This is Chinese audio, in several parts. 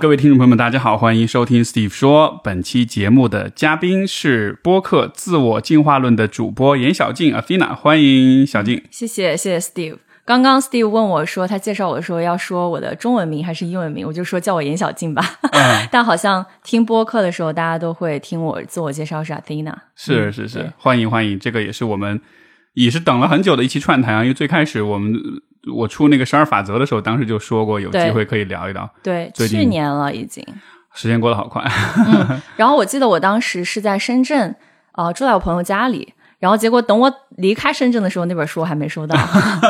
各位听众朋友们，大家好，欢迎收听 Steve 说。本期节目的嘉宾是播客《自我进化论》的主播严小静 Athena，欢迎小静。谢谢谢谢 Steve。刚刚 Steve 问我说，他介绍我的时候要说我的中文名还是英文名，我就说叫我严小静吧。嗯 但好像听播客的时候，大家都会听我自我介绍是 Athena。是是是对，欢迎欢迎，这个也是我们也是等了很久的一期串台啊，因为最开始我们我出那个十二法则的时候，当时就说过有机会可以聊一聊，对，去年了已经。时间过得好快。然后我记得我当时是在深圳，呃，住在我朋友家里。然后结果等我离开深圳的时候，那本书我还没收到。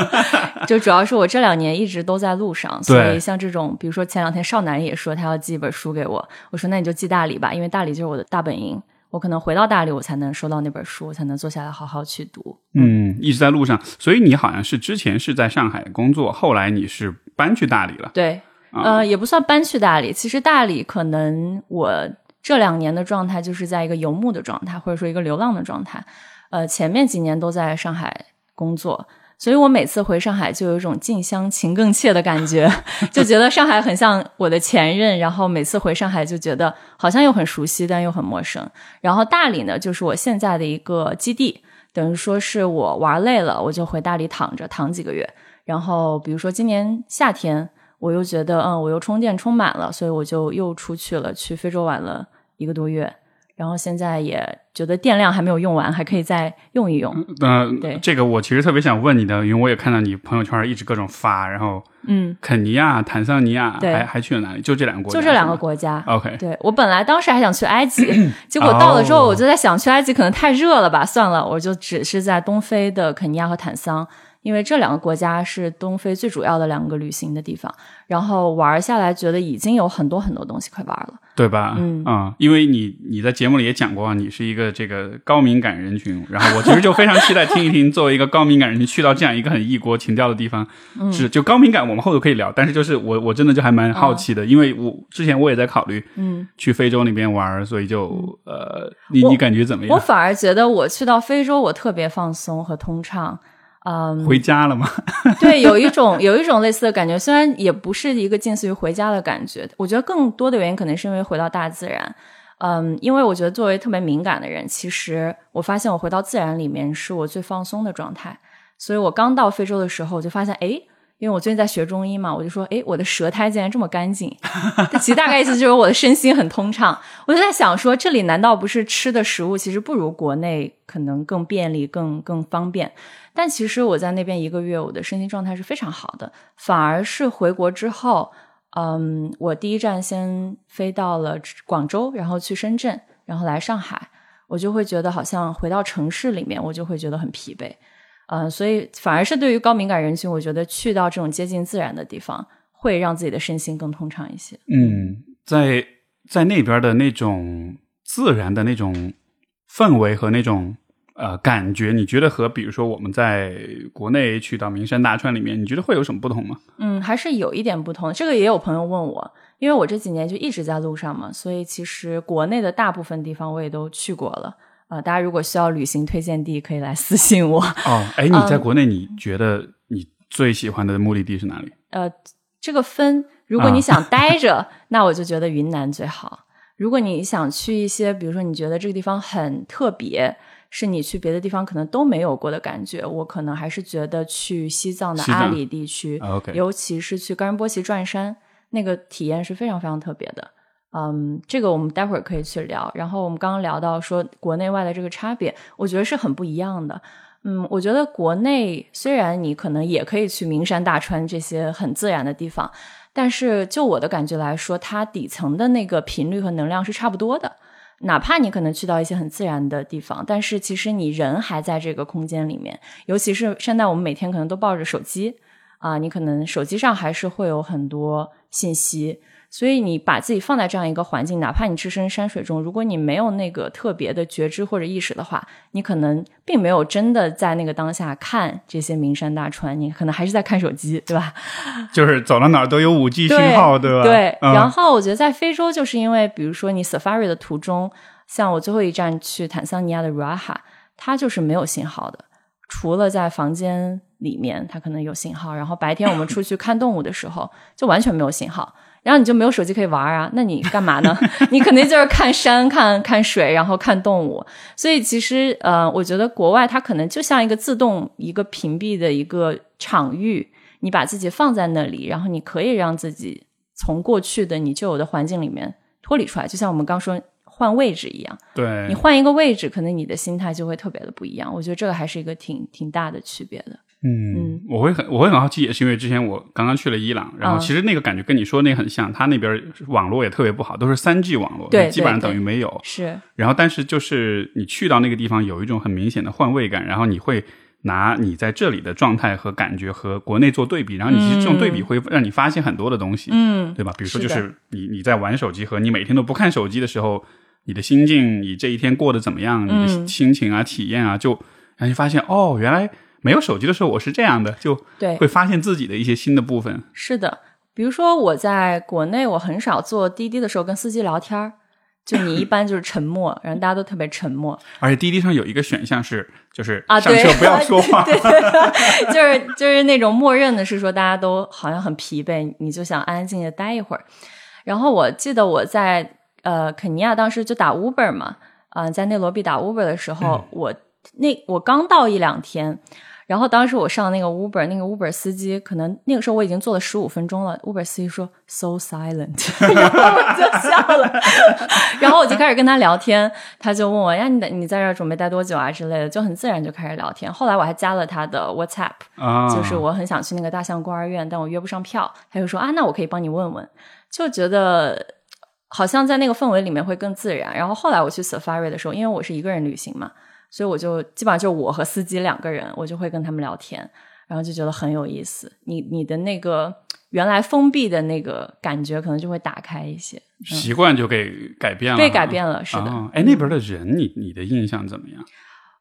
就主要是我这两年一直都在路上，所以像这种，比如说前两天少男也说他要寄一本书给我，我说那你就寄大理吧，因为大理就是我的大本营，我可能回到大理我才能收到那本书，我才能坐下来好好去读。嗯，一直在路上，所以你好像是之前是在上海工作，后来你是搬去大理了。对，啊呃，也不算搬去大理，其实大理可能我这两年的状态就是在一个游牧的状态，或者说一个流浪的状态。呃，前面几年都在上海工作，所以我每次回上海就有一种近乡情更怯的感觉，就觉得上海很像我的前任，然后每次回上海就觉得好像又很熟悉，但又很陌生。然后大理呢，就是我现在的一个基地，等于说是我玩累了，我就回大理躺着躺几个月。然后比如说今年夏天，我又觉得嗯，我又充电充满了，所以我就又出去了，去非洲玩了一个多月。然后现在也觉得电量还没有用完，还可以再用一用。呃对，这个我其实特别想问你的，因为我也看到你朋友圈一直各种发，然后嗯，肯尼亚、坦桑尼亚，对还还去了哪里？就这两个国家，就这两个国家。OK，对我本来当时还想去埃及，结果到了之后，哦我就在想去埃及可能太热了吧，算了，我就只是在东非的肯尼亚和坦桑，因为这两个国家是东非最主要的两个旅行的地方。然后玩下来，觉得已经有很多很多东西可以玩了。对吧？嗯啊、因为你你在节目里也讲过，你是一个这个高敏感人群，然后我其实就非常期待听一听，作为一个高敏感人群去到这样一个很异国情调的地方，嗯是就高敏感，我们后头可以聊，但是就是我我真的就还蛮好奇的，因为我之前我也在考虑嗯，去非洲那边玩，所以就、呃，你你感觉怎么样？我反而觉得我去到非洲，我特别放松和通畅。嗯，回家了吗？对，有一种有一种类似的感觉，虽然也不是一个近似于回家的感觉，我觉得更多的原因可能是因为回到大自然。嗯，因为我觉得作为特别敏感的人，其实我发现我回到自然里面是我最放松的状态。所以我刚到非洲的时候，我就发现，哎，因为我最近在学中医嘛，我就说，哎，我的舌苔竟然这么干净。其实大概意思就是我的身心很通畅。我就在想说，这里难道不是吃的食物其实不如国内可能更便利、更更方便？但其实我在那边一个月，我的身心状态是非常好的，反而是回国之后，嗯，我第一站先飞到了广州，然后去深圳，然后来上海，我就会觉得好像回到城市里面，我就会觉得很疲惫。嗯、所以反而是对于高敏感人群，我觉得去到这种接近自然的地方，会让自己的身心更通畅一些。嗯，在在那边的那种自然的那种氛围和那种呃感觉，你觉得和比如说我们在国内去到名山大川里面，你觉得会有什么不同吗？嗯，还是有一点不同。这个也有朋友问我，因为我这几年就一直在路上嘛，所以其实国内的大部分地方我也都去过了。啊、大家如果需要旅行推荐地，可以来私信我。哦，哎，你在国内你觉得你最喜欢的目的地是哪里？呃，这个分，如果你想待 着，那我就觉得云南最好。如果你想去一些，比如说你觉得这个地方很特别，是你去别的地方可能都没有过的感觉，我可能还是觉得去西藏的阿里地区，尤其是去冈仁波齐转山，那个体验是非常非常特别的。嗯，这个我们待会儿可以去聊。然后我们刚刚聊到说国内外的这个差别，我觉得是很不一样的。嗯，我觉得国内虽然你可能也可以去名山大川这些很自然的地方，但是就我的感觉来说，它底层的那个频率和能量是差不多的。哪怕你可能去到一些很自然的地方，但是其实你人还在这个空间里面。尤其是现在我们每天可能都抱着手机啊，你可能手机上还是会有很多信息。所以你把自己放在这样一个环境，哪怕你置身山水中，如果你没有那个特别的觉知或者意识的话，你可能并没有真的在那个当下看这些名山大川，你可能还是在看手机，对吧？就是走到哪儿都有五 G 信号，对吧？对。然后我觉得在非洲，就是因为比如说你 Safari 的途中，像我最后一站去坦桑尼亚的 Ruaha，它就是没有信号的，除了在房间里面它可能有信号，然后白天我们出去看动物的时候就完全没有信号。然后你就没有手机可以玩啊？那你干嘛呢？你肯定就是看山、看看水，然后看动物。所以其实，呃，我觉得国外它可能就像一个自动一个屏蔽的一个场域，你把自己放在那里，然后你可以让自己从过去的你旧有的环境里面脱离出来，就像我们刚说换位置一样。对，你换一个位置，可能你的心态就会特别的不一样。我觉得这个还是一个挺挺大的区别的。嗯，我会很我会很好奇，也是因为之前我刚刚去了伊朗，然后其实那个感觉跟你说那个很像，他那边网络也特别不好，都是三 G 网络，对，基本上等于没有。是。然后，但是就是你去到那个地方，有一种很明显的换位感，然后你会拿你在这里的状态和感觉和国内做对比，然后你其实这种对比会让你发现很多的东西，嗯，对吧？比如说，就是你你在玩手机和你每天都不看手机的时候，你的心境，你这一天过得怎么样，你的心情啊、体验啊，就让你发现哦，原来。没有手机的时候，我是这样的，就对，会发现自己的一些新的部分。是的，比如说我在国内，我很少坐滴滴的时候跟司机聊天儿就你一般就是沉默，然后大家都特别沉默。而且滴滴上有一个选项是，就是啊，上车不要说话，对，就是就是那种默认的是说大家都好像很疲惫，你就想安安静静待一会儿。然后我记得我在呃肯尼亚当时就打 Uber 嘛，啊，在内罗毕打 Uber 的时候，我那我刚到一两天。然后当时我上那个 Uber，那个 Uber 司机可能那个时候我已经坐了十五分钟了。Uber 司机说 “so silent”，然后我就笑了。然后我就开始跟他聊天，他就问我：“呀，你你在这儿准备待多久啊？”之类的，就很自然就开始聊天。后来我还加了他的 WhatsApp，就是我很想去那个大象孤儿院，但我约不上票。他就说：“啊，那我可以帮你问问。”就觉得好像在那个氛围里面会更自然。然后后来我去 Safari 的时候，因为我是一个人旅行嘛。所以我就基本上就我和司机两个人，我就会跟他们聊天，然后就觉得很有意思。你你的那个原来封闭的那个感觉，可能就会打开一些，习惯就给改变了，被改变了，是的。哎，那边的人，你你的印象怎么样？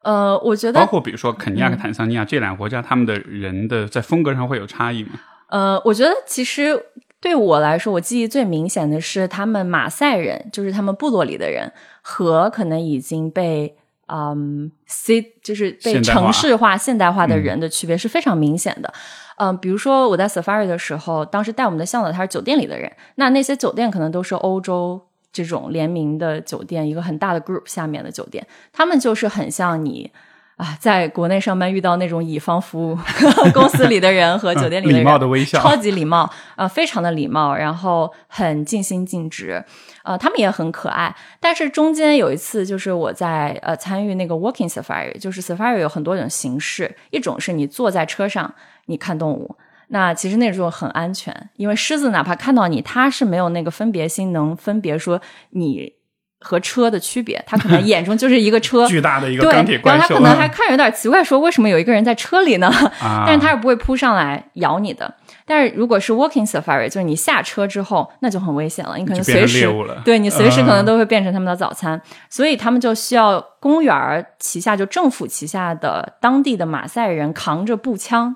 呃，我觉得包括比如说肯尼亚和坦桑尼亚这两个国家，他们的人的在风格上会有差异吗？呃，我觉得其实对我来说，我记忆最明显的是他们马赛人，就是他们部落里的人和可能已经被。嗯，C 就是被城市化、现代化的人的区别是非常明显的。嗯，比如说我在 Safari 的时候，当时带我们的向导他是酒店里的人，那那些酒店可能都是欧洲这种联名的酒店，一个很大的 group 下面的酒店，他们就是很像你。啊，在国内上班遇到那种乙方服务 公司里的人和酒店里的人，礼貌的微笑，超级礼貌啊，非常的礼貌，然后很尽心尽职，呃，他们也很可爱。但是中间有一次，就是我在呃参与那个 walking safari，就是 safari 有很多种形式，一种是你坐在车上你看动物，那其实那种很安全，因为狮子哪怕看到你，它是没有那个分别心，能分别说你。和车的区别，他可能眼中就是一个车，巨大的一个钢铁怪兽。然后他可能还看着有点奇怪，说为什么有一个人在车里呢？但是他是不会扑上来咬你的。但是如果是 walking safari，就是你下车之后，那就很危险了，你可能随时对你随时可能都会变成他们的早餐。所以他们就需要公园旗下就政府旗下的当地的马赛人扛着步枪，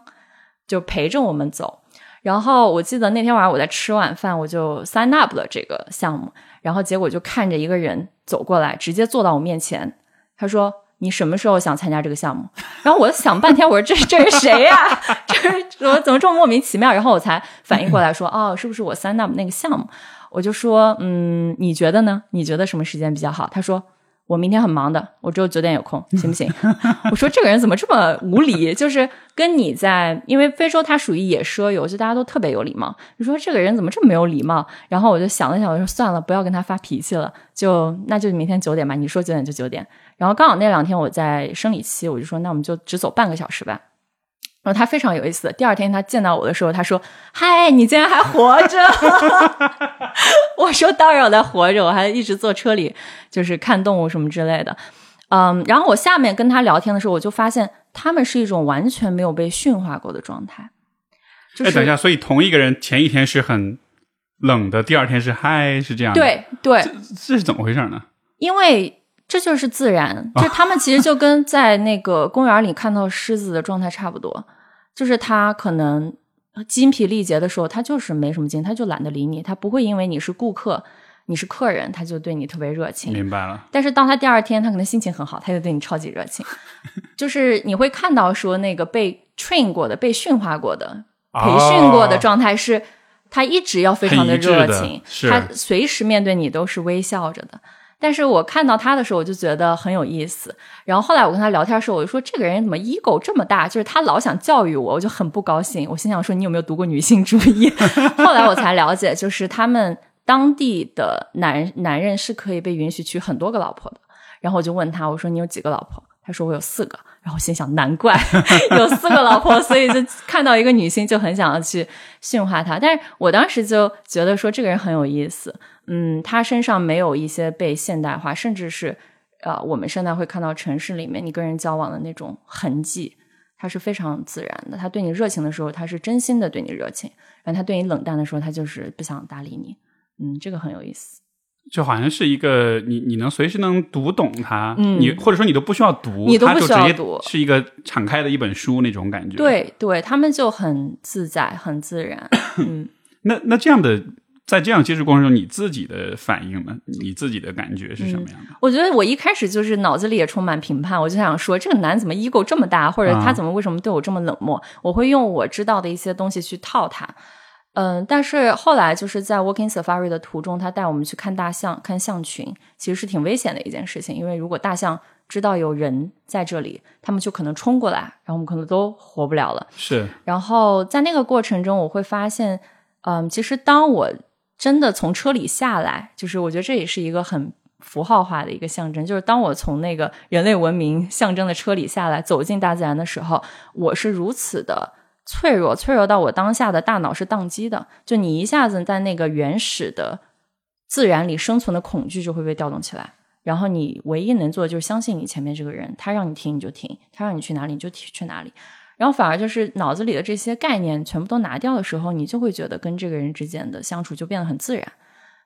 就陪着我们走。然后我记得那天晚上我在吃晚饭，我就 sign up 了这个项目。然后结果就看着一个人走过来，直接坐到我面前。他说：“你什么时候想参加这个项目？” 然后我想半天，我说：“这这是谁呀？这是我怎么这么莫名其妙？”然后我才反应过来，说：“ 哦，是不是我三大那个项目？”我就说：“嗯，你觉得呢？你觉得什么时间比较好？”他说：“我明天很忙的，我只有九点有空，行不行？我说这个人怎么这么无理？就是跟你在，因为非洲他属于野奢游，就大家都特别有礼貌。你说这个人怎么这么没有礼貌？然后我就想了想，我说算了，不要跟他发脾气了，就那就明天九点吧。你说九点就九点。然后刚好那两天我在生理期，我就说那我们就只走半个小时吧。然后他非常有意思。第二天他见到我的时候，他说：“嗨，你竟然还活着！” 我说：“当然我在活着，我还一直坐车里，就是看动物什么之类的。”嗯，然后我下面跟他聊天的时候，我就发现他们是一种完全没有被驯化过的状态。就哎，等一下，所以同一个人前一天是很冷的，第二天是嗨，是这样的。，对对，这是怎么回事呢？因为这就是自然，就他们其实就跟在那个公园里看到狮子的状态差不多，就是他可能精疲力竭的时候，他就是没什么劲，他就懒得理你，他不会因为你是顾客，你是客人，他就对你特别热情。明白了。但是当他第二天，他可能心情很好，他就对你超级热情，就是你会看到说那个被 train 过的、被驯化过的、培训过的哦状态是，他一直要非常的热情，他随时面对你都是微笑着的。但是我看到他的时候，我就觉得很有意思。然后后来我跟他聊天的时候，我就说这个人怎么 ego 这么大？就是他老想教育我，我就很不高兴。我心想说你有没有读过女性主义？后来我才了解，就是他们当地的男男人是可以被允许娶很多个老婆的。然后我就问他，我说你有几个老婆？他说我有四个。然后心想，难怪 有四个老婆，所以就看到一个女性就很想要去驯化她。但是我当时就觉得说这个人很有意思，嗯，他身上没有一些被现代化，甚至是呃我们现在会看到城市里面你跟人交往的那种痕迹，他是非常自然的。他对你热情的时候，他是真心的对你热情；然后他对你冷淡的时候，他就是不想搭理你。嗯，这个很有意思。就好像是一个你你能随时能读懂它，嗯你或者说你都不需要读，你都不需要读是一个敞开的一本书那种感觉。，对对，他们就很自在，很自然。嗯。那那这样的在这样接触过程中，你自己的反应呢？你自己的感觉是什么样的？我觉得我一开始就是脑子里也充满评判，我就想说这个男怎么 ego 这么大，或者他怎么为什么对我这么冷漠？我会用我知道的一些东西去套他。嗯，但是后来就是在 walking safari 的途中，他带我们去看大象、看象群，其实是挺危险的一件事情，因为如果大象知道有人在这里，他们就可能冲过来，然后我们可能都活不了了。是然后在那个过程中，我会发现，嗯，其实当我真的从车里下来，就是我觉得这也是一个很符号化的一个象征，就是当我从那个人类文明象征的车里下来，走进大自然的时候，我是如此的脆弱，脆弱到我当下的大脑是宕机的，就你一下子在那个原始的自然里生存的恐惧就会被调动起来。然后你唯一能做的就是相信你前面这个人，他让你停你就停，他让你去哪里你就去哪里。然后反而就是脑子里的这些概念全部都拿掉的时候，你就会觉得跟这个人之间的相处就变得很自然。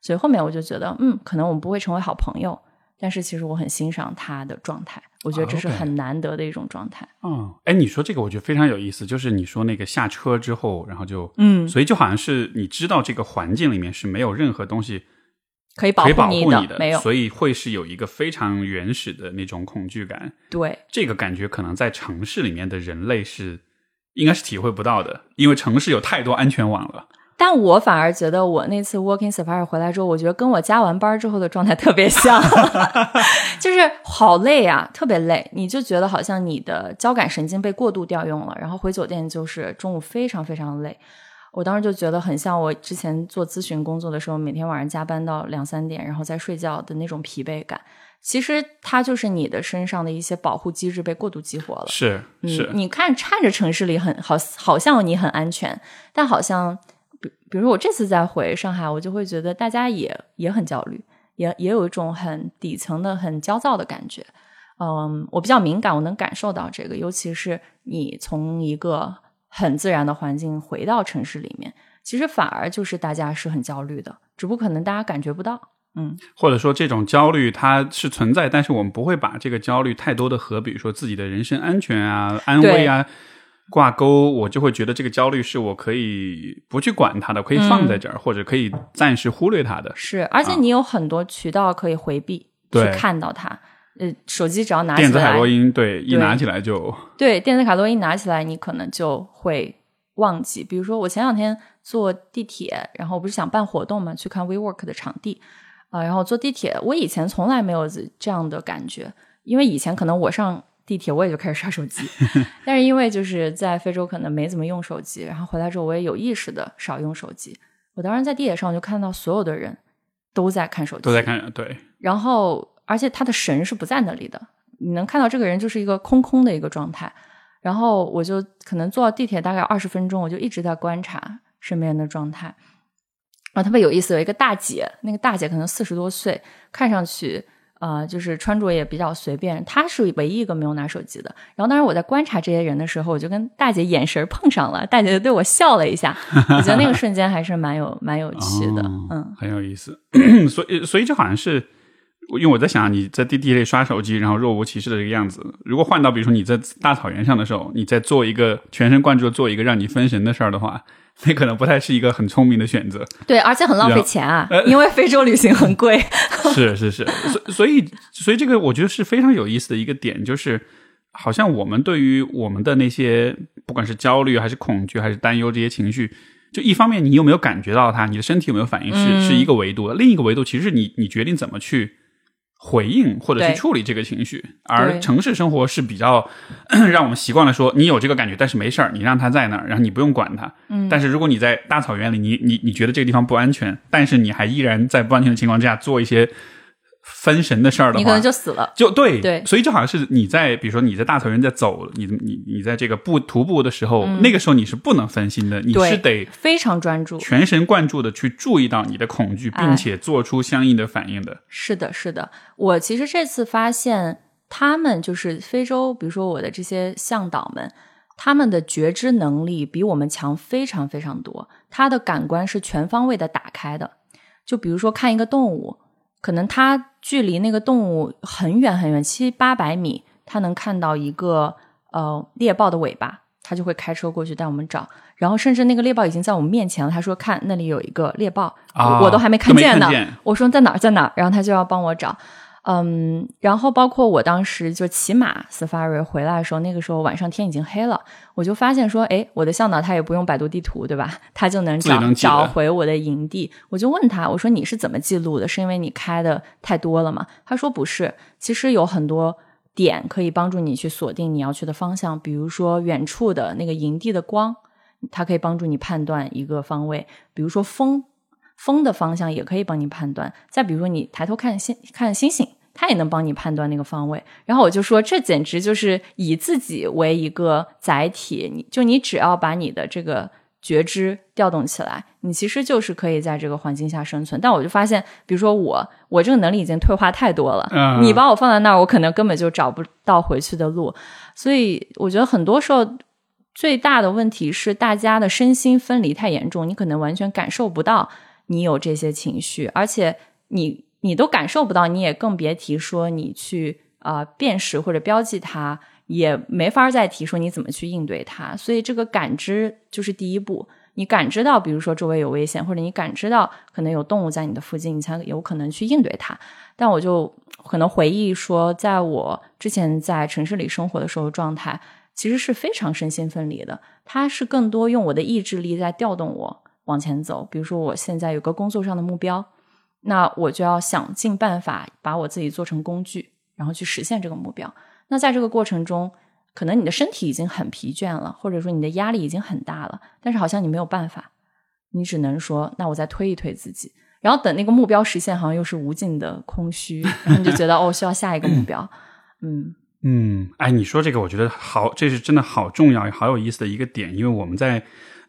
所以后面我就觉得，嗯，可能我们不会成为好朋友，但是其实我很欣赏他的状态，我觉得这是很难得的一种状态。嗯，哎，你说这个我觉得非常有意思，就是你说那个下车之后，然后就嗯所以就好像是你知道这个环境里面是没有任何东西可以保护你没有所以会是有一个非常原始的那种恐惧感。对，这个感觉可能在城市里面的人类是应该是体会不到的，因为城市有太多安全网了。但我反而觉得我那次 working safari 回来之后，我觉得跟我加完班之后的状态特别像，就是好累啊，特别累，你就觉得好像你的交感神经被过度调用了，然后回酒店就是中午非常非常累。我当时就觉得很像我之前做咨询工作的时候，每天晚上加班到两三点，然后再睡觉的那种疲惫感。其实它就是你的身上的一些保护机制被过度激活了。是是嗯，，你看看着城市里很好，好像你很安全，但好像比比如说我这次再回上海，我就会觉得大家也也很焦虑，也也有一种很底层的很焦躁的感觉。嗯，我比较敏感，我能感受到这个，尤其是你从一个很自然的环境回到城市里面，其实反而就是大家是很焦虑的，只不过可能大家感觉不到。嗯，或者说这种焦虑它是存在，但是我们不会把这个焦虑太多的和比如说自己的人身安全啊、安危啊挂钩，我就会觉得这个焦虑是我可以不去管它的，可以放在这儿，或者可以暂时忽略它的。是，而且你有很多渠道可以回避，去看到它。呃，手机只要拿起来，电子海洛因，对，一拿起来就对，电子卡洛因拿起来，你可能就会忘记。比如说，我前两天坐地铁，然后我不是想办活动嘛，去看 WeWork 的场地。啊、然后坐地铁，我以前从来没有这样的感觉，因为以前可能我上地铁我也就开始刷手机，但是因为就是在非洲可能没怎么用手机，然后回来之后我也有意识的少用手机。我当时在地铁上就看到所有的人都在看手机，都在看，对，然后而且他的神是不在那里的，你能看到这个人就是一个空空的一个状态。然后我就可能坐地铁大概二十分钟，我就一直在观察身边人的状态。然后特别有意思，有一个大姐，那个大姐可能四十多岁，看上去呃就是穿着也比较随便，她是唯一一个没有拿手机的。然后当时我在观察这些人的时候，我就跟大姐眼神碰上了，大姐就对我笑了一下，我觉得那个瞬间还是蛮有蛮有趣的，哦嗯。很有意思。所以，所以这好像是，因为我在想你在地铁里刷手机，然后若无其事的这个样子，如果换到比如说你在大草原上的时候，你在做一个全神贯注的做一个让你分神的事儿的话，那可能不太是一个很聪明的选择。对，而且很浪费钱啊，因为非洲旅行很贵。是是是，所所以所以这个我觉得是非常有意思的一个点，就是好像我们对于我们的那些不管是焦虑还是恐惧还是担忧这些情绪，就一方面你有没有感觉到它，你的身体有没有反应是、嗯是一个维度的，另一个维度其实是你你决定怎么去。回应或者去处理这个情绪，而城市生活是比较 让我们习惯了说，你有这个感觉，但是没事儿，你让它在那儿，然后你不用管它。嗯但是如果你在大草原里，你你你觉得这个地方不安全，但是你还依然在不安全的情况之下做一些分神的事儿的话，你可能就死了。就对对所以就好像是你在，比如说你在大草原在走，你你你在这个步徒步的时候，那个时候你是不能分心的，你是得非常专注。全神贯注的去注意到你的恐惧，哎并且做出相应的反应的。是的，是的。我其实这次发现，他们就是非洲，比如说我的这些向导们，他们的觉知能力比我们强非常非常多。他的感官是全方位的打开的。就比如说看一个动物，可能它距离那个动物很远很远，七八百米，它能看到一个呃猎豹的尾巴，它就会开车过去带我们找。然后甚至那个猎豹已经在我们面前了，他说看那里有一个猎豹，啊我我都还没看见呢。见我说在哪儿在哪儿，然后他就要帮我找。嗯，然后包括我当时就骑马 safari 回来的时候，那个时候晚上天已经黑了，我就发现说，哎，我的向导他也不用百度地图，对吧？他就能找能找回我的营地。我就问他，我说你是怎么记录的？是因为你开的太多了吗？他说不是，其实有很多点可以帮助你去锁定你要去的方向，比如说远处的那个营地的光，它可以帮助你判断一个方位，比如说风。风的方向也可以帮你判断。再比如说，你抬头看星看星星，它也能帮你判断那个方位。然后我就说，这简直就是以自己为一个载体，你就你只要把你的这个觉知调动起来，你其实就是可以在这个环境下生存。但我就发现，比如说我，我这个能力已经退化太多了，嗯你把我放在那儿，我可能根本就找不到回去的路。所以我觉得很多时候。最大的问题是大家的身心分离太严重，你可能完全感受不到你有这些情绪，而且你你都感受不到，你也更别提说你去啊、辨识或者标记它，也没法再提说你怎么去应对它。所以这个感知就是第一步，你感知到，比如说周围有危险，或者你感知到可能有动物在你的附近，你才有可能去应对它。但我就可能回忆说，在我之前在城市里生活的时候，状态其实是非常身心分离的。它是更多用我的意志力在调动我往前走。比如说，我现在有个工作上的目标，那我就要想尽办法把我自己做成工具，然后去实现这个目标。那在这个过程中，可能你的身体已经很疲倦了，或者说你的压力已经很大了，但是好像你没有办法，你只能说，那我再推一推自己。然后等那个目标实现，好像又是无尽的空虚，然后你就觉得哦，需要下一个目标。嗯嗯，哎，你说这个，我觉得好，这是真的好重要、好有意思的一个点，因为我们在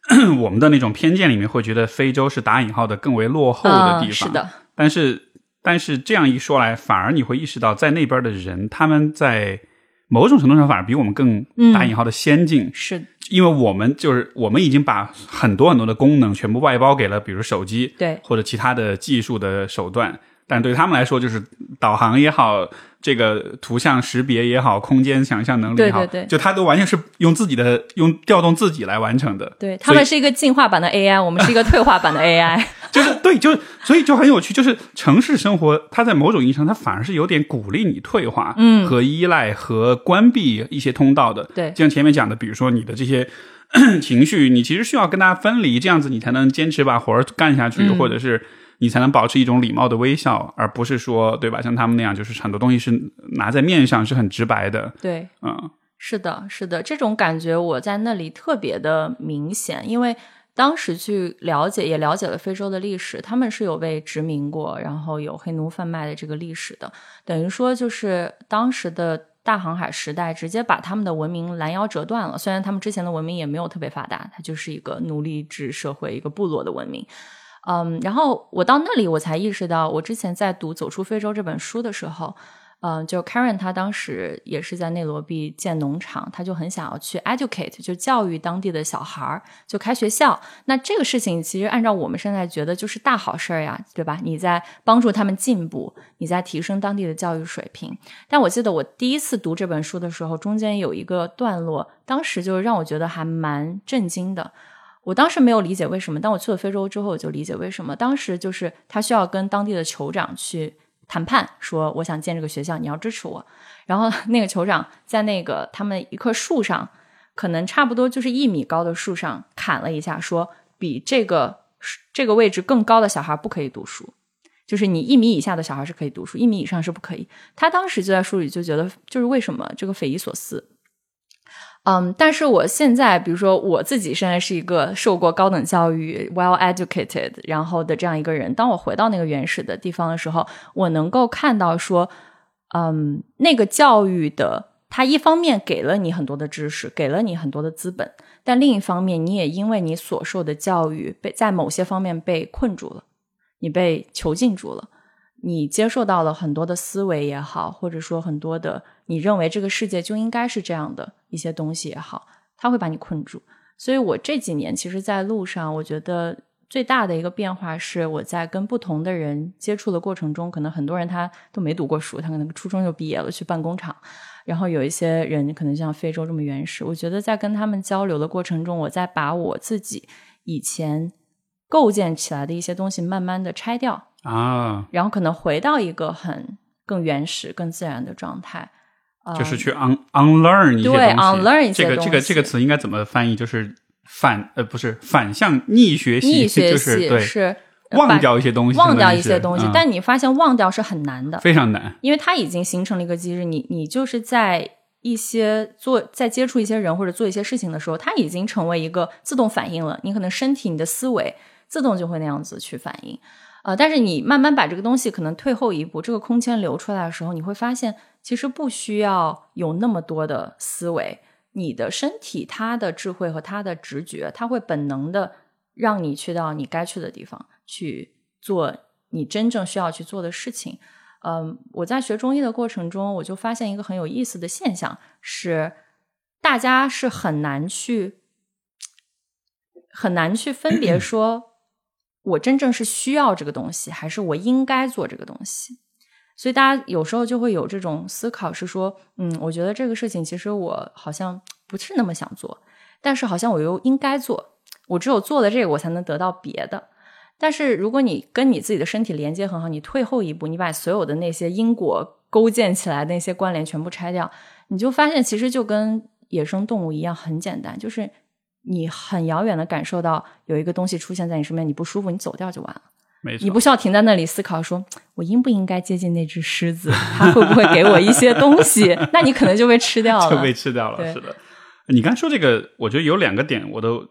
我们的那种偏见里面会觉得非洲是打引号的更为落后的地方，啊是的，但是但是这样一说来，反而你会意识到，在那边的人，他们在某种程度上反而比我们更嗯。打引号的先进，是，因为我们就是我们已经把很多很多的功能全部外包给了，比如手机，对。或者其他的技术的手段。但对他们来说，就是导航也好，这个图像识别也好，空间想象能力也好，对对对就它都完全是用自己的用调动自己来完成的。对他们是一个进化版的 AI，我们是一个退化版的 AI。就是对，就是所以就很有趣，就是城市生活，它在某种意义上，它反而是有点鼓励你退化，嗯和依赖和关闭一些通道的。对就像前面讲的，比如说你的这些 情绪，你其实需要跟它分离，这样子你才能坚持把活儿干下去，嗯或者是你才能保持一种礼貌的微笑，而不是说，对吧？像他们那样，就是很多东西是拿在面上，是很直白的。对，嗯，是的，是的，这种感觉我在那里特别的明显，因为当时去了解，也了解了非洲的历史，他们是有被殖民过，然后有黑奴贩卖的这个历史的，等于说就是当时的大航海时代直接把他们的文明拦腰折断了。虽然他们之前的文明也没有特别发达，它就是一个奴隶制社会，一个部落的文明。嗯，然后我到那里，我才意识到，我之前在读《走出非洲》这本书的时候，嗯，就 Karen 他当时也是在内罗毕建农场，他就很想要去 educate，就教育当地的小孩儿，就开学校。那这个事情其实按照我们现在觉得就是大好事儿呀，对吧？你在帮助他们进步，你在提升当地的教育水平。但我记得我第一次读这本书的时候，中间有一个段落，当时就让我觉得还蛮震惊的。我当时没有理解为什么，当我去了非洲之后，我就理解为什么。当时就是他需要跟当地的酋长去谈判，说我想建这个学校，你要支持我。然后那个酋长在那个他们一棵树上，可能差不多就是一米高的树上砍了一下，说比这个这个位置更高的小孩不可以读书，就是你一米以下的小孩是可以读书，一米以上是不可以。他当时就在书里就觉得，就是为什么这个匪夷所思。嗯，但是我现在，比如说我自己现在是一个受过高等教育、well educated，然后的这样一个人。当我回到那个原始的地方的时候，我能够看到说，嗯，那个教育的，它一方面给了你很多的知识，给了你很多的资本，但另一方面，你也因为你所受的教育被在某些方面被困住了，你被囚禁住了。你接受到了很多的思维也好，或者说很多的你认为这个世界就应该是这样的一些东西也好，它会把你困住。所以我这几年其实，在路上，我觉得最大的一个变化是，我在跟不同的人接触的过程中，可能很多人他都没读过书，他可能初中就毕业了去办工厂，然后有一些人可能像非洲这么原始。我觉得在跟他们交流的过程中，我在把我自己以前构建起来的一些东西慢慢的拆掉。啊，然后可能回到一个很更原始、更自然的状态，就是去 un unlearn 一些东西。对，unlearn 一些这个这个这个词应该怎么翻译？就是反呃，不是反向逆学习，逆学习对，是忘掉一些东西，忘掉一些东西。嗯但你发现忘掉是很难的，非常难。因为它已经形成了一个机制，你你就是在一些做在接触一些人或者做一些事情的时候，它已经成为一个自动反应了。你可能身体、你的思维自动就会那样子去反应。呃，但是你慢慢把这个东西可能退后一步，这个空间留出来的时候，你会发现其实不需要有那么多的思维，你的身体它的智慧和它的直觉，它会本能的让你去到你该去的地方去做你真正需要去做的事情。嗯，我在学中医的过程中，我就发现一个很有意思的现象是，大家是很难去很难去分别 说。我真正是需要这个东西，还是我应该做这个东西？所以大家有时候就会有这种思考，是说，嗯，我觉得这个事情其实我好像不是那么想做，但是好像我又应该做。我只有做了这个，我才能得到别的。但是如果你跟你自己的身体连接很好，你退后一步，你把所有的那些因果勾建起来那些关联全部拆掉，你就发现其实就跟野生动物一样，很简单，就是。你很遥远的感受到有一个东西出现在你身边，你不舒服，你走掉就完了。没错，你不需要停在那里思考，说我应不应该接近那只狮子，它会不会给我一些东西？那你可能就被吃掉了，就被吃掉了。是的，你刚才说这个，我觉得有两个点我都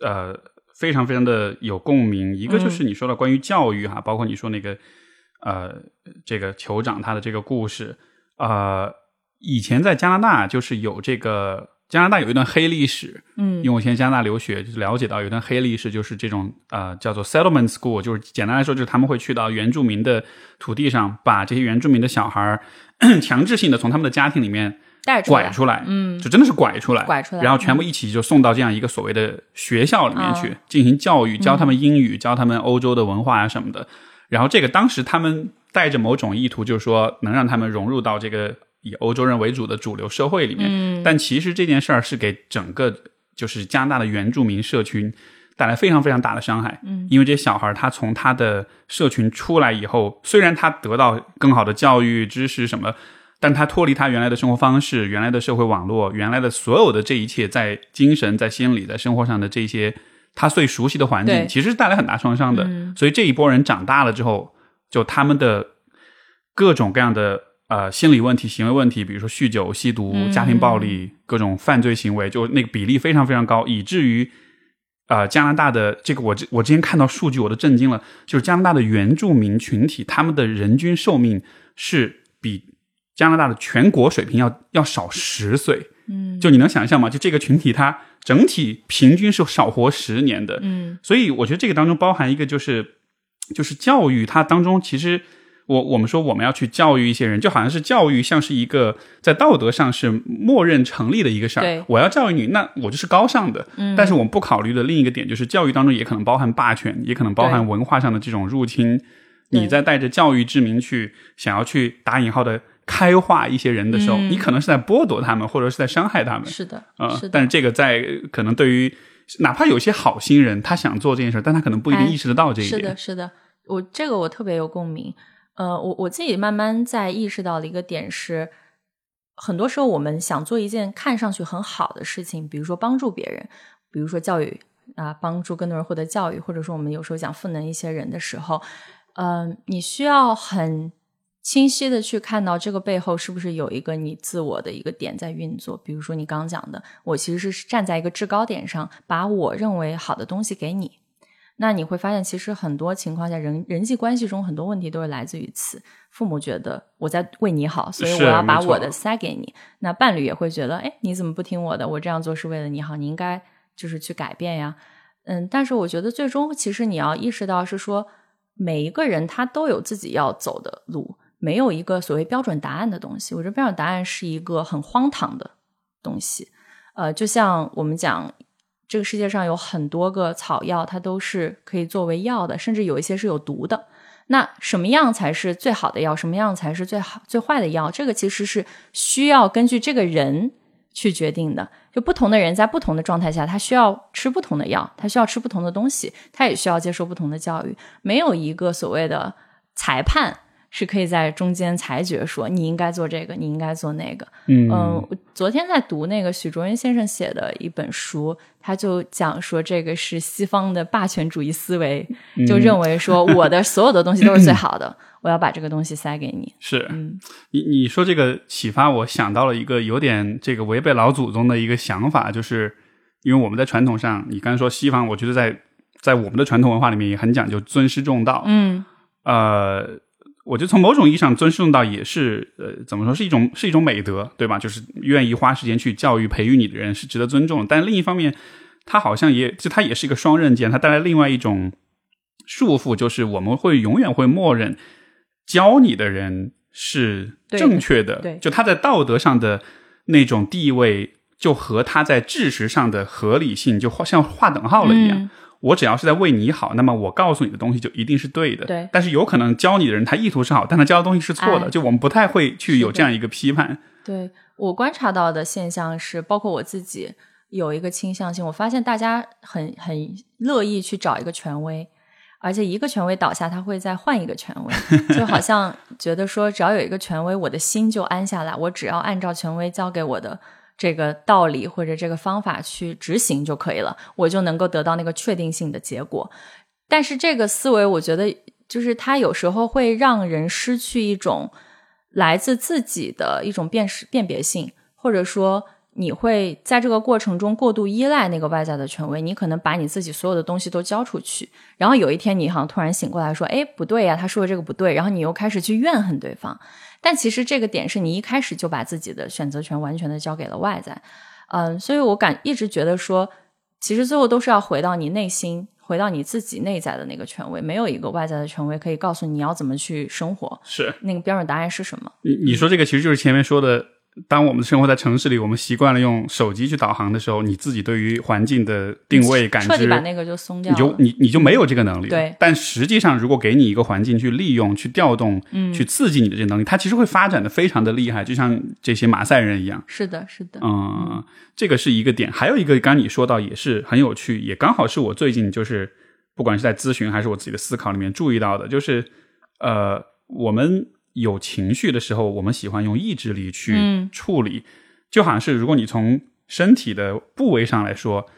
呃非常非常的有共鸣。一个就是你说的关于教育哈，包括你说那个呃这个酋长他的这个故事，呃，以前在加拿大就是有这个。加拿大有一段黑历史，嗯，因为我现在加拿大留学，就是了解到有一段黑历史，就是这种呃叫做 settlement school，就是简单来说，就是他们会去到原住民的土地上，把这些原住民的小孩儿 强制性的从他们的家庭里面带出来，拐出来，嗯，就真的是拐出来，拐出来，然后全部一起就送到这样一个所谓的学校里面去、嗯进行教育，教他们英语，教他们欧洲的文化啊什么的。然后这个当时他们带着某种意图，就是说能让他们融入到这个以欧洲人为主的主流社会里面。嗯但其实这件事儿是给整个就是加拿大的原住民社群带来非常非常大的伤害。嗯，因为这些小孩他从他的社群出来以后，虽然他得到更好的教育、知识什么，但他脱离他原来的生活方式、原来的社会网络、原来的所有的这一切，在精神、在心理、在生活上的这些他最熟悉的环境，其实是带来很大创伤的。嗯所以这一波人长大了之后，就他们的各种各样的呃心理问题、行为问题，比如说酗酒、吸毒、嗯家庭暴力、各种犯罪行为，就那个比例非常非常高，以至于。呃，加拿大的这个我之我之前看到数据，我都震惊了。就是加拿大的原住民群体，他们的人均寿命是比加拿大的全国水平要要少十岁。嗯就你能想象吗？就这个群体，它整体平均是少活十年的。嗯所以我觉得这个当中包含一个就是，就是教育它当中其实。我我们说我们要去教育一些人，就好像是教育像是一个在道德上是默认成立的一个事对儿。我要教育你，那我就是高尚的。嗯但是我们不考虑的另一个点就是，教育当中也可能包含霸权，也可能包含文化上的这种入侵。你在带着教育之名去想要去打引号的开化一些人的时候，嗯你可能是在剥夺他们，或者是在伤害他们。是的，呃是，但是这个在可能对于哪怕有些好心人，他想做这件事，但他可能不一定哎意识得到这一点。是的，是的，我这个我特别有共鸣。呃，我我自己慢慢在意识到的一个点是，很多时候我们想做一件看上去很好的事情，比如说帮助别人，比如说教育啊、帮助更多人获得教育，或者说我们有时候讲赋能一些人的时候，嗯、你需要很清晰的去看到这个背后是不是有一个你自我的一个点在运作。比如说你刚讲的，我其实是站在一个制高点上，把我认为好的东西给你。那你会发现，其实很多情况下，人人际关系中很多问题都是来自于此。父母觉得我在为你好，所以我要把我的塞给你。那伴侣也会觉得，哎，你怎么不听我的？我这样做是为了你好，你应该就是去改变呀。嗯，但是我觉得最终其实你要意识到是说，每一个人他都有自己要走的路，没有一个所谓标准答案的东西。我觉得标准答案是一个很荒唐的东西。呃，就像我们讲，这个世界上有很多个草药，它都是可以作为药的，甚至有一些是有毒的。那什么样才是最好的药？什么样才是最好最坏的药？这个其实是需要根据这个人去决定的。就不同的人在不同的状态下，他需要吃不同的药，他需要吃不同的东西，他也需要接受不同的教育。没有一个所谓的裁判是可以在中间裁决说你应该做这个，你应该做那个。嗯嗯，我昨天在读那个许卓云先生写的一本书，他就讲说这个是西方的霸权主义思维，就认为说 我的所有的东西都是最好的，我要把这个东西塞给你。是嗯你你说这个启发，我想到了一个有点这个违背老祖宗的一个想法，就是因为我们在传统上，你刚才说西方，我觉得在在我们的传统文化里面也很讲究尊师重道。嗯呃，我觉得从某种意义上，尊师重到也是呃，怎么说是一种是一种美德，对吧？就是愿意花时间去教育培育你的人是值得尊重。但另一方面，它好像也就它也是一个双刃剑，它带来另外一种束缚，就是我们会永远会默认教你的人是正确的，对就他在道德上的那种地位，就和他在知识上的合理性就像划等号了一样。嗯我只要是在为你好，那么我告诉你的东西就一定是对的。对但是有可能教你的人他意图是好，但他教的东西是错的，哎就我们不太会去有这样一个批判。对我观察到的现象是，包括我自己有一个倾向性，我发现大家很很乐意去找一个权威，而且一个权威倒下，他会再换一个权威，就好像觉得说，只要有一个权威，我的心就安下来，我只要按照权威交给我的。这个道理或者这个方法去执行就可以了，我就能够得到那个确定性的结果。但是这个思维，我觉得就是它有时候会让人失去一种来自自己的一种辨识辨别性，或者说你会在这个过程中过度依赖那个外在的权威，你可能把你自己所有的东西都交出去，然后有一天你好像突然醒过来说：“哎，不对呀，他说的这个不对。”然后你又开始去怨恨对方。但其实这个点是你一开始就把自己的选择权完全的交给了外在，嗯，所以我感一直觉得说，其实最后都是要回到你内心，回到你自己内在的那个权威，没有一个外在的权威可以告诉你要怎么去生活，是那个标准答案是什么。你你说这个其实就是前面说的，当我们生活在城市里，我们习惯了用手机去导航的时候，你自己对于环境的定位感知，彻底把那个就松掉你。就你你就没有这个能力。对但实际上，如果给你一个环境去利用、去调动、嗯去刺激你的这个能力，它其实会发展的非常的厉害，就像这些马赛人一样。是的，是的，嗯，这个是一个点。还有一个，刚刚你说到也是很有趣，也刚好是我最近就是不管是在咨询还是我自己的思考里面注意到的，就是呃，我们有情绪的时候，我们喜欢用意志力去嗯。处理，就好像是如果你从身体的部位上来说。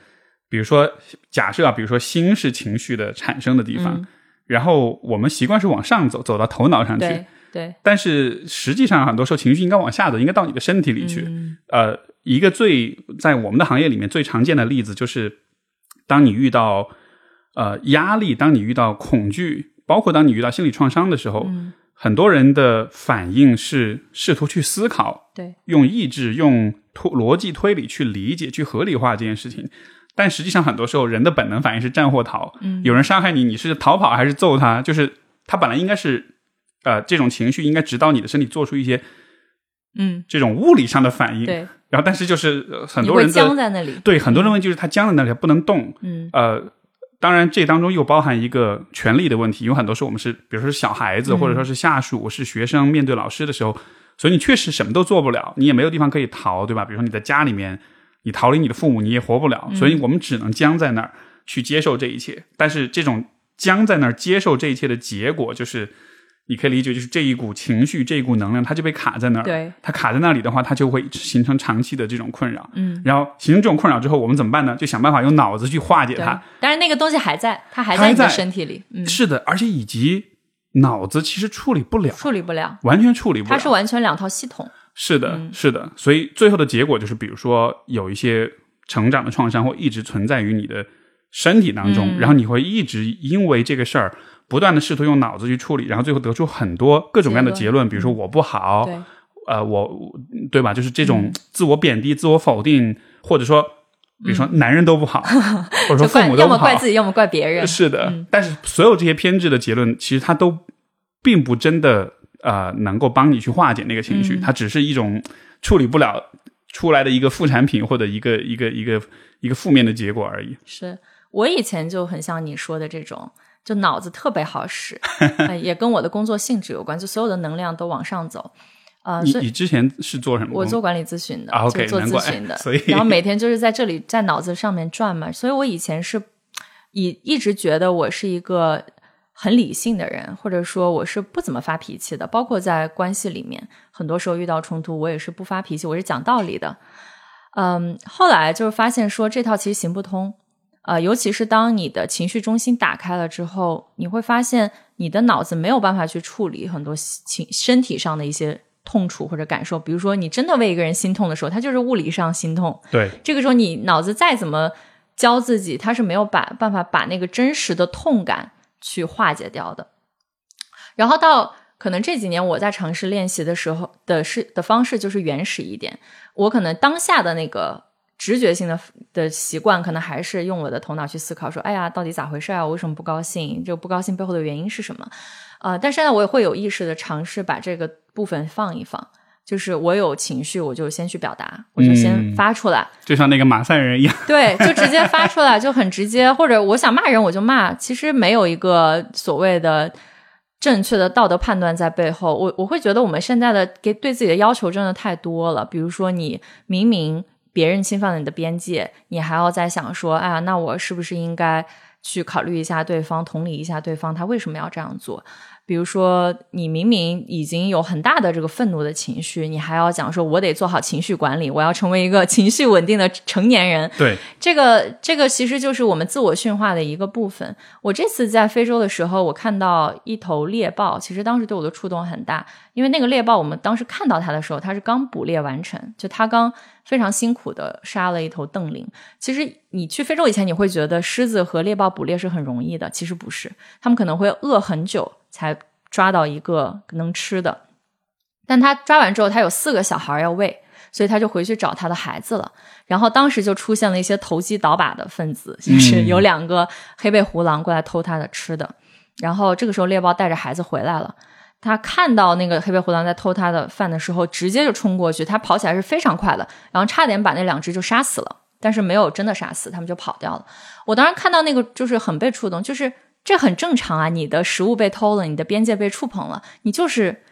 比如说假设啊，比如说心是情绪的产生的地方，嗯。然后我们习惯是往上走，走到头脑上去对，对，但是实际上很多时候情绪应该往下走，应该到你的身体里去。嗯。呃，一个最在我们的行业里面最常见的例子就是，当你遇到呃压力，当你遇到恐惧，包括当你遇到心理创伤的时候，嗯很多人的反应是试图去思考，对，用意志、用推逻辑推理去理解、去合理化这件事情。但实际上，很多时候人的本能反应是战或逃。嗯有人伤害你，你是逃跑还是揍他？就是他本来应该是，呃，这种情绪应该指导你的身体做出一些嗯，这种物理上的反应。对，然后，但是就是、呃很多人的僵在那里。对很多人问题就是他僵在那里不能动。嗯呃，当然这当中又包含一个权利的问题，有很多时候我们是，比如说是小孩子，嗯或者说是下属，是学生，面对老师的时候，所以你确实什么都做不了，你也没有地方可以逃，对吧？比如说你在家里面，你逃离你的父母，你也活不了，所以我们只能僵在那儿去接受这一切。但是这种僵在那儿接受这一切的结果，就是你可以理解，就是这一股情绪，这一股能量，它就被卡在那儿。对，它卡在那里的话，它就会形成长期的这种困扰。嗯，然后形成这种困扰之后，我们怎么办呢？就想办法用脑子去化解它。。但是那个东西还在，它还在你的身体里，嗯，是的，而且以及脑子其实处理不了，处理不了，完全处理不了。它是完全两套系统。是的，嗯是的。所以最后的结果就是，比如说有一些成长的创伤会一直存在于你的身体当中，嗯然后你会一直因为这个事儿不断的试图用脑子去处理，然后最后得出很多各种各样的结结论，比如说我不好，对，呃，我对吧？就是这种嗯。自我贬低、自我否定，或者说，比如说男人都不好，或者说父母都不好，要么怪自己，要么怪别人。是的，嗯。但是所有这些偏执的结论，其实它都并不真的呃能够帮你去化解那个情绪，嗯。它只是一种处理不了出来的一个副产品或者一个一个一个一个负面的结果而已。是我以前就很像你说的这种，就脑子特别好使，呃也跟我的工作性质有关，就所有的能量都往上走。呃，你你之前是做什么？我做管理咨询的，就做咨询的，所以然后每天就是在这里在脑子上面转嘛，所以我以前是以一直觉得我是一个很理性的人，或者说我是不怎么发脾气的，包括在关系里面，很多时候遇到冲突，我也是不发脾气，我是讲道理的。嗯，后来就是发现说这套其实行不通，呃，尤其是当你的情绪中心打开了之后，你会发现你的脑子没有办法去处理很多情身体上的一些痛楚或者感受，比如说你真的为一个人心痛的时候，他就是物理上心痛，对，这个时候你脑子再怎么教自己，他是没有把办法把那个真实的痛感去化解掉的。然后到可能这几年我在尝试练习的时候的是的方式就是原始一点，我可能当下的那个直觉性的的习惯，可能还是用我的头脑去思考，说，哎呀，到底咋回事啊？我为什么不高兴？这个不高兴背后的原因是什么？呃，但是呢，我也会有意识的尝试把这个部分放一放，就是我有情绪，我就先去表达，我就先嗯发出来。就像那个马赛人一样，对，就直接发出来，就很直接。或者我想骂人，我就骂。其实没有一个所谓的正确的道德判断在背后。我我会觉得我们现在的给对自己的要求真的太多了。比如说，你明明别人侵犯了你的边界，你还要再想说，哎呀，那我是不是应该去考虑一下对方，同理一下对方，他为什么要这样做？比如说，你明明已经有很大的这个愤怒的情绪，你还要讲说，我得做好情绪管理，我要成为一个情绪稳定的成年人。对，这个这个其实就是我们自我驯化的一个部分。我这次在非洲的时候，我看到一头猎豹，其实当时对我的触动很大，因为那个猎豹，我们当时看到它的时候，它是刚捕猎完成，就它刚非常辛苦的杀了一头瞪羚。其实你去非洲以前，你会觉得狮子和猎豹捕猎是很容易的，其实不是，他们可能会饿很久才抓到一个能吃的。但他抓完之后，他有四个小孩要喂，所以他就回去找他的孩子了。然后当时就出现了一些投机倒把的分子，就是有两个黑背胡狼过来偷他的吃的。然后这个时候猎豹带着孩子回来了，他看到那个黑背胡狼在偷他的饭的时候，直接就冲过去，他跑起来是非常快的，然后差点把那两只就杀死了，但是没有真的杀死，他们就跑掉了。我当时看到那个就是很被触动，就是这很正常啊，你的食物被偷了，你的边界被触碰了，你就是。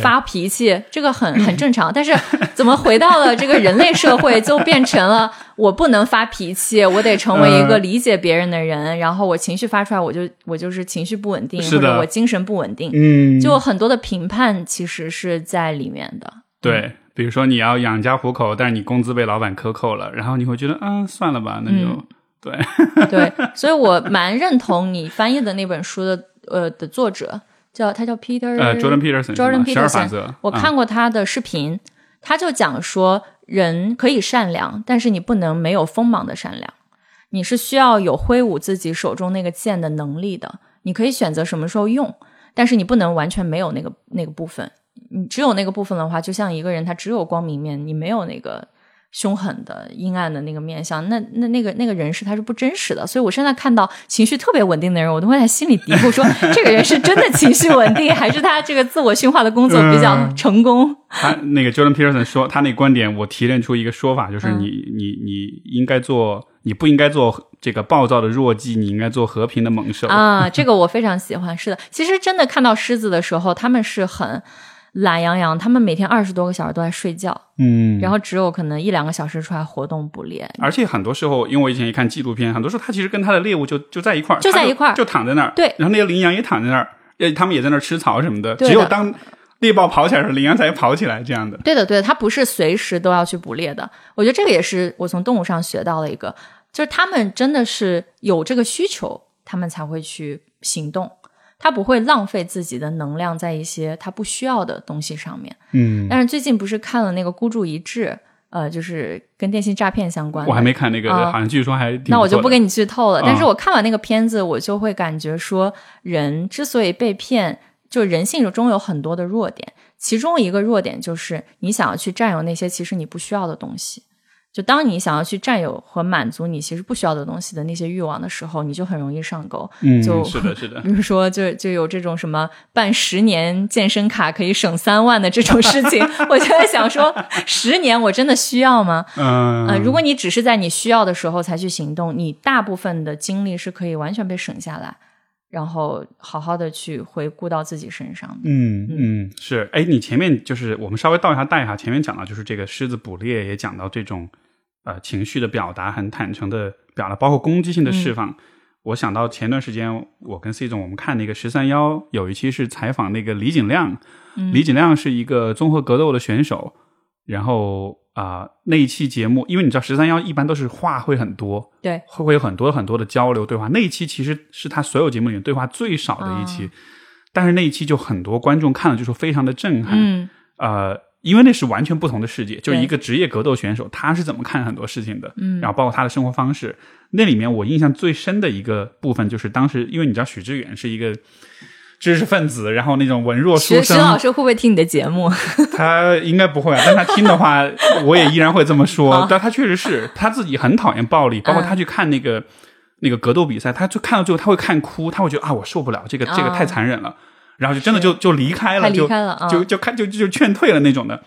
发脾气，这个很 很正常。但是怎么回到了这个人类社会，就变成了我不能发脾气，我得成为一个嗯理解别人的人。然后我情绪发出来，我就我就是情绪不稳定，是的或者我精神不稳定。嗯，就很多的评判其实是在里面的。对，比如说你要养家糊口，但是你工资被老板克扣了，然后你会觉得，嗯，算了吧，那就嗯对，对，所以我蛮认同你翻译的那本书的，呃的作者叫他叫 Peter 呃，Jordan Peterson 我嗯看过他的视频，他就讲说，人可以善良，但是你不能没有锋芒的善良，你是需要有挥舞自己手中那个剑的能力的。你可以选择什么时候用，但是你不能完全没有那个那个部分。你只有那个部分的话，就像一个人他只有光明面，你没有那个凶狠的、阴暗的那个面相，那那那个那个人是他是不真实的。所以我现在看到情绪特别稳定的人，我都会在心里嘀咕说，这个人是真的情绪稳定，还是他这个自我驯化的工作比较嗯成功？他那个 Jordan Peterson 说，他那个观点，我提炼出一个说法，就是嗯你、你你应该做，你不应该做这个暴躁的弱鸡，你应该做和平的猛兽。啊，这个我非常喜欢。是的，其实真的看到狮子的时候，他们是很懒洋洋，他们每天二十多个小时都在睡觉，嗯，然后只有可能一两个小时出来活动捕猎。而且很多时候，因为我以前也看纪录片，很多时候他其实跟他的猎物就就在一块儿，就在一块儿就躺在那儿。对然后那些羚羊也躺在那儿，呃，他们也在那儿吃草什么的。对的只有当猎豹跑起来的时候，羚羊才跑起来这样的。对的，对的，它不是随时都要去捕猎的。我觉得这个也是我从动物上学到的一个，就是他们真的是有这个需求，他们才会去行动。他不会浪费自己的能量在一些他不需要的东西上面。嗯，但是最近不是看了那个孤注一掷，呃，就是跟电信诈骗相关的。我还没看那个，啊好像据说还挺那我就不给你剧透了。嗯但是我看完那个片子，我就会感觉说，人之所以被骗，就人性中有很多的弱点，其中一个弱点就是你想要去占有那些其实你不需要的东西。就当你想要去占有和满足你其实不需要的东西的那些欲望的时候，你就很容易上钩。嗯，就是的，是的 比。如说就，就有这种什么办十年健身卡可以省三万的这种事情，我就在想说，十年我真的需要吗？嗯、呃，如果你只是在你需要的时候才去行动，你大部分的精力是可以完全被省下来，然后好好的去回顾到自己身上。嗯嗯是，哎，你前面就是我们稍微倒一下带一下，前面讲到就是这个狮子捕猎，也讲到这种呃情绪的表达，很坦诚的表达，包括攻击性的释放。我想到前段时间我跟 C 总我们看那个十三幺有一期是采访那个李景亮，李景亮是一个综合格斗的选手，然后啊、那一期节目，因为你知道十三幺一般都是话会很多，对，会会有很多很多的交流对话。那一期其实是他所有节目里面对话最少的一期，但是那一期就很多观众看了就说非常的震撼。嗯呃，因为那是完全不同的世界，就是一个职业格斗选手他是怎么看很多事情的，嗯然后包括他的生活方式。那里面我印象最深的一个部分就是当时，因为你知道许知远是一个。知识分子，然后那种文弱书生老师会不会听你的节目？他应该不会啊，但他听的话，我也依然会这么说。但他确实是他自己很讨厌暴力，包括嗯他去看那个、那个格斗比赛，他就看到最后他会看哭，他会觉得啊，我受不了这个这个啊太残忍了，然后就真的就就离开了，他离就开了啊就就看就就劝退了那种的。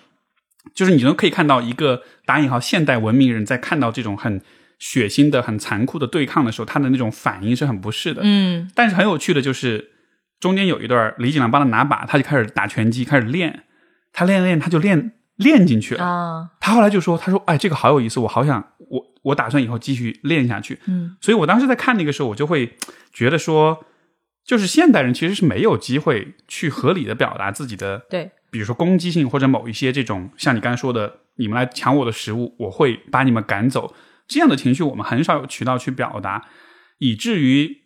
就是你能可以看到一个打引号现代文明人在看到这种很血腥的、很残酷的对抗的时候，他的那种反应是很不适的。嗯但是很有趣的就是，中间有一段李景亮帮他拿把，他就开始打拳击，开始练。他练练，他就练练进去了。啊他后来就说：“他说，哎，这个好有意思，我好想我我打算以后继续练下去。”嗯所以我当时在看那个时候，我就会觉得说，就是现代人其实是没有机会去合理的表达自己的，对比如说攻击性或者某一些这种像你刚才说的，你们来抢我的食物，我会把你们赶走这样的情绪，我们很少有渠道去表达，以至于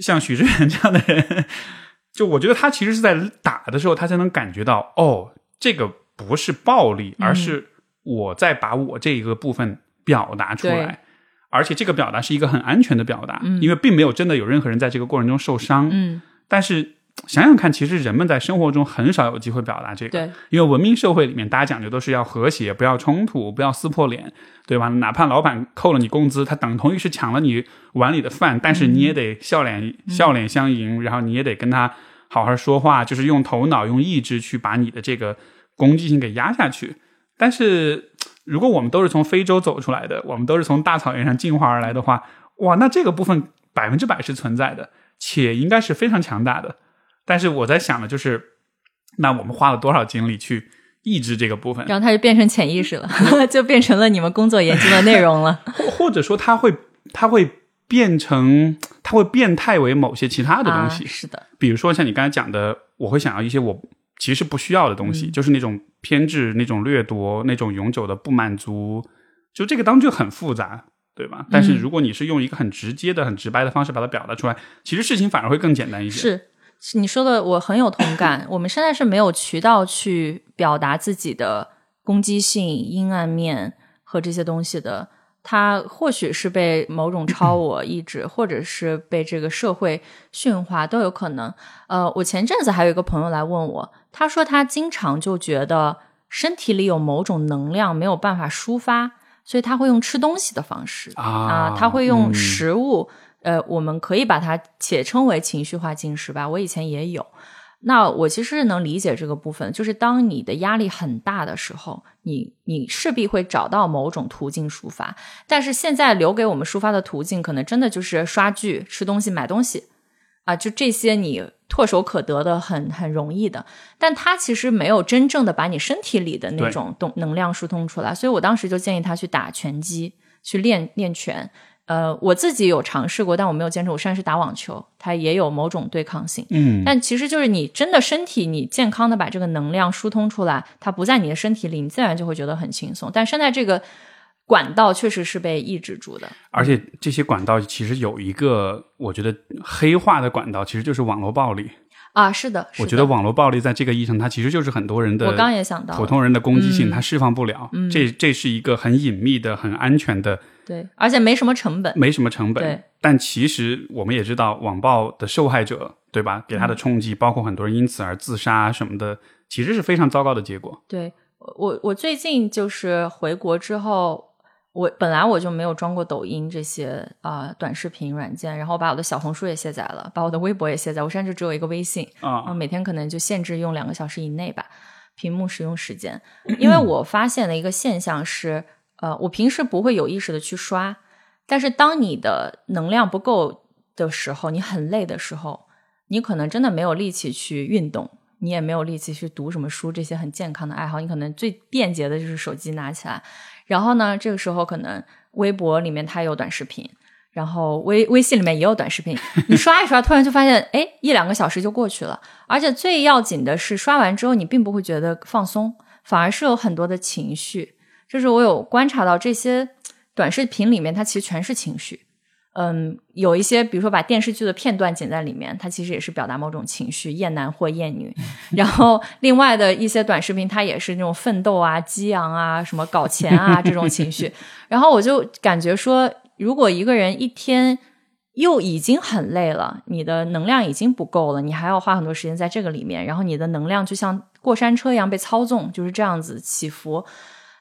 像许志远这样的人，就我觉得他其实是在打的时候，他才能感觉到哦，这个不是暴力，而是我在把我这一个部分表达出对来。而且这个表达是一个很安全的表达，因为并没有真的有任何人在这个过程中受伤。嗯但是想想看，其实人们在生活中很少有机会表达这个，对因为文明社会里面大家讲究都是要和谐，不要冲突，不要撕破脸，对吧？哪怕老板扣了你工资，他等同于是抢了你碗里的饭，但是你也得笑脸、笑脸相迎，然后你也得跟他好好说话，就是用头脑、用意志去把你的这个攻击性给压下去。但是如果我们都是从非洲走出来的，我们都是从大草原上进化而来的话，哇，那这个部分百分之百是存在的，且应该是非常强大的。但是我在想的就是，那我们花了多少精力去抑制这个部分，然后它就变成潜意识了，就变成了你们工作研究的内容了。或或者说它会它会变成它会变态为某些其他的东西，啊、是的，比如说像你刚才讲的，我会想要一些我其实不需要的东西，就是那种偏执、那种掠夺、那种永久的不满足，就这个当中就很复杂。对吧？但是如果你是用一个很直接的、很直白的方式把它表达出来，其实事情反而会更简单一些。是是你说的，我很有同感。我们现在是没有渠道去表达自己的攻击性、阴暗面和这些东西的。他或许是被某种超 我意志，或者是被这个社会驯化，都有可能。呃，我前阵子还有一个朋友来问我，他说他经常就觉得身体里有某种能量没有办法抒发，所以他会用吃东西的方式啊他会用嗯食物。呃，我们可以把它且称为情绪化进食吧。我以前也有。那我其实是能理解这个部分，就是当你的压力很大的时候，你你势必会找到某种途径抒发。但是现在留给我们抒发的途径，可能真的就是刷剧、吃东西、买东西啊，就这些你唾手可得的很很容易的。但它其实没有真正的把你身体里的那种动能量疏通出来，所以我当时就建议他去打拳击，去练练拳。呃，我自己有尝试过，但我没有坚持。我现在是打网球，它也有某种对抗性。嗯，但其实就是你真的身体，你健康的把这个能量疏通出来，它不在你的身体里，你自然就会觉得很轻松。但现在这个管道确实是被抑制住的。而且这些管道其实有一个，我觉得黑化的管道其实就是网络暴力。啊，是的，是的我觉得网络暴力在这个意义上，它其实就是很多人的我刚也想到普通人的攻击性，嗯它释放不了。这这是一个很隐秘的、很安全的，对，而且没什么成本。没什么成本。对但其实我们也知道，网暴的受害者，对吧？给他的冲击，包括很多人因此而自杀什么的，其实是非常糟糕的结果。对我，我最近就是回国之后，我本来我就没有装过抖音这些啊、呃短视频软件，然后把我的小红书也卸载了，把我的微博也卸载，我现在就只有一个微信，啊、啊，每天可能就限制用两个小时以内吧，屏幕使用时间。因为我发现了一个现象是，呃，我平时不会有意识的去刷，但是当你的能量不够的时候，你很累的时候，你可能真的没有力气去运动，你也没有力气去读什么书，这些很健康的爱好，你可能最便捷的就是手机拿起来，然后呢，这个时候可能微博里面它有短视频。然后微微信里面也有短视频，你刷一刷，突然就发现，哎，一两个小时就过去了。而且最要紧的是，刷完之后你并不会觉得放松，反而是有很多的情绪。就是我有观察到这些短视频里面，它其实全是情绪。嗯，有一些，比如说把电视剧的片段剪在里面，它其实也是表达某种情绪，厌男或厌女。然后另外的一些短视频，它也是那种奋斗啊、激昂啊、什么搞钱啊这种情绪。然后我就感觉说，如果一个人一天又已经很累了，你的能量已经不够了，你还要花很多时间在这个里面，然后你的能量就像过山车一样被操纵，就是这样子起伏，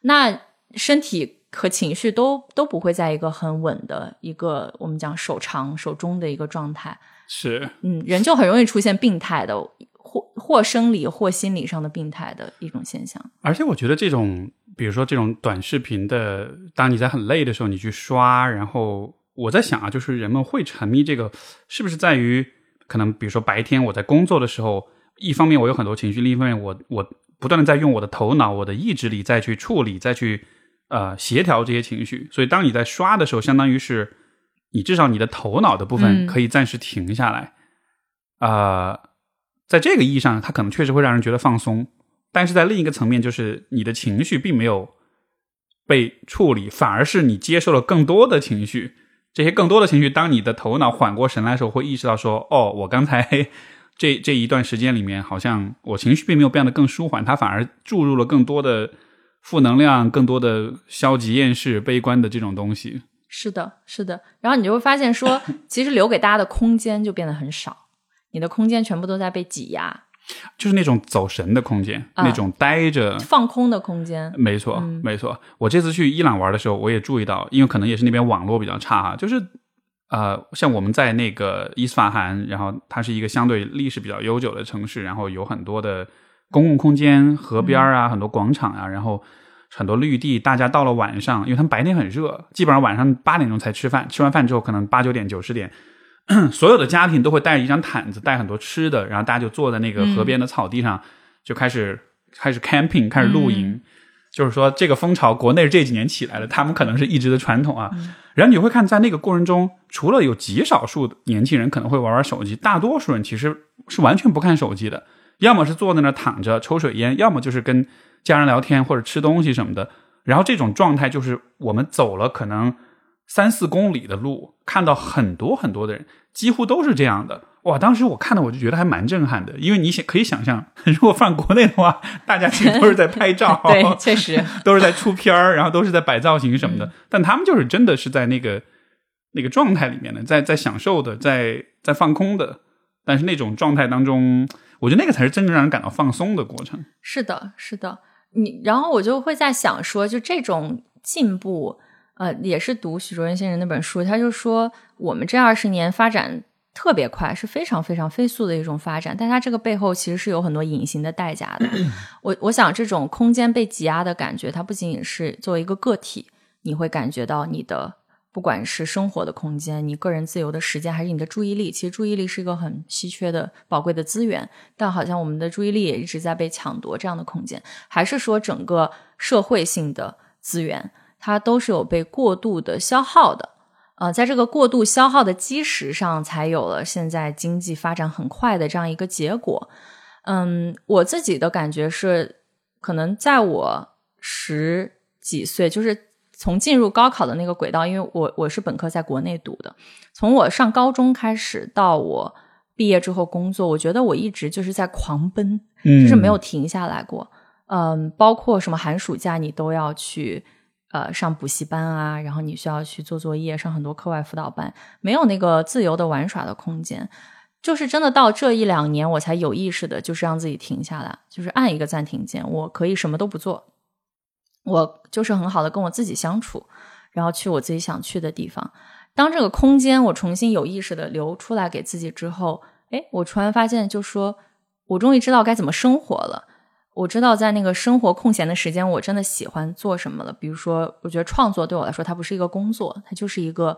那身体和情绪都都不会在一个很稳的一个我们讲手长手中的一个状态，是嗯，人就很容易出现病态的，或或生理或心理上的病态的一种现象。而且我觉得这种，比如说这种短视频的，当你在很累的时候，你去刷，然后我在想啊，就是人们会沉迷这个，是不是在于可能，比如说白天我在工作的时候，一方面我有很多情绪，另一方面我我不断的在用我的头脑、我的意志力再去处理、再去呃协调这些情绪，所以当你在刷的时候，相当于是你至少你的头脑的部分嗯可以暂时停下来，啊、在这个意义上，它可能确实会让人觉得放松，但是在另一个层面，就是你的情绪并没有被处理，反而是你接受了更多的情绪。这些更多的情绪，当你的头脑缓过神来的时候，会意识到说：“哦，我刚才这这一段时间里面，好像我情绪并没有变得更舒缓，它反而注入了更多的负能量、更多的消极、厌世、悲观的这种东西。是的，是的。然后你就会发现说，其实留给大家的空间就变得很少，你的空间全部都在被挤压，就是那种走神的空间，啊那种待着。放空的空间。没错，没错。我这次去伊朗玩的时候，我也注意到，因为可能也是那边网络比较差哈，就是呃，像我们在那个伊斯法罕，然后它是一个相对历史比较悠久的城市，然后有很多的公共空间、河边啊，很多广场啊，然后很多绿地。大家到了晚上，因为他们白天很热，基本上晚上八点钟才吃饭，吃完饭之后可能八九点、九十点。所有的家庭都会带着一张毯子，带很多吃的，然后大家就坐在那个河边的草地上，就开始开始 camping，开始露营。就是说，这个风潮国内这几年起来的，他们可能是一直的传统啊。然后你会看，在那个过程中，除了有极少数年轻人可能会玩玩手机，大多数人其实是完全不看手机的，要么是坐在那儿躺着抽水烟，要么就是跟家人聊天或者吃东西什么的。然后这种状态就是我们走了可能三四公里的路，看到很多很多的人，几乎都是这样的。哇！当时我看到我就觉得还蛮震撼的，因为你想可以想象，如果放国内的话，大家其实都是在拍照，对，确实 都是在出片儿，然后都是在摆造型什么的。但他们就是真的是在那个那个状态里面的，在在享受的，在在放空的。但是那种状态当中，我觉得那个才是真正让人感到放松的过程。是的，是的。你然后我就会在想说，就这种进步，呃，也是读许卓云先生那本书，他就说我们这二十年发展。特别快，是非常非常飞速的一种发展，但它这个背后其实是有很多隐形的代价的。我我想，这种空间被挤压的感觉，它不仅仅是作为一个个体，你会感觉到你的不管是生活的空间、你个人自由的时间，还是你的注意力。其实注意力是一个很稀缺的、宝贵的资源，但好像我们的注意力也一直在被抢夺。这样的空间，还是说整个社会性的资源，它都是有被过度的消耗的。呃，在这个过度消耗的基石上，才有了现在经济发展很快的这样一个结果。嗯，我自己的感觉是，可能在我十几岁，就是从进入高考的那个轨道，因为我我是本科在国内读的，从我上高中开始到我毕业之后工作，我觉得我一直就是在狂奔，就是没有停下来过。嗯，包括什么寒暑假你都要去。呃，上补习班啊，然后你需要去做作业，上很多课外辅导班，没有那个自由的玩耍的空间。就是真的到这一两年，我才有意识的，就是让自己停下来，就是按一个暂停键，我可以什么都不做，我就是很好的跟我自己相处，然后去我自己想去的地方。当这个空间我重新有意识的留出来给自己之后，哎，我突然发现，就说我终于知道该怎么生活了。我知道在那个生活空闲的时间，我真的喜欢做什么了。比如说，我觉得创作对我来说，它不是一个工作，它就是一个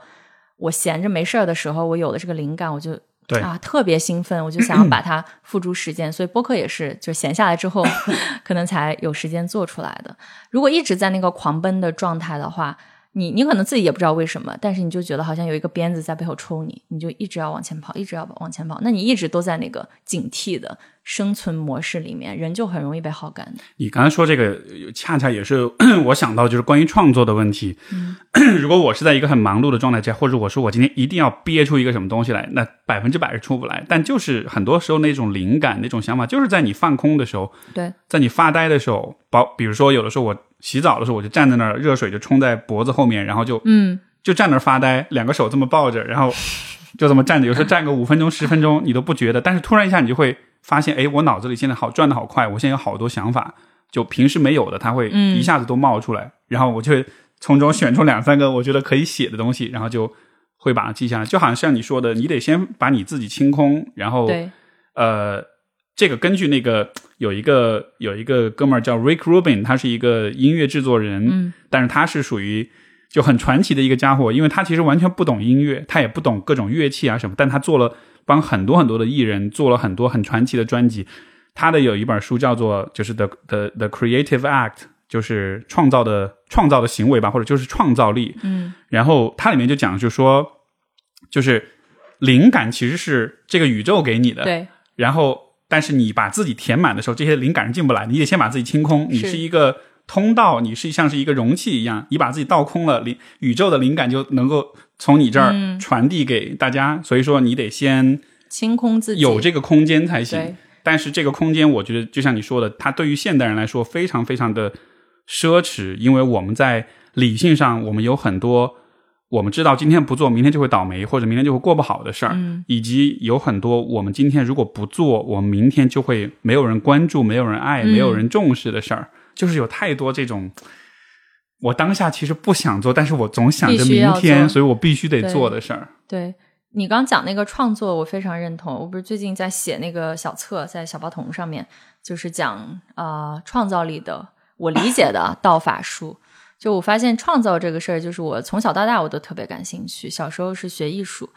我闲着没事儿的时候，我有了这个灵感，我就啊特别兴奋，我就想要把它付诸实践。所以播客也是，就闲下来之后，可能才有时间做出来的。如果一直在那个狂奔的状态的话，你你可能自己也不知道为什么，但是你就觉得好像有一个鞭子在背后抽你，你就一直要往前跑，一直要往前跑。那你一直都在那个警惕的。生存模式里面，人就很容易被耗干。你刚才说这个，恰恰也是 我想到，就是关于创作的问题。嗯，如果我是在一个很忙碌的状态下，或者我说我今天一定要憋出一个什么东西来，那百分之百是出不来。但就是很多时候那种灵感、那种想法，就是在你放空的时候，对，在你发呆的时候，包比如说有的时候我洗澡的时候，我就站在那儿，热水就冲在脖子后面，然后就嗯，就站那儿发呆，两个手这么抱着，然后就这么站着，有时候站个五分钟、十分钟，你都不觉得，但是突然一下你就会。发现哎，我脑子里现在好转的好快，我现在有好多想法，就平时没有的，它会一下子都冒出来，然后我就从中选出两三个我觉得可以写的东西，然后就会把它记下来。就好像像你说的，你得先把你自己清空，然后呃，这个根据那个有一个有一个哥们儿叫 Rick Rubin，他是一个音乐制作人，嗯，但是他是属于就很传奇的一个家伙，因为他其实完全不懂音乐，他也不懂各种乐器啊什么，但他做了。帮很多很多的艺人做了很多很传奇的专辑，他的有一本书叫做就是《The The The Creative Act》，就是创造的创造的行为吧，或者就是创造力。嗯，然后它里面就讲，就说就是灵感其实是这个宇宙给你的，对。然后，但是你把自己填满的时候，这些灵感是进不来，你得先把自己清空。你是一个通道，你是像是一个容器一样，你把自己倒空了，灵宇宙的灵感就能够。从你这儿传递给大家，所以说你得先清空自己，有这个空间才行。但是这个空间，我觉得就像你说的，它对于现代人来说非常非常的奢侈，因为我们在理性上，我们有很多我们知道今天不做，明天就会倒霉，或者明天就会过不好的事儿，以及有很多我们今天如果不做，我们明天就会没有人关注、没有人爱、没有人重视的事儿，就是有太多这种。我当下其实不想做，但是我总想着明天，所以我必须得做的事儿。对你刚讲那个创作，我非常认同。我不是最近在写那个小册，在小报童上面，就是讲啊创造力的，我理解的 道法术。就我发现创造这个事儿，就是我从小到大我都特别感兴趣。小时候是学艺术。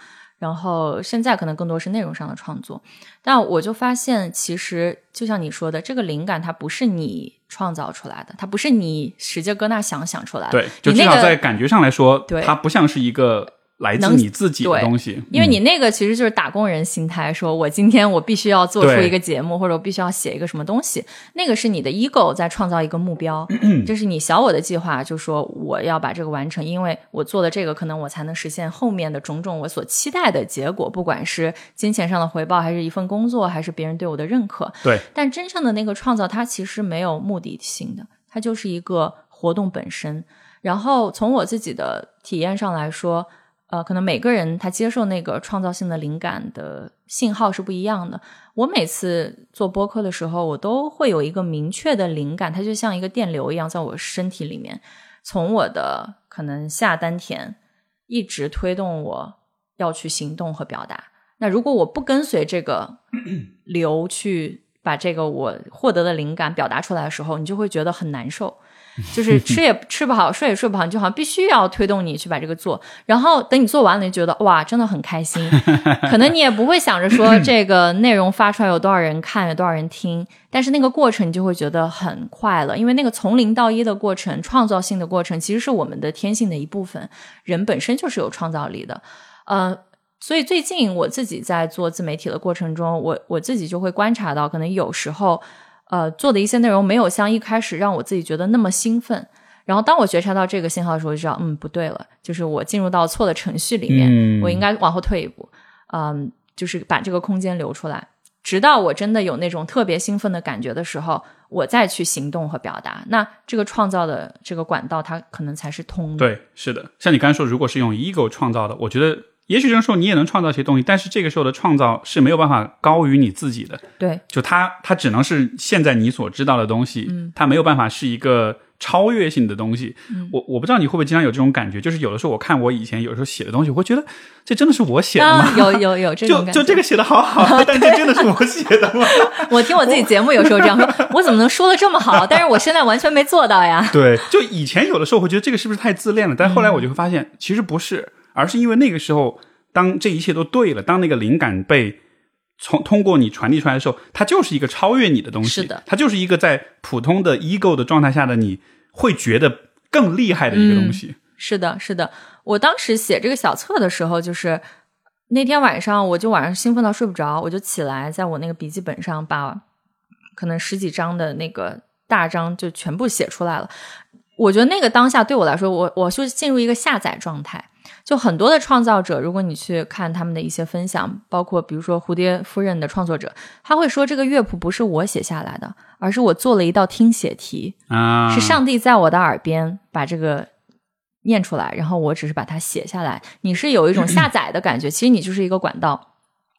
然后现在可能更多是内容上的创作，但我就发现，其实就像你说的，这个灵感它不是你创造出来的，它不是你使劲搁那想想出来的。对，就至少在感觉上来说，对，它不像是一个来自能你自己的东西，因为嗯你那个其实就是打工人心态，说我今天我必须要做出一个节目，或者我必须要写一个什么东西，那个是你的 ego 在创造一个目标，这是你小我的计划，就说我要把这个完成，因为我做了这个，可能我才能实现后面的种种我所期待的结果，不管是金钱上的回报，还是一份工作，还是别人对我的认可。对但真正的那个创造，它其实没有目的性的，它就是一个活动本身。然后从我自己的体验上来说，呃，可能每个人他接受那个创造性的灵感的信号是不一样的。我每次做播客的时候，我都会有一个明确的灵感，它就像一个电流一样，在我身体里面，从我的可能下丹田一直推动我要去行动和表达。那如果我不跟随这个 流去把这个我获得的灵感表达出来的时候，你就会觉得很难受。就是 吃也吃不好，睡也睡不好，你就好像必须要推动你去把这个做。然后等你做完了，你觉得哇，真的很开心。可能你也不会想着说这个内容发出来有多少人看，有多少人听，但是那个过程你就会觉得很快乐，因为那个从零到一的过程，创造性的过程，其实是我们的天性的一部分。人本身就是有创造力的，呃。所以最近我自己在做自媒体的过程中，我我自己就会观察到，可能有时候，呃，做的一些内容没有像一开始让我自己觉得那么兴奋。然后当我觉察到这个信号的时候，我就知道，嗯，不对了，就是我进入到错的程序里面，嗯我应该往后退一步，嗯，就是把这个空间留出来，直到我真的有那种特别兴奋的感觉的时候，我再去行动和表达。那这个创造的这个管道，它可能才是通的。对，是的，像你刚才说，如果是用 ego 创造的，我觉得也许这个时候你也能创造一些东西，但是这个时候的创造是没有办法高于你自己的，对就它它只能是现在你所知道的东西，它没有办法是一个超越性的东西。我我不知道你会不会经常有这种感觉，就是有的时候我看我以前有时候写的东西，我会觉得这真的是我写的吗？啊，有有有 这种感觉。就就这个写的好好，但这真的是我写的吗？我听我自己节目有时候这样说，我怎么能说的这么好？但是我现在完全没做到呀。对，就以前有的时候会觉得这个是不是太自恋了，但后来我就会发现，其实不是，而是因为那个时候，当这一切都对了，当那个灵感被从通过你传递出来的时候，它就是一个超越你的东西，是的它就是一个在普通的 ego 的状态下的你会觉得更厉害的一个东西。是的，是的。我当时写这个小册的时候，就是那天晚上，我就晚上兴奋到睡不着，我就起来，在我那个笔记本上把可能十几张的那个大章就全部写出来了。我觉得那个当下对我来说，我我就进入一个下载状态。就很多的创造者，如果你去看他们的一些分享，包括比如说蝴蝶夫人的创作者，他会说这个乐谱不是我写下来的，而是我做了一道听写题，啊，是上帝在我的耳边把这个念出来，然后我只是把它写下来。你是有一种下载的感觉，其实你就是一个管道。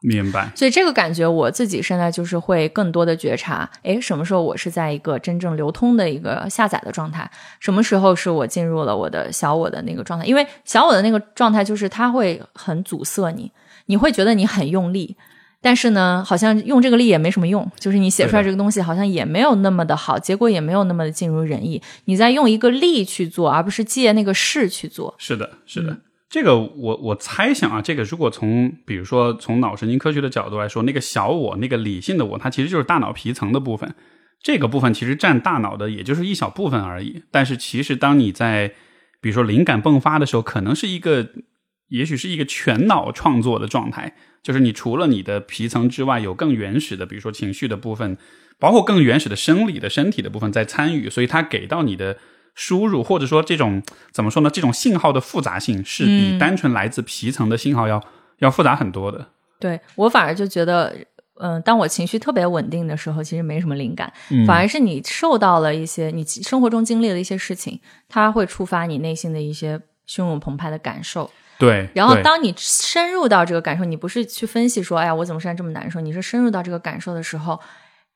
明白，所以这个感觉我自己现在就是会更多的觉察，诶，什么时候我是在一个真正流通的一个下载的状态？什么时候是我进入了我的小我的那个状态？因为小我的那个状态就是它会很阻塞你，你会觉得你很用力。但是呢，好像用这个力也没什么用，就是你写出来这个东西好像也没有那么的好，结果也没有那么的尽如人意。你在用一个力去做，而不是借那个势去做。是的，是嗯的。这个我我猜想啊，这个如果从比如说从脑神经科学的角度来说，那个小我，那个理性的我，它其实就是大脑皮层的部分。这个部分其实占大脑的也就是一小部分而已。但是其实当你在比如说灵感迸发的时候，可能是一个，也许是一个全脑创作的状态，就是你除了你的皮层之外，有更原始的，比如说情绪的部分，包括更原始的生理的身体的部分在参与，所以它给到你的。输入或者说这种怎么说呢？这种信号的复杂性是比单纯来自皮层的信号要、要复杂很多的。对我反而就觉得，嗯、当我情绪特别稳定的时候，其实没什么灵感，反而是你受到了一些你生活中经历的一些事情，它会触发你内心的一些汹涌澎湃的感受。对，对然后当你深入到这个感受，你不是去分析说，哎呀，我怎么现在这么难受？你是深入到这个感受的时候，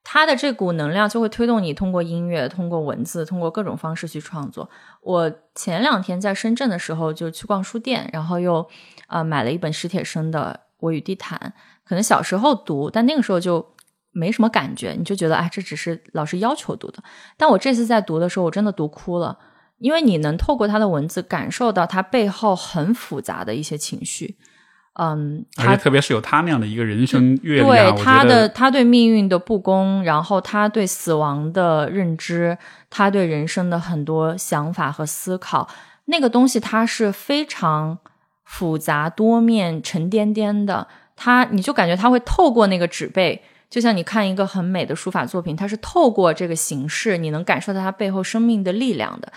他的这股能量就会推动你通过音乐、通过文字、通过各种方式去创作。我前两天在深圳的时候就去逛书店，然后又呃买了一本史铁生的《我与地毯》，可能小时候读，但那个时候就没什么感觉，你就觉得哎，这只是老师要求读的。但我这次在读的时候，我真的读哭了。因为你能透过他的文字感受到他背后很复杂的一些情绪，嗯，他而且特别是有他那样的一个人生阅历、啊，对他的他对命运的不公，然后他对死亡的认知，他对人生的很多想法和思考，那个东西它是非常复杂多面、沉甸甸的，他你就感觉他会透过那个纸背，就像你看一个很美的书法作品，它是透过这个形式，你能感受到它背后生命的力量的。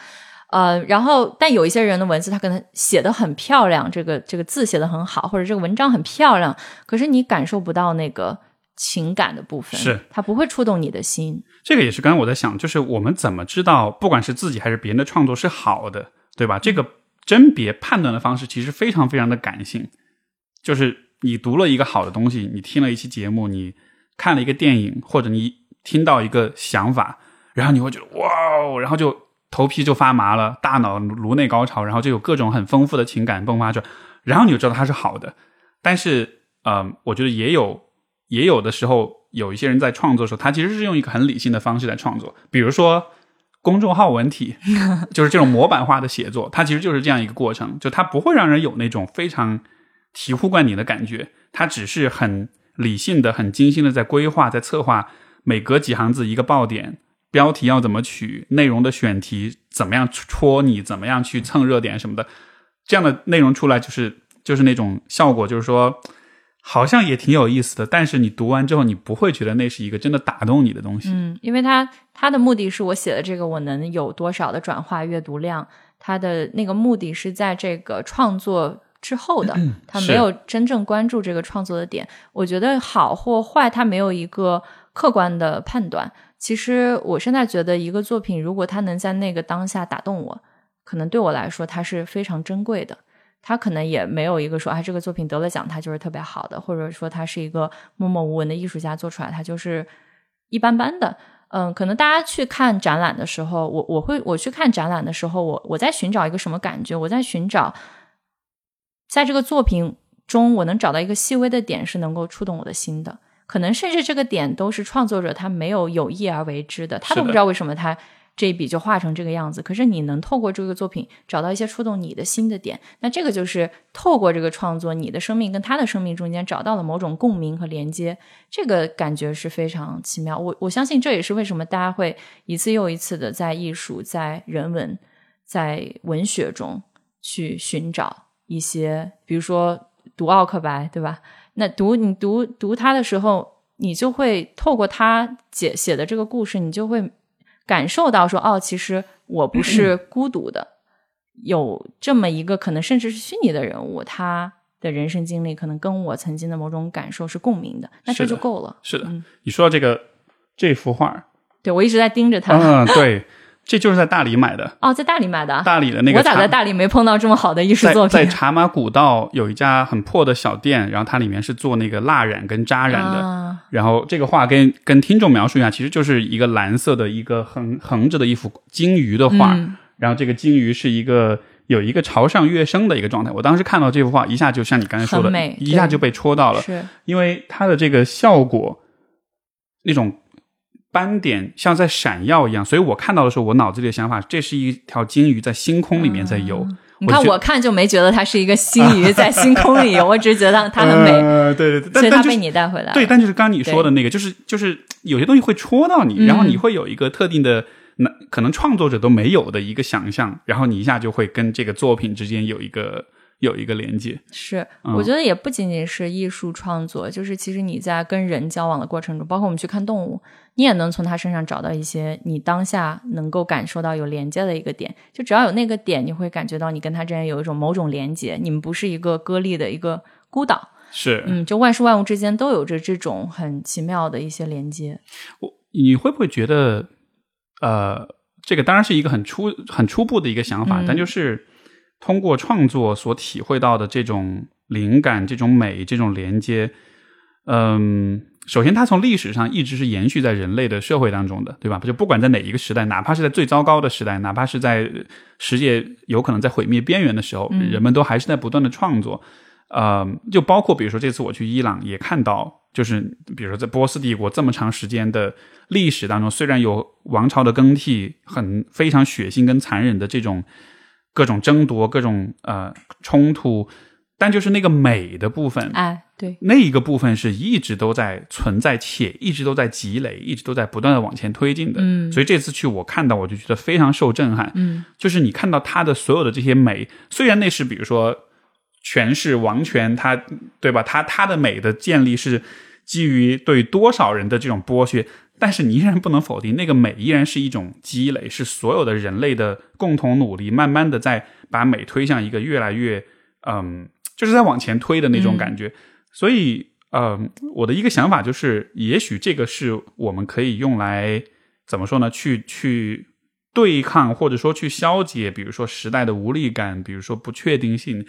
呃，然后但有一些人的文字，他可能写的很漂亮，这个这个字写的很好，或者这个文章很漂亮，可是你感受不到那个情感的部分，是它不会触动你的心。这个也是刚才我在想，就是我们怎么知道，不管是自己还是别人的创作是好的，对吧？这个甄别判断的方式其实非常非常的感性，就是你读了一个好的东西，你听了一期节目，你看了一个电影，或者你听到一个想法，然后你会觉得哇哦，然后就头皮就发麻了，大脑颅内高潮，然后就有各种很丰富的情感迸发出来，然后你就知道它是好的。但是，嗯、我觉得也有也有的时候，有一些人在创作的时候，他其实是用一个很理性的方式在创作，比如说公众号文体，就是这种模板化的写作，它其实就是这样一个过程，就它不会让人有那种非常醍醐灌顶的感觉，它只是很理性的、很精心的在规划、在策划，每隔几行字一个爆点，标题要怎么取，内容的选题怎么样戳你，怎么样去蹭热点什么的，这样的内容出来就是就是那种效果，就是说好像也挺有意思的，但是你读完之后，你不会觉得那是一个真的打动你的东西。嗯，因为它它的目的是我写的这个我能有多少的转化阅读量，它的那个目的是在这个创作之后的，他没有真正关注这个创作的点。我觉得好或坏，他没有一个客观的判断。其实我现在觉得，一个作品如果它能在那个当下打动我，可能对我来说它是非常珍贵的。它可能也没有一个说，啊，这个作品得了奖，它就是特别好的，或者说它是一个默默无闻的艺术家做出来，它就是一般般的。嗯，可能大家去看展览的时候，我我会我去看展览的时候，我我在寻找一个什么感觉？我在寻找，在这个作品中，我能找到一个细微的点是能够触动我的心的。可能甚至这个点都是创作者他没有有意而为之的，他都不知道为什么他这一笔就画成这个样子。可是你能透过这个作品找到一些触动你的心的点，那这个就是透过这个创作，你的生命跟他的生命中间找到了某种共鸣和连接，这个感觉是非常奇妙。我我相信这也是为什么大家会一次又一次的在艺术、在人文、在文学中去寻找一些，比如说读奥克白，对吧？那读你读读他的时候，你就会透过他写写的这个故事，你就会感受到说，哦，其实我不是孤独的，有这么一个可能甚至是虚拟的人物，他的人生经历可能跟我曾经的某种感受是共鸣的，那这就够了。是的，嗯你说到这个这幅画，对我一直在盯着他。嗯，对，这就是在大理买的，哦，在大理买的啊，大理的那个我咋在大理没碰到这么好的艺术作品？在茶马古道有一家很破的小店，然后它里面是做那个蜡染跟扎染的。啊然后这个画跟跟听众描述一下，其实就是一个蓝色的一个横横着的一幅金鱼的画，嗯然后这个金鱼是一个有一个朝上跃升的一个状态。我当时看到这幅画，一下就像你刚才说的一下就被戳到了，是因为它的这个效果，那种斑点像在闪耀一样，所以我看到的时候，我脑子里的想法，这是一条金鱼在星空里面在游。你看，我看就没觉得它是一个星鱼在星空里游，我只是觉得它很美，呃、对对对，所以它被你带回来了。对，但就是刚刚你说的那个，就是就是有些东西会戳到你，嗯然后你会有一个特定的，那可能创作者都没有的一个想象，然后你一下就会跟这个作品之间有一个有一个连接。是，嗯我觉得也不仅仅是艺术创作，就是其实你在跟人交往的过程中，包括我们去看动物，你也能从他身上找到一些你当下能够感受到有连接的一个点。就只要有那个点，你会感觉到你跟他之间有一种某种连接，你们不是一个割裂的一个孤岛。是，嗯，就万事万物之间都有着这种很奇妙的一些连接。我你会不会觉得，呃，这个当然是一个很初很初步的一个想法，嗯但就是通过创作所体会到的这种灵感、这种美、这种连接，嗯。首先，它从历史上一直是延续在人类的社会当中的，对吧？就不管在哪一个时代，哪怕是在最糟糕的时代，哪怕是在世界有可能在毁灭边缘的时候，嗯人们都还是在不断的创作。呃，就包括比如说这次我去伊朗也看到，就是比如说在波斯帝国这么长时间的历史当中，虽然有王朝的更替，很非常血腥跟残忍的这种各种争夺、各种呃冲突，但就是那个美的部分，哎，对，那一个部分是一直都在存在，且一直都在积累，一直都在不断的往前推进的。嗯所以这次去我看到，我就觉得非常受震撼。嗯就是你看到它的所有的这些美，虽然那是比如说权势王权，它对吧？它它的美的建立是基于对多少人的这种剥削，但是你依然不能否定，那个美依然是一种积累，是所有的人类的共同努力，慢慢的在把美推向一个越来越嗯，就是在往前推的那种感觉。所以，嗯，我的一个想法就是，也许这个是我们可以用来怎么说呢？去去对抗或者说去消解，比如说时代的无力感，比如说不确定性。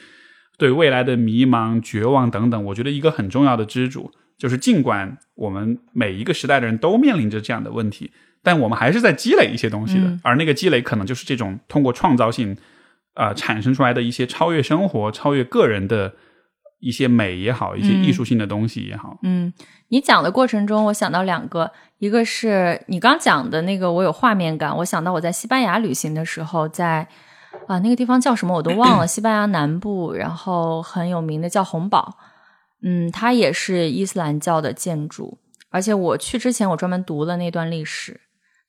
对未来的迷茫、绝望等等，我觉得一个很重要的支柱就是，尽管我们每一个时代的人都面临着这样的问题，但我们还是在积累一些东西的。而那个积累，可能就是这种通过创造性，啊，产生出来的一些超越生活、超越个人的一些美也好，一些艺术性的东西也好。嗯，你讲的过程中，我想到两个，一个是你刚讲的那个，我有画面感，我想到我在西班牙旅行的时候，在。啊，那个地方叫什么我都忘了，西班牙南部，然后很有名的叫红堡，嗯，它也是伊斯兰教的建筑，而且我去之前我专门读了那段历史，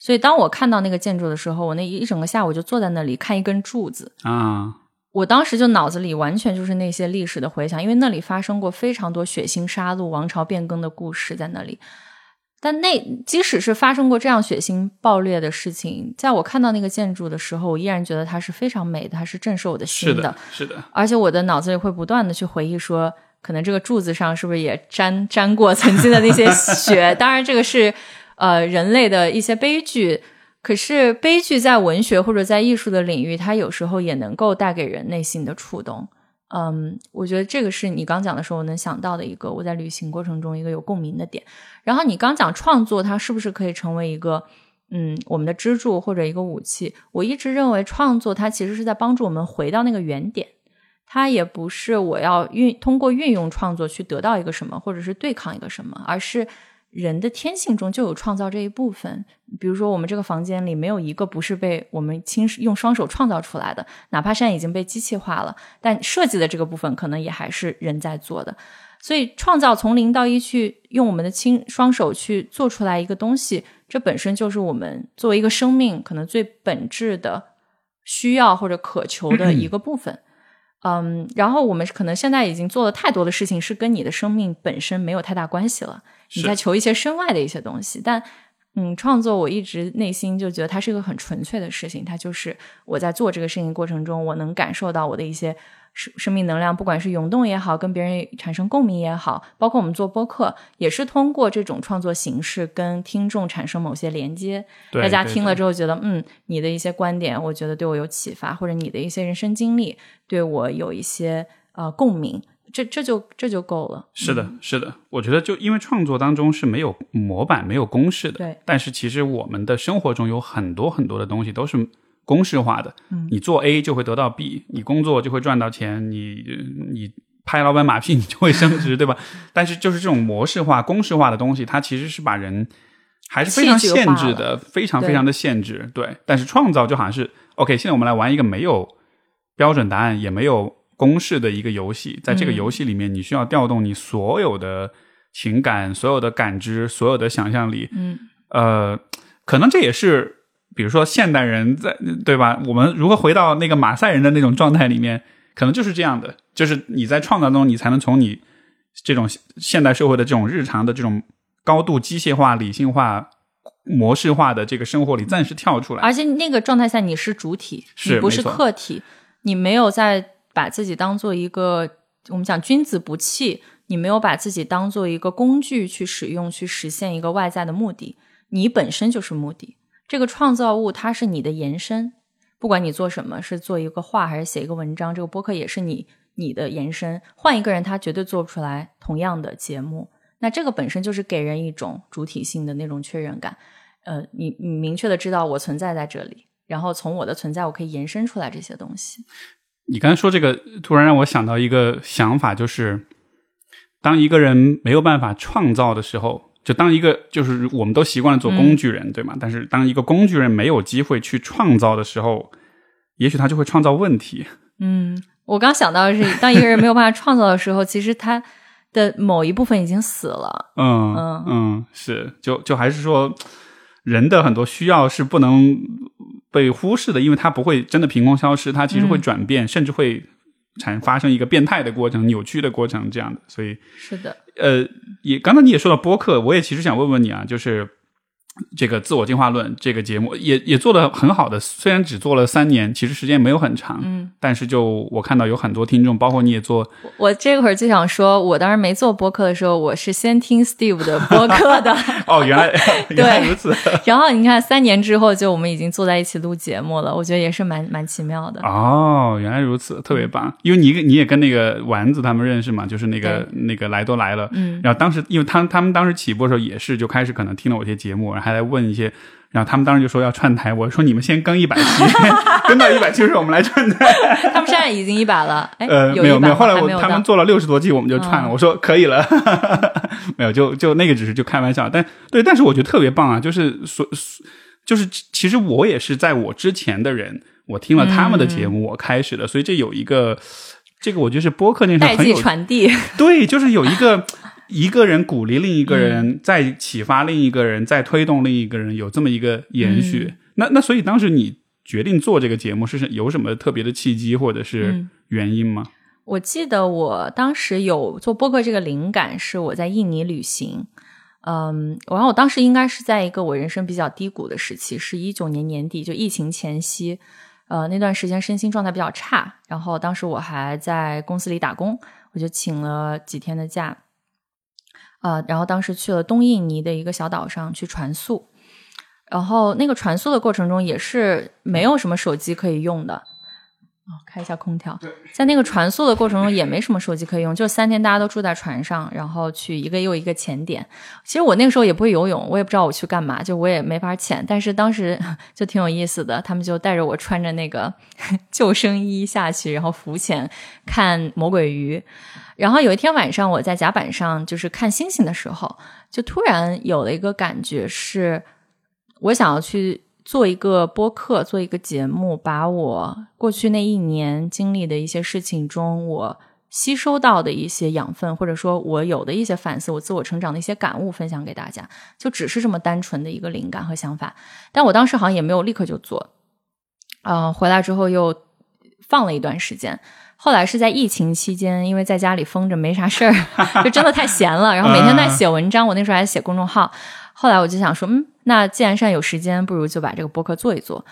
所以当我看到那个建筑的时候，我那一整个下午就坐在那里看一根柱子啊，我当时就脑子里完全就是那些历史的回想，因为那里发生过非常多血腥杀戮、王朝变更的故事在那里。但那即使是发生过这样血腥暴烈的事情，在我看到那个建筑的时候，我依然觉得它是非常美的，它是震慑我的心的。是的，而且我的脑子里会不断的去回忆说，可能这个柱子上是不是也沾沾过曾经的那些血？当然，这个是呃人类的一些悲剧。可是悲剧在文学或者在艺术的领域，它有时候也能够带给人内心的触动。嗯，我觉得这个是你刚讲的时候我能想到的一个我在旅行过程中一个有共鸣的点。然后你刚讲创作，它是不是可以成为一个嗯我们的支柱或者一个武器？我一直认为创作它其实是在帮助我们回到那个原点，它也不是我要运通过运用创作去得到一个什么，或者是对抗一个什么，而是。人的天性中就有创造这一部分，比如说我们这个房间里没有一个不是被我们亲用双手创造出来的，哪怕现在已经被机器化了，但设计的这个部分可能也还是人在做的。所以创造从零到一去用我们的亲双手去做出来一个东西，这本身就是我们作为一个生命可能最本质的需要或者渴求的一个部分。然后我们可能现在已经做了太多的事情，是跟你的生命本身没有太大关系了。你在求一些身外的一些东西，但嗯，创作我一直内心就觉得它是一个很纯粹的事情。它就是我在做这个事情过程中，我能感受到我的一些生生命能量，不管是涌动也好，跟别人产生共鸣也好，包括我们做播客，也是通过这种创作形式跟听众产生某些连接。大家听了之后觉得，嗯，你的一些观点，我觉得对我有启发，或者你的一些人生经历对我有一些呃共鸣。这这就这就够了。是的，是的，我觉得就因为创作当中是没有模板、没有公式的。对。但是其实我们的生活中有很多很多的东西都是公式化的。嗯。你做 A 就会得到 B，你工作就会赚到钱，你你拍老板马屁你就会升职，对吧？但是就是这种模式化、公式化的东西，它其实是把人还是非常限制的，非常非常的限制。对。但是创造就好像是 OK，现在我们来玩一个没有标准答案，也没有。公式的一个游戏，在这个游戏里面，你需要调动你所有的情感、所有的感知、所有的想象力。嗯，呃，可能这也是，比如说现代人在对吧？我们如何回到那个马赛人的那种状态里面，可能就是这样的，就是你在创造中，你才能从你这种现代社会的这种日常的这种高度机械化、理性化、模式化的这个生活里暂时跳出来。而且那个状态下，你是主体，你不是客体，你没有在。把自己当做一个，我们讲君子不器，你没有把自己当做一个工具去使用，去实现一个外在的目的，你本身就是目的。这个创造物它是你的延伸，不管你做什么，是做一个画还是写一个文章，这个播客也是你你的延伸。换一个人，他绝对做不出来同样的节目。那这个本身就是给人一种主体性的那种确认感。呃，你你明确的知道我存在在这里，然后从我的存在，我可以延伸出来这些东西。你刚才说这个，突然让我想到一个想法，就是当一个人没有办法创造的时候，就当一个就是我们都习惯了做工具人，对吗？但是当一个工具人没有机会去创造的时候，也许他就会创造问题。嗯，我刚想到的是，当一个人没有办法创造的时候，其实他的某一部分已经死了。嗯嗯嗯，是，就就还是说，人的很多需要是不能。被忽视的，因为它不会真的凭空消失，它其实会转变，甚至会产发生一个变态的过程、扭曲的过程这样的。所以，是的，呃，也刚才你也说到播客，我也其实想问问你啊，就是这个自我进化论这个节目也也做的很好的，虽然只做了三年，其实时间没有很长，嗯，但是就我看到有很多听众，包括你也做，我这会儿就想说，我当时没做播客的时候，我是先听 Steve 的播客的，哦，原来 原来如此，然后你看三年之后，就我们已经坐在一起录节目了，我觉得也是蛮蛮奇妙的。哦，原来如此，特别棒，因为你你也跟那个丸子他们认识嘛，就是那个那个来都来了，嗯，然后当时因为他他们当时起播的时候也是就开始可能听了我一些节目，然后还来问一些。然后他们当时就说要串台，我说你们先更一百期，更到一百期的时候我们来串台。他们现在已经一百了，哎，呃，没有没有，后来我他们做了六十多期，我们就串了。嗯我说可以了，没有，就就那个只是就开玩笑，但对，但是我觉得特别棒啊，就是所就是其实我也是在我之前的人，我听了他们的节目，我开始的，所以这有一个这个我觉得是播客那上代际很有传递，对，就是有一个一个人鼓励另一个人，再启发另一个人，再推动另一个人，有这么一个延续。那那所以当时你决定做这个节目，是是有什么特别的契机或者是嗯原因吗？我记得我当时有做播客这个灵感，是我在印尼旅行。嗯，然后我当时应该是在一个我人生比较低谷的时期，是一九年年底，就疫情前夕。呃，那段时间身心状态比较差，然后当时我还在公司里打工，我就请了几天的假。呃，然后当时去了东印尼的一个小岛上去传速，然后那个传速的过程中也是没有什么手机可以用的。哦，开一下空调。在那个传速的过程中，也没什么手机可以用，就三天大家都住在船上，然后去一个又一个潜点。其实我那个时候也不会游泳，我也不知道我去干嘛，就我也没法潜。但是当时 就挺有意思的，他们就带着我穿着那个 救生衣下去，然后浮潜看魔鬼鱼。然后有一天晚上，我在甲板上就是看星星的时候，就突然有了一个感觉是，我想要去。做一个播客，做一个节目，把我过去那一年经历的一些事情中，我吸收到的一些养分，或者说我有的一些反思，我自我成长的一些感悟，分享给大家，就只是这么单纯的一个灵感和想法。但我当时好像也没有立刻就做，呃，回来之后又放了一段时间。后来是在疫情期间，因为在家里封着没啥事儿，就真的太闲了，然后每天在写文章。我那时候还写公众号。后来我就想说，嗯，那既然现在有时间，不如就把这个播客做一做。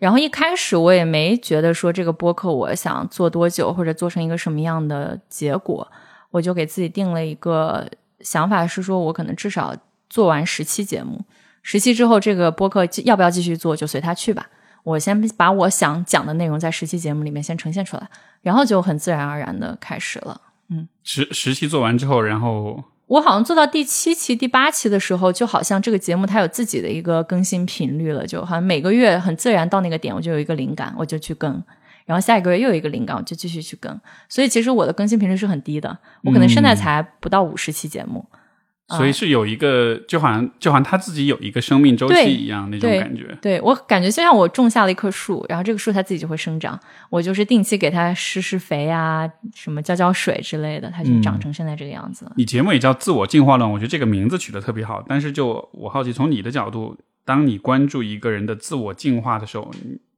然后一开始我也没觉得说这个播客我想做多久，或者做成一个什么样的结果，我就给自己定了一个想法，是说我可能至少做完十期节目，十期之后这个播客要不要继续做，就随他去吧。我先把我想讲的内容在十期节目里面先呈现出来，然后就很自然而然的开始了。嗯，十十期做完之后，然后。我好像做到第七期、第八期的时候，就好像这个节目它有自己的一个更新频率了，就好像每个月很自然到那个点，我就有一个灵感，我就去更，然后下一个月又有一个灵感，我就继续去更。所以其实我的更新频率是很低的，我可能现在才不到五十期节目。嗯所以是有一个，就好像就好像他自己有一个生命周期一样那种感觉。对我感觉就像我种下了一棵树，然后这个树它自己就会生长，我就是定期给它施施肥啊，什么浇浇水之类的，它就长成现在这个样子了。你节目也叫自我进化论，我觉得这个名字取得特别好。但是就我好奇，从你的角度，当你关注一个人的自我进化的时候，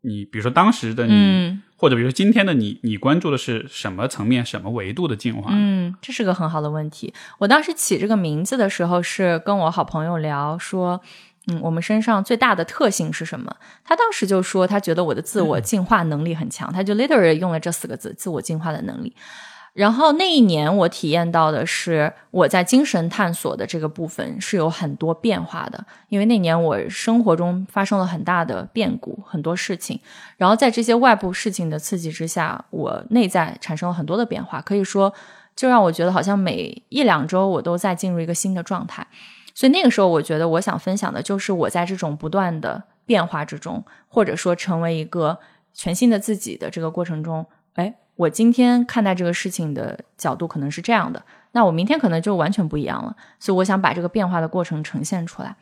你你比如说当时的你。嗯或者比如说今天的你，你关注的是什么层面、什么维度的进化？嗯，这是个很好的问题。我当时起这个名字的时候，是跟我好朋友聊说，嗯，我们身上最大的特性是什么？他当时就说，他觉得我的自我进化能力很强，他就 literally 用了这四个字“自我进化的能力”。然后那一年，我体验到的是我在精神探索的这个部分是有很多变化的，因为那年我生活中发生了很大的变故，很多事情，然后在这些外部事情的刺激之下，我内在产生了很多的变化，可以说就让我觉得好像每一两周我都在进入一个新的状态。所以那个时候，我觉得我想分享的就是我在这种不断的变化之中，或者说成为一个全新的自己的这个过程中，哎。我今天看待这个事情的角度可能是这样的，那我明天可能就完全不一样了。所以我想把这个变化的过程呈现出来。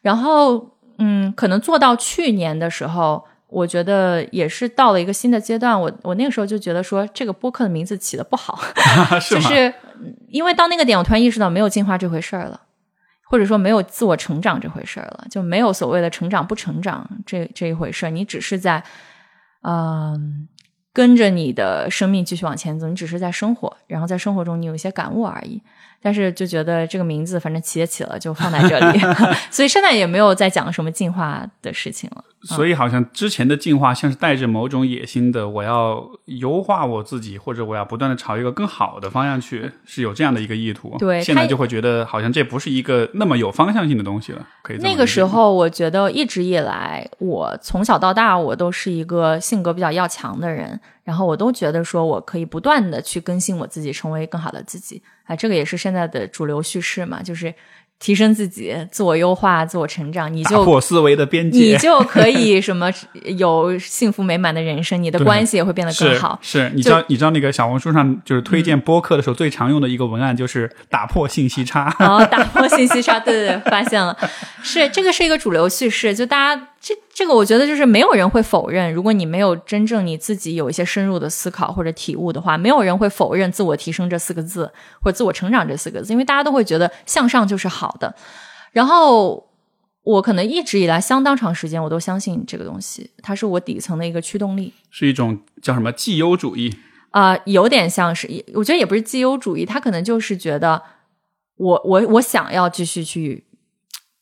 然后，嗯，可能做到去年的时候，我觉得也是到了一个新的阶段。我我那个时候就觉得说，这个播客的名字起的不好，就是因为到那个点，我突然意识到没有进化这回事儿了，或者说没有自我成长这回事儿了，就没有所谓的成长不成长这这一回事儿。你只是在，嗯。跟着你的生命继续往前走，你只是在生活，然后在生活中你有一些感悟而已。但是就觉得这个名字反正起也起了，就放在这里，所以现在也没有再讲什么进化的事情了。所以好像之前的进化像是带着某种野心的，我要优化我自己，或者我要不断的朝一个更好的方向去，是有这样的一个意图。对现在就会觉得好像这不是一个那么有方向性的东西了。可以那个时候，我觉得一直以来，我从小到大，我都是一个性格比较要强的人，然后我都觉得说我可以不断的去更新我自己，成为更好的自己。啊，这个也是现在的主流叙事嘛，就是提升自己、自我优化、自我成长，你打就破思维的边界，你就可以什么有幸福美满的人生，你的关系也会变得更好。是，你知道你知道那个小红书上就是推荐播客的时候最常用的一个文案就是打破信息差。然后打破信息差，对对对，发现了，是这个是一个主流叙事，就大家这这个，我觉得就是没有人会否认，如果你没有真正你自己有一些深入的思考或者体悟的话，没有人会否认自我提升这四个字或者自我成长这四个字，因为大家都会觉得向上就是好的。然后我可能一直以来相当长时间我都相信这个东西，它是我底层的一个驱动力。是一种叫什么绩优主义，啊、有点像是，我觉得也不是绩优主义，他可能就是觉得我我我想要继续去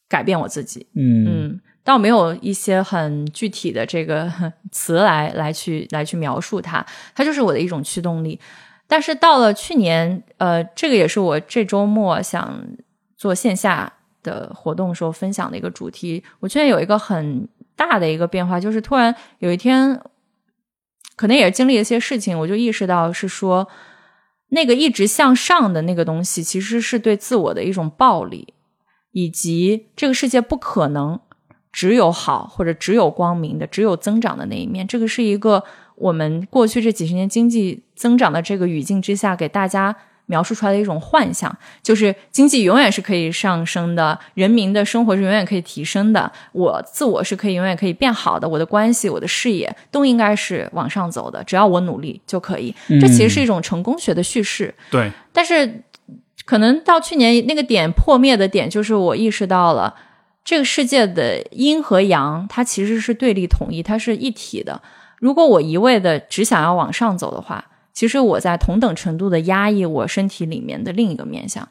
改变我自己，嗯嗯，倒没有一些很具体的这个 词来来去来去描述它，它就是我的一种驱动力。但是到了去年，呃，这个也是我这周末想做线下的活动时候分享的一个主题。我去年有一个很大的一个变化，就是突然有一天，可能也是经历了一些事情，我就意识到是说，那个一直向上的那个东西，其实是对自我的一种暴力，以及这个世界不可能只有好或者只有光明的，只有增长的那一面。这个是一个我们过去这几十年经济增长的这个语境之下给大家描述出来的一种幻想，就是经济永远是可以上升的，人民的生活是永远可以提升的，我自我是可以永远可以变好的，我的关系、我的事业都应该是往上走的，只要我努力就可以。这其实是一种成功学的叙事，对，但是可能到去年那个点破灭的点，就是我意识到了这个世界的阴和阳，它其实是对立统一，它是一体的。如果我一味的只想要往上走的话，其实我在同等程度的压抑我身体里面的另一个面相。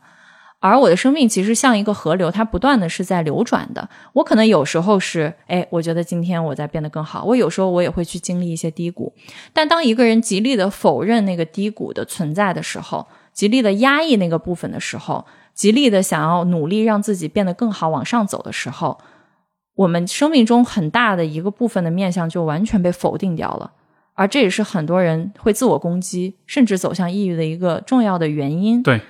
而我的生命其实像一个河流，它不断的是在流转的。我可能有时候是，哎，我觉得今天我在变得更好。我有时候我也会去经历一些低谷。但当一个人极力的否认那个低谷的存在的时候，极力的压抑那个部分的时候，极力的想要努力让自己变得更好、往上走的时候，我们生命中很大的一个部分的面相就完全被否定掉了。而这也是很多人会自我攻击，甚至走向抑郁的一个重要的原因。对，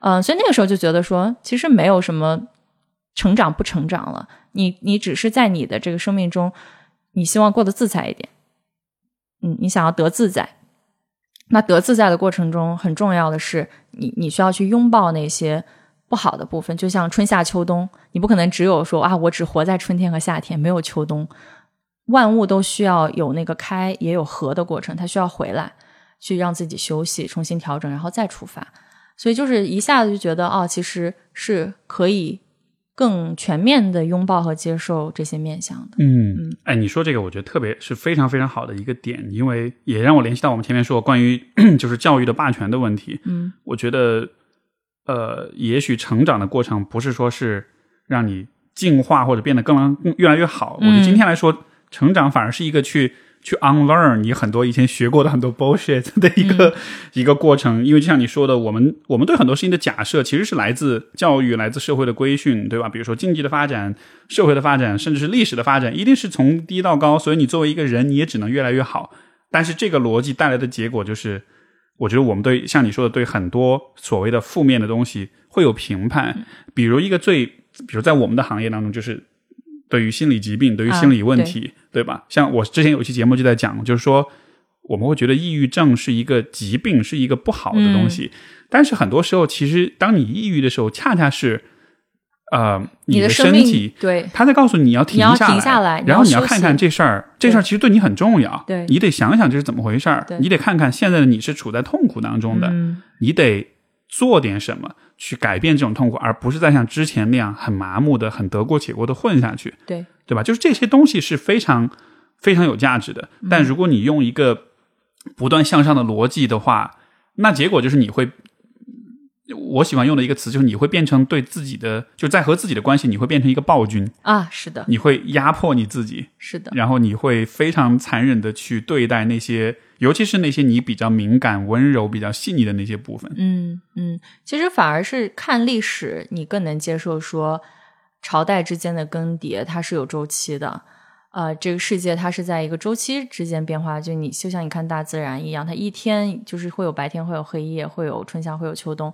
嗯、所以那个时候就觉得说，其实没有什么成长不成长了，你你只是在你的这个生命中，你希望过得自在一点，嗯，你想要得自在。那得自在的过程中，很重要的是你你需要去拥抱那些不好的部分，就像春夏秋冬，你不可能只有说啊，我只活在春天和夏天，没有秋冬。万物都需要有那个开也有合的过程，它需要回来，去让自己休息，重新调整，然后再出发。所以就是一下子就觉得，哦，其实是可以更全面的拥抱和接受这些面向的。嗯，哎，你说这个，我觉得特别是非常非常好的一个点，因为也让我联系到我们前面说关于 就是教育的霸权的问题。嗯，我觉得，呃，也许成长的过程不是说是让你进化或者变得更更越来越好。我觉得今天来说，成长反而是一个去去 unlearn 你很多以前学过的很多 bullshit 的一个、一个过程。因为就像你说的，我们我们对很多事情的假设其实是来自教育、来自社会的规训，对吧？比如说经济的发展、社会的发展，甚至是历史的发展，一定是从低到高。所以你作为一个人，你也只能越来越好。但是这个逻辑带来的结果就是，我觉得我们对像你说的，对很多所谓的负面的东西会有评判。比如一个最，比如在我们的行业当中，就是对于心理疾病、对于心理问题，对吧？像我之前有一期节目就在讲，就是说我们会觉得抑郁症是一个疾病，是一个不好的东西。但是很多时候，其实当你抑郁的时候，恰恰是呃你的身体对他在告诉你你要停下来，停下来然后你要看看这事儿，这事儿其实对你很重要。对你得想想这是怎么回事儿，你得看看现在的你是处在痛苦当中的，嗯你得做点什么去改变这种痛苦，而不是再像之前那样很麻木的、很得过且过的混下去，对，对吧？就是这些东西是非常非常有价值的。嗯但如果你用一个不断向上的逻辑的话，那结果就是你会。我喜欢用的一个词就是你会变成对自己的，就在和自己的关系，你会变成一个暴君啊，是的，你会压迫你自己，是的，然后你会非常残忍的去对待那些，尤其是那些你比较敏感、温柔、比较细腻的那些部分。嗯嗯，其实反而是看历史，你更能接受说朝代之间的更迭它是有周期的。呃，这个世界它是在一个周期之间变化，就你就像你看大自然一样，它一天就是会有白天，会有黑夜，会有春夏，会有秋冬。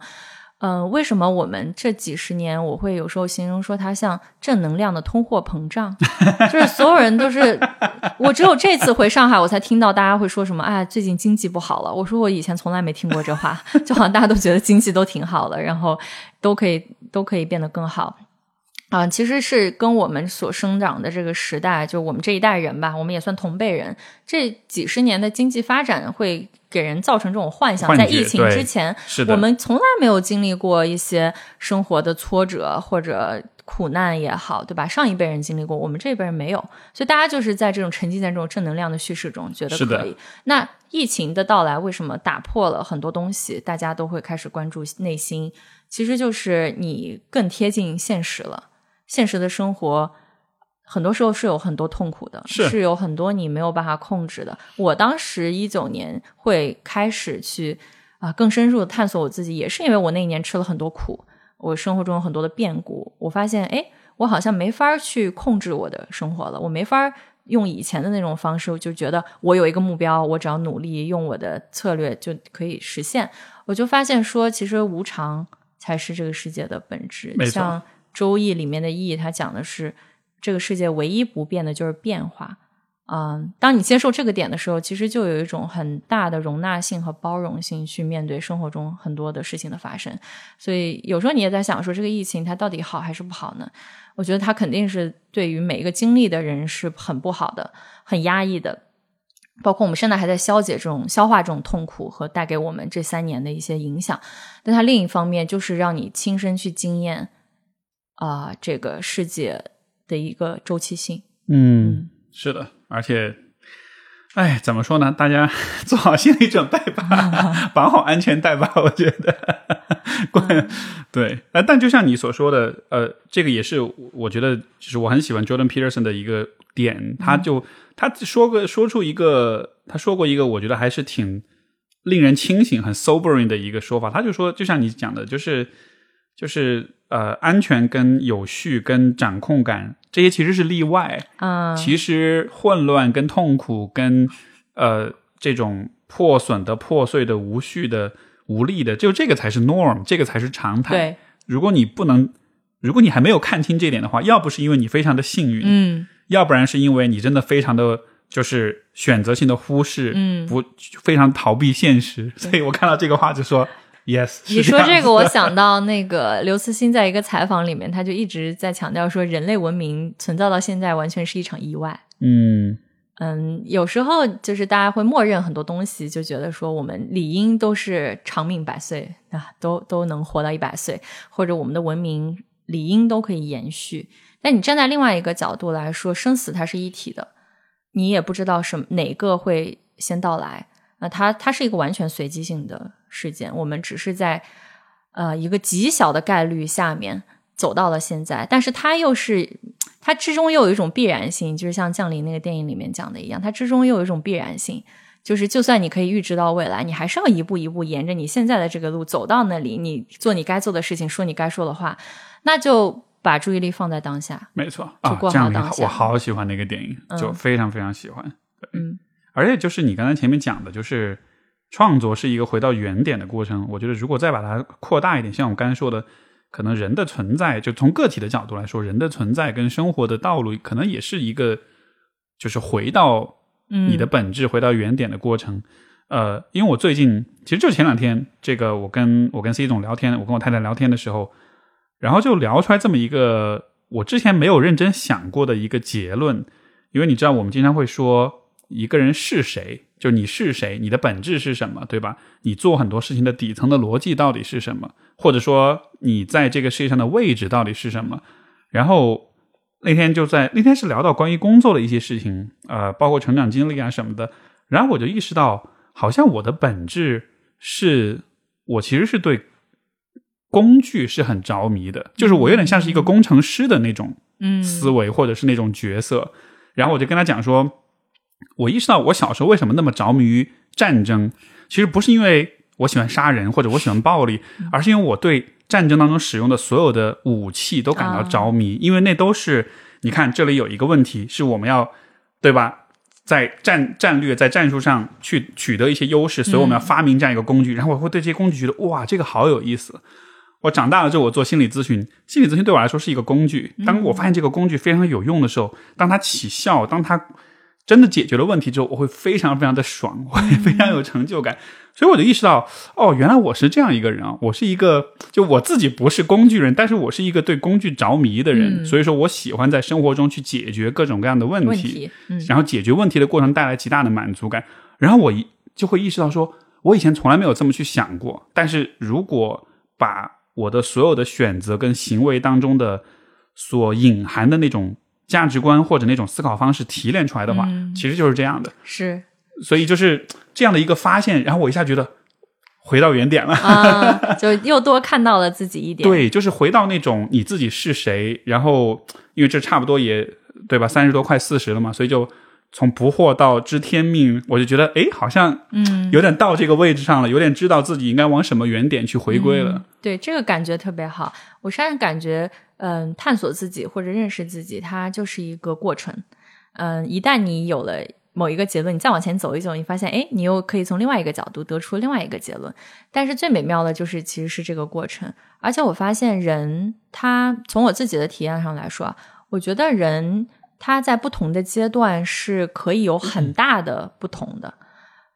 嗯，为什么我们这几十年，我会有时候形容说它像正能量的通货膨胀，就是所有人都是，我只有这次回上海，我才听到大家会说什么，哎，最近经济不好了。我说我以前从来没听过这话，就好像大家都觉得经济都挺好的，然后都可以都可以变得更好。啊，其实是跟我们所生长的这个时代，就我们这一代人吧，我们也算同辈人。这几十年的经济发展会给人造成这种幻想，在疫情之前，我们从来没有经历过一些生活的挫折或者苦难也好，对吧？上一辈人经历过，我们这一辈人没有，所以大家就是在这种沉浸在这种正能量的叙事中，觉得可以。那疫情的到来，为什么打破了很多东西？大家都会开始关注内心，其实就是你更贴近现实了。现实的生活，很多时候是有很多痛苦的，是有很多你没有办法控制的。我当时一九年会开始去啊更深入的探索我自己，也是因为我那一年吃了很多苦，我生活中有很多的变故，我发现哎，我好像没法去控制我的生活了，我没法用以前的那种方式，就觉得我有一个目标，我只要努力用我的策略就可以实现。我就发现说，其实无常才是这个世界的本质，像。周易里面的意义，它讲的是这个世界唯一不变的就是变化。嗯，当你接受这个点的时候，其实就有一种很大的容纳性和包容性去面对生活中很多的事情的发生。所以有时候你也在想说，这个疫情它到底好还是不好呢？我觉得它肯定是对于每一个经历的人是很不好的、很压抑的。包括我们现在还在消解这种、消化这种痛苦和带给我们这三年的一些影响。但它另一方面就是让你亲身去经验。啊，这个世界的一个周期性，嗯，是的，而且，哎，怎么说呢？大家 做好心理准备吧，绑好安全带吧。我觉得，对，呃，但就像你所说的，呃，这个也是我觉得，就是我很喜欢 Jordan Peterson 的一个点，他就他说个说出一个，他说过一个，我觉得还是挺令人清醒、很 sobering 的一个说法。他就说，就像你讲的，就是就是。呃，安全跟有序跟掌控感这些其实是例外啊。其实混乱跟痛苦跟呃这种破损的、破碎的、无序的、无力的，就这个才是 norm，这个才是常态。对，如果你不能，如果你还没有看清这点的话，要不是因为你非常的幸运，嗯，要不然是因为你真的非常的就是选择性的忽视，嗯，不非常逃避现实。所以我看到这个话就说。Yes，你说这个，我想到那个刘慈欣在一个采访里面，他就一直在强调说，人类文明存在到现在完全是一场意外。嗯嗯，有时候就是大家会默认很多东西，就觉得说我们理应都是长命百岁啊，都都能活到一百岁，或者我们的文明理应都可以延续。但你站在另外一个角度来说，生死它是一体的，你也不知道什哪个会先到来。那它它是一个完全随机性的事件，我们只是在呃一个极小的概率下面走到了现在，但是它又是它之中又有一种必然性，就是像降临那个电影里面讲的一样，它之中又有一种必然性，就是就算你可以预知到未来，你还是要一步一步沿着你现在的这个路走到那里，你做你该做的事情，说你该说的话，那就把注意力放在当下，没错啊，降临我好喜欢那个电影，就非常非常喜欢，嗯。而且就是你刚才前面讲的，就是创作是一个回到原点的过程。我觉得如果再把它扩大一点，像我刚才说的，可能人的存在，就从个体的角度来说，人的存在跟生活的道路，可能也是一个就是回到你的本质、回到原点的过程。呃，因为我最近其实就前两天，这个我跟我跟 C 总聊天，我跟我太太聊天的时候，然后就聊出来这么一个我之前没有认真想过的一个结论。因为你知道，我们经常会说。一个人是谁？就你是谁？你的本质是什么？对吧？你做很多事情的底层的逻辑到底是什么？或者说你在这个世界上的位置到底是什么？然后那天就在那天是聊到关于工作的一些事情，呃，包括成长经历啊什么的。然后我就意识到，好像我的本质是我其实是对工具是很着迷的，就是我有点像是一个工程师的那种嗯思维或者是那种角色。然后我就跟他讲说，我意识到我小时候为什么那么着迷于战争，其实不是因为我喜欢杀人或者我喜欢暴力，而是因为我对战争当中使用的所有的武器都感到着迷，因为那都是你看这里有一个问题是我们要对吧？在战战略在战术上去取得一些优势，所以我们要发明这样一个工具，然后我会对这些工具觉得哇，这个好有意思。我长大了之后，我做心理咨询，心理咨询对我来说是一个工具。当我发现这个工具非常有用的时候，当它起效，当它真的解决了问题之后，我会非常非常的爽，我会非常有成就感。所以我就意识到，哦，原来我是这样一个人啊！我是一个，就我自己不是工具人，但是我是一个对工具着迷的人。所以说我喜欢在生活中去解决各种各样的问题，问题嗯然后解决问题的过程带来极大的满足感。然后我一就会意识到说，我以前从来没有这么去想过。但是如果把我的所有的选择跟行为当中的所隐含的那种价值观或者那种思考方式提炼出来的话，其实就是这样的。是所以就是这样的一个发现，然后我一下觉得回到原点了。啊，就又多看到了自己一点。对，就是回到那种你自己是谁，然后因为这差不多也对吧，三十多快四十了嘛，所以就从不惑到知天命，我就觉得哎，好像嗯有点到这个位置上了，有点知道自己应该往什么原点去回归了。对，这个感觉特别好。我现在感觉，嗯，探索自己或者认识自己，它就是一个过程。嗯，一旦你有了某一个结论，你再往前走一走，你发现，哎，你又可以从另外一个角度得出另外一个结论。但是最美妙的就是，其实是这个过程。而且我发现人，他从我自己的体验上来说啊，我觉得人他在不同的阶段是可以有很大的不同的。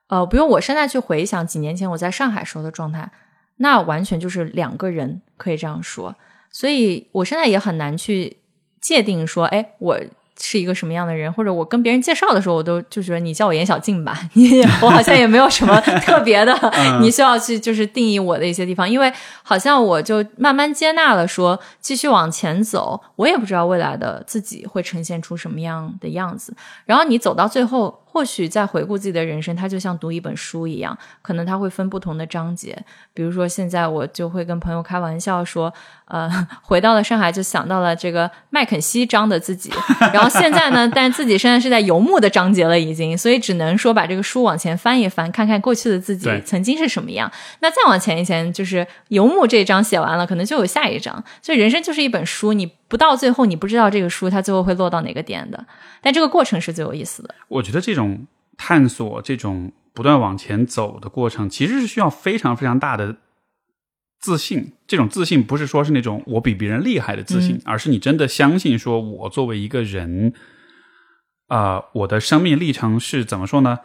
呃，比如我现在去回想几年前我在上海时候的状态，那完全就是两个人，可以这样说。所以我现在也很难去界定说，哎，我是一个什么样的人，或者我跟别人介绍的时候，我都就觉得你叫我严小静吧，你我好像也没有什么 特别的，你需要去就是定义我的一些地方，因为好像我就慢慢接纳了说，继续往前走，我也不知道未来的自己会呈现出什么样的样子。然后你走到最后，或许在回顾自己的人生，它就像读一本书一样，可能它会分不同的章节。比如说，现在我就会跟朋友开玩笑说，呃，回到了上海就想到了这个麦肯锡章的自己，然后现在呢，但自己现在是在游牧的章节了已经，所以只能说把这个书往前翻一翻，看看过去的自己曾经是什么样。那再往前一前，就是游牧这一章写完了，可能就有下一章。所以人生就是一本书，你不到最后，你不知道这个书它最后会落到哪个点的。但这个过程是最有意思的。我觉得这种探索、这种不断往前走的过程，其实是需要非常非常大的自信。这种自信不是说是那种我比别人厉害的自信，而是你真的相信，说我作为一个人，啊、我的生命历程是怎么说呢？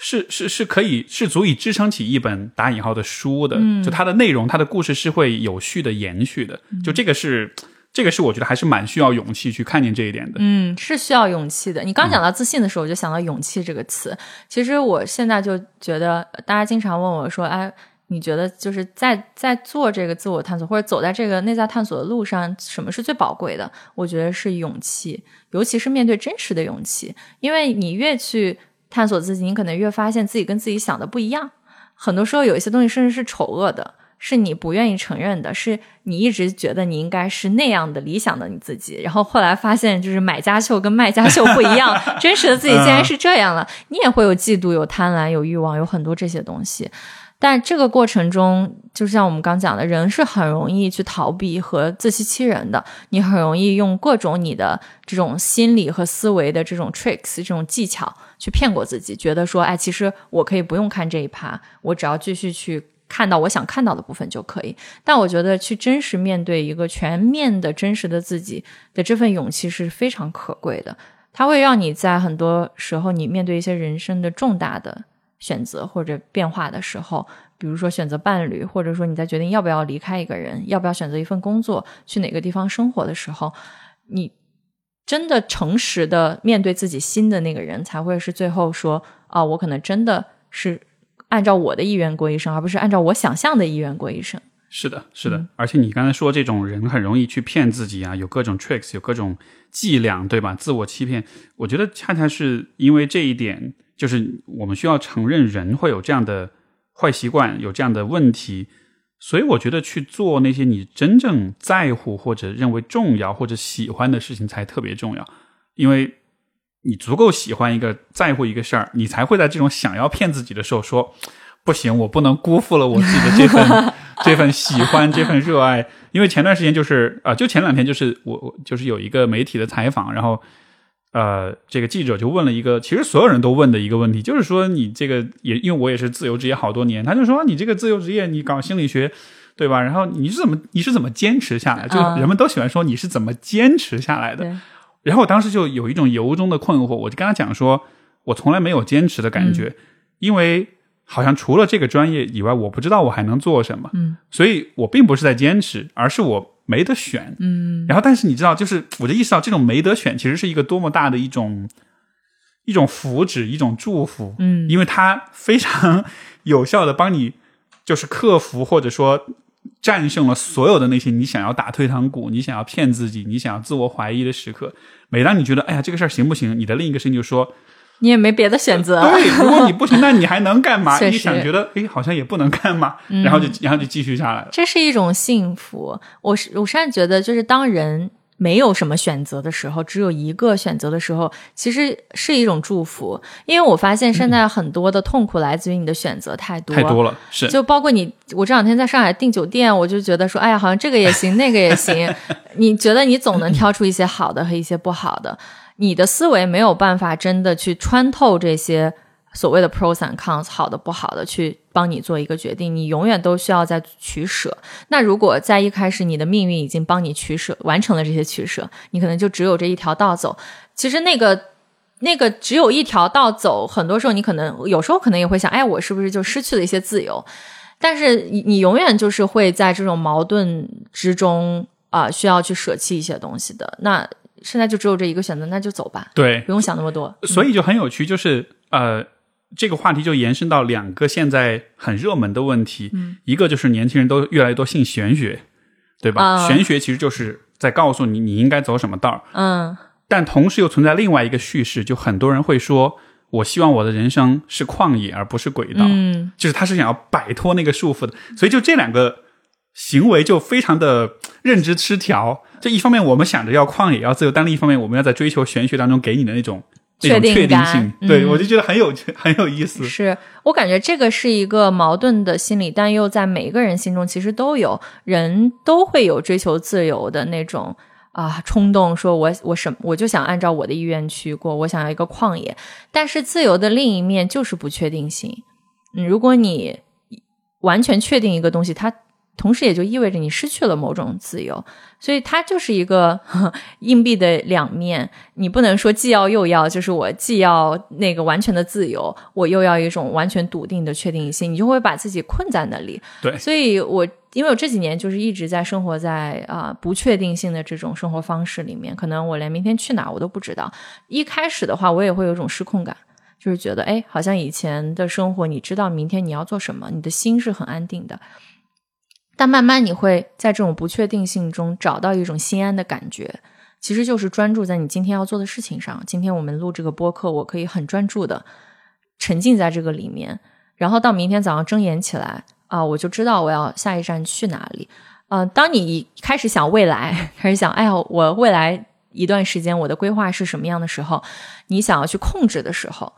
是是是可以是足以支撑起一本打引号的书的，就它的内容、它的故事是会有序的延续的。就这个是这个是我觉得还是蛮需要勇气去看见这一点的。嗯，是需要勇气的。你刚讲到自信的时候，我就想到勇气这个词。其实我现在就觉得，大家经常问我说：“哎，你觉得就是在在做这个自我探索，或者走在这个内在探索的路上，什么是最宝贵的？”我觉得是勇气，尤其是面对真实的勇气。因为你越去探索自己，你可能越发现自己跟自己想的不一样。很多时候，有一些东西甚至是丑恶的。是你不愿意承认的，是你一直觉得你应该是那样的理想的你自己，然后后来发现就是买家秀跟卖家秀不一样，真实的自己竟然是这样了，你也会有嫉妒、有贪婪、有欲望，有很多这些东西。但这个过程中，就像我们刚讲的，人是很容易去逃避和自欺欺人的。你很容易用各种你的这种心理和思维的这种 tricks 这种技巧去骗过自己，觉得说，哎，其实我可以不用看这一趴，我只要继续去看到我想看到的部分就可以。但我觉得去真实面对一个全面的真实的自己的这份勇气是非常可贵的，它会让你在很多时候你面对一些人生的重大的。选择或者变化的时候，比如说选择伴侣，或者说你在决定要不要离开一个人，要不要选择一份工作，去哪个地方生活的时候，你真的诚实的面对自己心的那个人，才会是最后说啊，我可能真的是按照我的意愿过一生，而不是按照我想象的意愿过一生。是的，是的，而且你刚才说这种人很容易去骗自己啊，有各种 tricks，有各种伎俩，对吧？自我欺骗，我觉得恰恰是因为这一点。就是我们需要承认人会有这样的坏习惯，有这样的问题。所以我觉得去做那些你真正在乎或者认为重要或者喜欢的事情才特别重要，因为你足够喜欢一个在乎一个事儿，你才会在这种想要骗自己的时候说不行，我不能辜负了我自己的这份 这份喜欢这份热爱。因为前段时间就是啊、就前两天就是我我就是有一个媒体的采访，然后呃，这个记者就问了一个其实所有人都问的一个问题，就是说你这个也因为我也是自由职业好多年，他就说你这个自由职业你搞心理学。对吧？然后你是怎么你是怎么坚持下来？就嗯人们都喜欢说你是怎么坚持下来的。对，然后我当时就有一种由衷的困惑，我就跟他讲说，我从来没有坚持的感觉，因为好像除了这个专业以外，我不知道我还能做什么，嗯，所以我并不是在坚持，而是我没得选，嗯，然后但是你知道，就是我就意识到这种没得选其实是一个多么大的一种一种福祉，一种祝福，嗯。因为它非常 有效的帮你就是克服或者说。战胜了所有的那些你想要打退堂鼓、你想要骗自己、你想要自我怀疑的时刻。每当你觉得哎呀这个事儿行不行，你的另一个声音就说你也没别的选择。对，如果你不行，那你还能干嘛？你想觉得哎好像也不能干嘛，然后就然后就继续下来了。这是一种幸福。我是我甚至觉得，就是当人没有什么选择的时候，只有一个选择的时候，其实是一种祝福。因为我发现现在很多的痛苦来自于你的选择太多，太多了，是就包括你，我这两天在上海订酒店，我就觉得说，哎呀，好像这个也行，那个也行。你觉得你总能挑出一些好的和一些不好的，你的思维没有办法真的去穿透这些所谓的 pros and cons，好的不好的，去帮你做一个决定。你永远都需要在取舍。那如果在一开始你的命运已经帮你取舍，完成了这些取舍，你可能就只有这一条道走。其实那个。那个只有一条道走，很多时候你可能有时候可能也会想，哎，我是不是就失去了一些自由？但是你你永远就是会在这种矛盾之中啊、需要去舍弃一些东西的。那现在就只有这一个选择，那就走吧，对不，用想那么多。所以就很有趣，就是呃，这个话题就延伸到两个现在很热门的问题，一个就是年轻人都越来越多信玄学，对吧？啊。玄学其实就是在告诉你你应该走什么道儿，嗯。但同时又存在另外一个叙事，就很多人会说，我希望我的人生是旷野而不是轨道，嗯，就是他是想要摆脱那个束缚的，所以就这两个行为就非常的认知失调。这一方面我们想着要旷野要自由，但另一方面我们要在追求玄学当中给你的那种那种确定感对我就觉得很有趣，很有意思。是我感觉这个是一个矛盾的心理，但又在每一个人心中其实都有，人都会有追求自由的那种啊冲动，说我我什我就想按照我的意愿去过，我想要一个旷野。但是自由的另一面就是不确定性。嗯，如果你完全确定一个东西，它同时也就意味着你失去了某种自由，所以它就是一个呵 硬币的两面。你不能说既要又要，就是我既要那个完全的自由，我又要一种完全笃定的确定性，你就会把自己困在那里。对所以我因为我这几年就是一直在生活在啊、不确定性的这种生活方式里面，可能我连明天去哪儿我都不知道。一开始的话，我也会有一种失控感。就是觉得，哎，好像以前的生活，你知道明天你要做什么，你的心是很安定的。但慢慢你会在这种不确定性中找到一种心安的感觉，其实就是专注在你今天要做的事情上。今天我们录这个播客，我可以很专注的沉浸在这个里面，然后到明天早上睁眼起来啊、我就知道我要下一站去哪里。呃，当你开始想未来，开始想，哎呀，我未来一段时间我的规划是什么样的时候，你想要去控制的时候，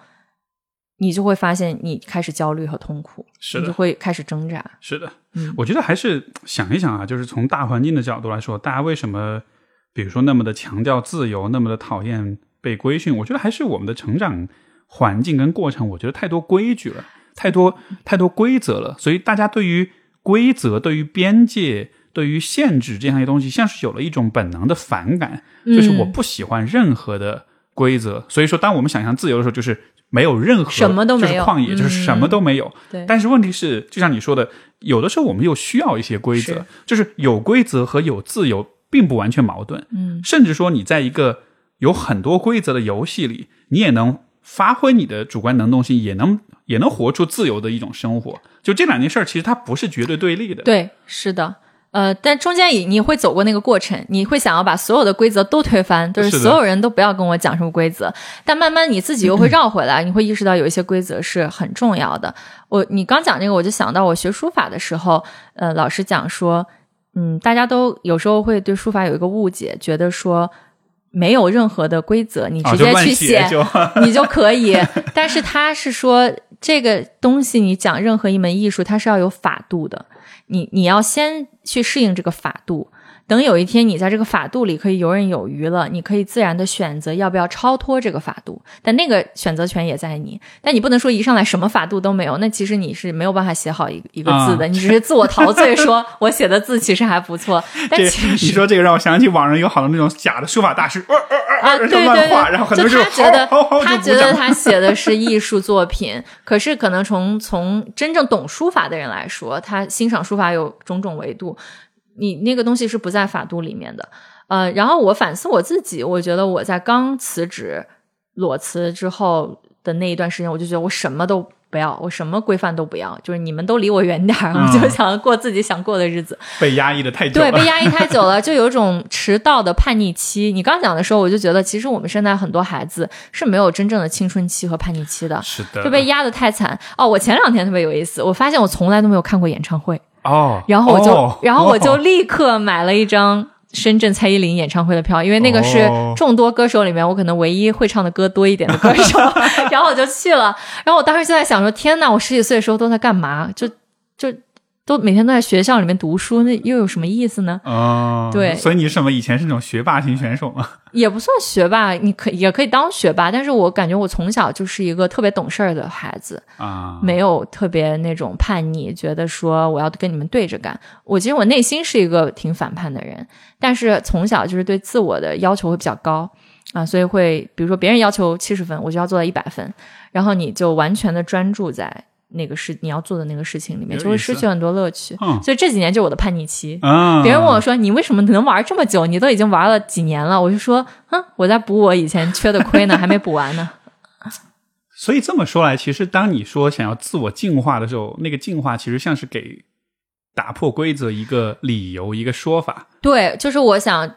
你就会发现你开始焦虑和痛苦，是的你就会开始挣扎。是的，嗯我觉得还是想一想啊，就是从大环境的角度来说，大家为什么，比如说那么的强调自由，那么的讨厌被规训？我觉得还是我们的成长环境跟过程，我觉得太多规矩了，太多太多规则了，所以大家对于规则、对于边界、对于限制这样一些东西，像是有了一种本能的反感，就是我不喜欢任何的规则。所以说，当我们想象自由的时候，就是没有任何什么都没有就是旷野，就是什么都没有。对，但是问题是，就像你说的，有的时候我们又需要一些规则是，就是有规则和有自由并不完全矛盾。嗯，甚至说你在一个有很多规则的游戏里，你也能发挥你的主观能动性，也能也能活出自由的一种生活。就这两件事儿，其实它不是绝对对立的。对，是的。呃，但中间你你会走过那个过程，你会想要把所有的规则都推翻，就是所有人都不要跟我讲什么规则。但慢慢你自己又会 绕回来，你会意识到有一些规则是很重要的。我你刚讲这个，我就想到我学书法的时候，呃，老师讲说，嗯，大家都有时候会对书法有一个误解，觉得说没有任何的规则，你直接去写就你就可以。但是他是说，这个东西你讲任何一门艺术，它是要有法度的。你你要先去适应这个法度，等有一天你在这个法度里可以游刃有余了，你可以自然的选择要不要超脱这个法度，但那个选择权也在你。但你不能说一上来什么法度都没有，那其实你是没有办法写好一一个字的，啊你只是自我陶醉，说我写的字其实还不错，但其实你说这个让我想起网上有好多那种假的书法大师，呃呃呃啊，对对对乱画，然后很多就人他觉得他觉得他写的是艺术作品，可是可能从从真正懂书法的人来说，他欣赏书法有种种维度，你那个东西是不在法度里面的。呃，然后我反思我自己，我觉得我在刚辞职裸辞之后的那一段时间，我就觉得我什么都不要，我什么规范都不要，就是你们都离我远点儿，我就嗯想过自己想过的日子。被压抑的太久对，被压抑太久了，就有一种迟到的叛逆期。你刚讲的时候，我就觉得，其实我们现在很多孩子是没有真正的青春期和叛逆期的，是的，就被压得太惨。哦，我前两天特别有意思，我发现我从来都没有看过演唱会，哦，然后我就，哦然后我就哦立刻买了一张。深圳蔡依林演唱会的票，因为那个是哦众多歌手里面我可能唯一会唱的歌多一点的歌手，然后我就去了。然后我当时就在想说：天呐，我十几岁的时候都在干嘛？就就都每天都在学校里面读书，那又有什么意思呢？哦，对所以你什么？以前是那种学霸型选手吗？也不算学霸，你可也可以当学霸，但是我感觉我从小就是一个特别懂事儿的孩子，啊，没有特别那种叛逆，觉得说我要跟你们对着干。我其实我内心是一个挺反叛的人，但是从小就是对自我的要求会比较高啊，所以会比如说别人要求七十分，我就要做到一百分，然后你就完全的专注在那个事你要做的那个事情里面，就会失去很多乐趣。嗯所以这几年就是我的叛逆期。啊，别人问我说：“你为什么能玩这么久？你都已经玩了几年了？”我就说：“哼，我在补我以前缺的亏呢，还没补完呢。所以这么说来，其实当你说想要自我进化的时候，那个进化其实像是给打破规则一个理由、一个说法。”对，就是我想，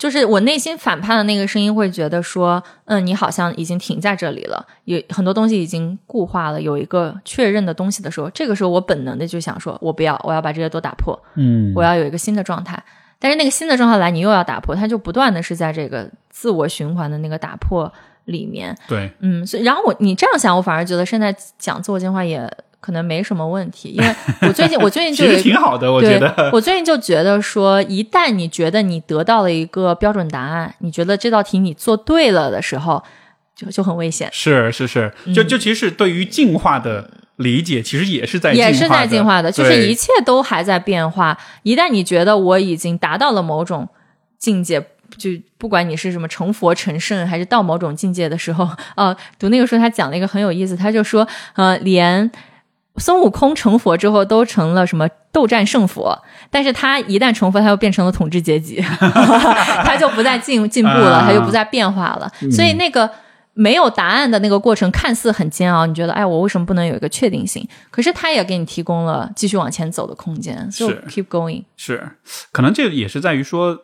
就是我内心反叛的那个声音会觉得说：“嗯，你好像已经停在这里了，有很多东西已经固化了，有一个确认的东西的时候，这个时候我本能的就想说：我不要，我要把这些都打破，嗯我要有一个新的状态。但是那个新的状态来，你又要打破，它就不断的是在这个自我循环的那个打破里面。对，嗯，所以然后我你这样想，我反而觉得现在讲自我进化也可能没什么问题，因为我最近我最近就 其有一个。实挺好的，我觉得。我最近就觉得说，一旦你觉得你得到了一个标准答案，你觉得这道题你做对了的时候，就就很危险，是是是，就就其实对于进化的理解，其实也是在嗯也是在进化的，就是一切都还在变化。一旦你觉得我已经达到了某种境界，就不管你是什么成佛成圣，还是到某种境界的时候，呃，读那个书他讲了一个很有意思，他就说，呃，连孙悟空成佛之后都成了什么斗战胜佛，但是他一旦成佛，他又变成了统治阶级，他就不再进进步了，啊他就不再变化了，所以那个。没有答案的那个过程看似很煎熬，你觉得哎，我为什么不能有一个确定性？可是他也给你提供了继续往前走的空间，就是 keep going。是，可能这也是在于说，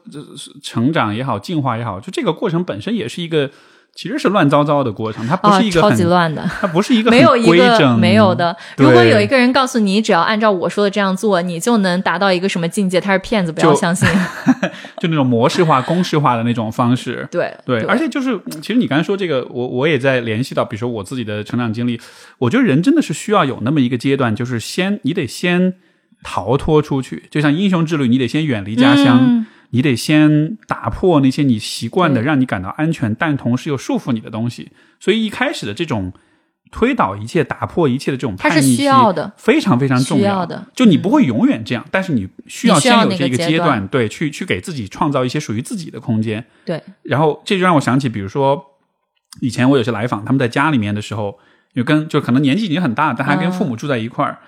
成长也好，进化也好，就这个过程本身也是一个，其实是乱糟糟的过程，它不啊是一，个超很，级乱的，它不是一个 没有一个，没有的。如果有一个人告诉你，只要按照我说的这样做，你就能达到一个什么境界，他是骗子，不要相信。就那种模式化、公式化的那种方式。对对，而且就是，嗯其实你刚才说这个，我我也在联系到，比如说我自己的成长经历，我觉得人真的是需要有那么一个阶段，就是先你得先逃脱出去，就像英雄之旅，你得先远离家乡，嗯你得先打破那些你习惯的、让你感到安全，但同时又束缚你的东西。所以一开始的这种推倒一切、打破一切的这种它是叛逆期，需要的。非常非常重需要的。就你不会永远这样，但是你需要先有这个个阶段阶段，对，去去给自己创造一些属于自己的空间。对，然后这就让我想起，比如说以前我有些来访，他们在家里面的时候，有跟就可能年纪已经很大，但还跟父母住在一块儿。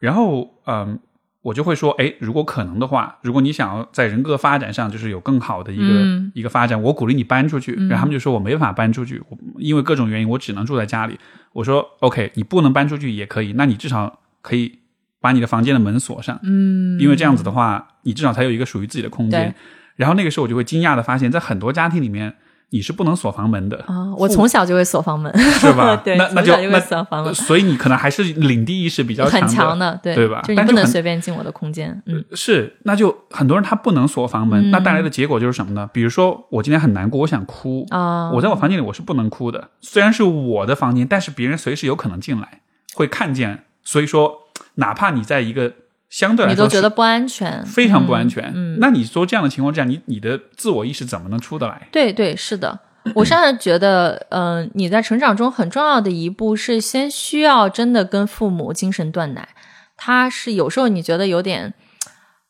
然后，嗯，我就会说，哎，如果可能的话，如果你想要在人格发展上就是有更好的一个、嗯一个发展，我鼓励你搬出去。然后他们就说我没办法搬出去，我因为各种原因，我只能住在家里。我说 OK，你不能搬出去也可以，那你至少可以把你的房间的门锁上，嗯，因为这样子的话，你至少才有一个属于自己的空间。然后那个时候我就会惊讶的发现，在很多家庭里面，你是不能锁房门的，啊，我从小就会锁房门，是吧？对那那就从小就会那锁房门所以你可能还是领地意识比较很强强的，对对吧就不能随便进我的空间，嗯是，那就很多人他不能锁房门，那带来的结果就是什么呢？比如说我今天很难过，我想哭，啊，我在我房间里我是不能哭的，虽然是我的房间，但是别人随时有可能进来，会看见。所以说，哪怕你在一个相对来说你都觉得不安全，非常不安全，嗯那你说这样的情况之下，你你的自我意识怎么能出得来？对对，是的。我甚至觉得，嗯、你在成长中很重要的一步是先需要真的跟父母精神断奶。他是有时候你觉得有点，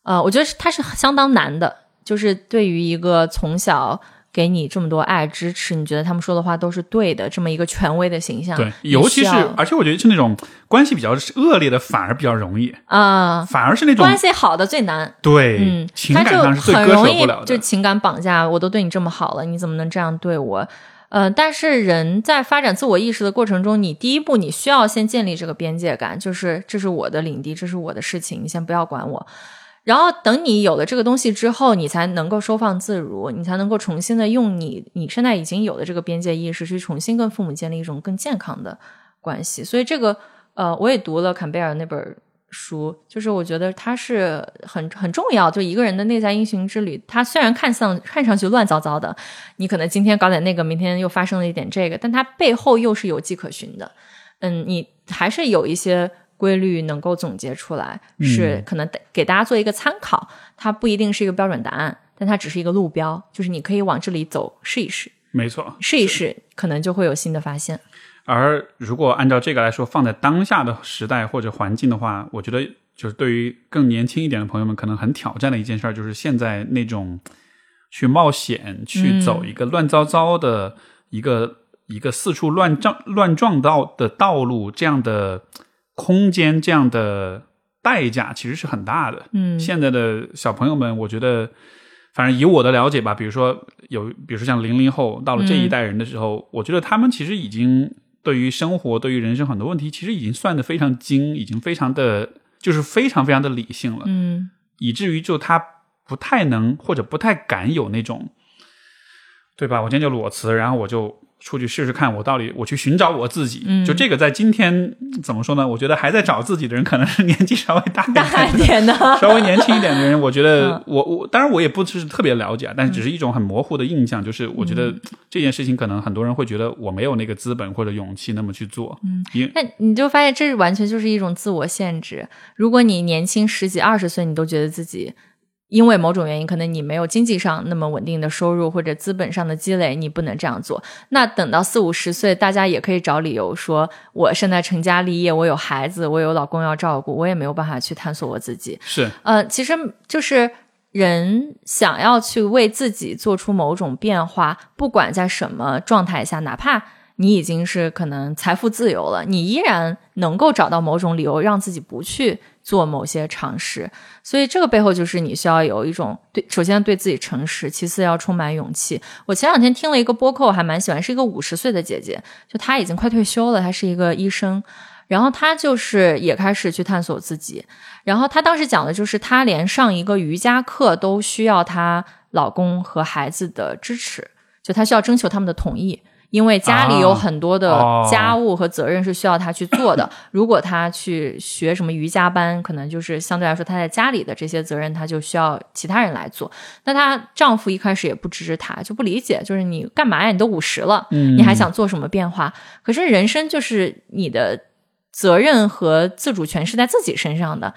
呃，我觉得是他是相当难的，就是对于一个从小给你这么多爱支持，你觉得他们说的话都是对的，这么一个权威的形象，对，尤其是而且我觉得是那种关系比较恶劣的，反而比较容易，啊、反而是那种关系好的最难。对，嗯，情他就感上是最割很容易舍不了的。就情感绑架。我都对你这么好了，你怎么能这样对我？呃，但是人在发展自我意识的过程中，你第一步你需要先建立这个边界感，就是这是我的领地，这是我的事情，你先不要管我。然后等你有了这个东西之后，你才能够收放自如，你才能够重新的用你你现在已经有的这个边界意识去重新跟父母建立一种更健康的关系。所以这个呃，我也读了坎贝尔那本书，就是我觉得它是很很重要，就一个人的内在英雄之旅。它虽然看上看上去乱糟糟的，你可能今天搞点那个，明天又发生了一点这个，但它背后又是有迹可循的。嗯，你还是有一些规律能够总结出来，是可能给大家做一个参考。它不一定是一个标准答案，但它只是一个路标，就是你可以往这里走试一试，没错，试一试，可能就会有新的发现。而如果按照这个来说，放在当下的时代或者环境的话，我觉得就是对于更年轻一点的朋友们，可能很挑战的一件事儿，就是现在那种去冒险、去走一个乱糟糟的一个、一个四处乱撞、乱撞到的道路，这样的空间、这样的代价，其实是很大的。嗯现在的小朋友们，我觉得，反正以我的了解吧，比如说有，比如说像零零后到了这一代人的时候，我觉得他们其实已经对于生活、对于人生很多问题，其实已经算得非常精，已经非常的，就是非常非常的理性了，嗯以至于就他不太能或者不太敢有那种，对吧？我今天就裸辞，然后我就。出去试试看，我到底我去寻找我自己。嗯就这个，在今天怎么说呢？我觉得还在找自己的人，可能是年纪稍微大一点的大一点的，稍微年轻一点的人，我觉得嗯我我当然我也不是特别了解啊，但是只是一种很模糊的印象，就是我觉得嗯这件事情可能很多人会觉得我没有那个资本或者勇气那么去做，嗯，因那你就发现这完全就是一种自我限制。如果你年轻十几二十岁，你都觉得自己因为某种原因，可能你没有经济上那么稳定的收入或者资本上的积累，你不能这样做。那等到四五十岁，大家也可以找理由说，我现在成家立业，我有孩子，我有老公要照顾，我也没有办法去探索我自己。是呃，其实就是人想要去为自己做出某种变化，不管在什么状态下，哪怕你已经是可能财富自由了，你依然能够找到某种理由让自己不去做某些尝试。所以这个背后就是你需要有一种对，首先对自己诚实，其次要充满勇气。我前两天听了一个播客，我还蛮喜欢，是一个五十岁的姐姐，就她已经快退休了，她是一个医生。然后她就是也开始去探索自己，然后她当时讲的就是，她连上一个瑜伽课都需要她老公和孩子的支持，就她需要征求他们的同意，因为家里有很多的哦家务和责任是需要她去做的。如果她去学什么瑜伽班，可能就是相对来说她在家里的这些责任，她就需要其他人来做。那她丈夫一开始也不支持她，就不理解，就是你干嘛呀？你都五十了，你还想做什么变化？可是人生就是你的责任和自主权是在自己身上的。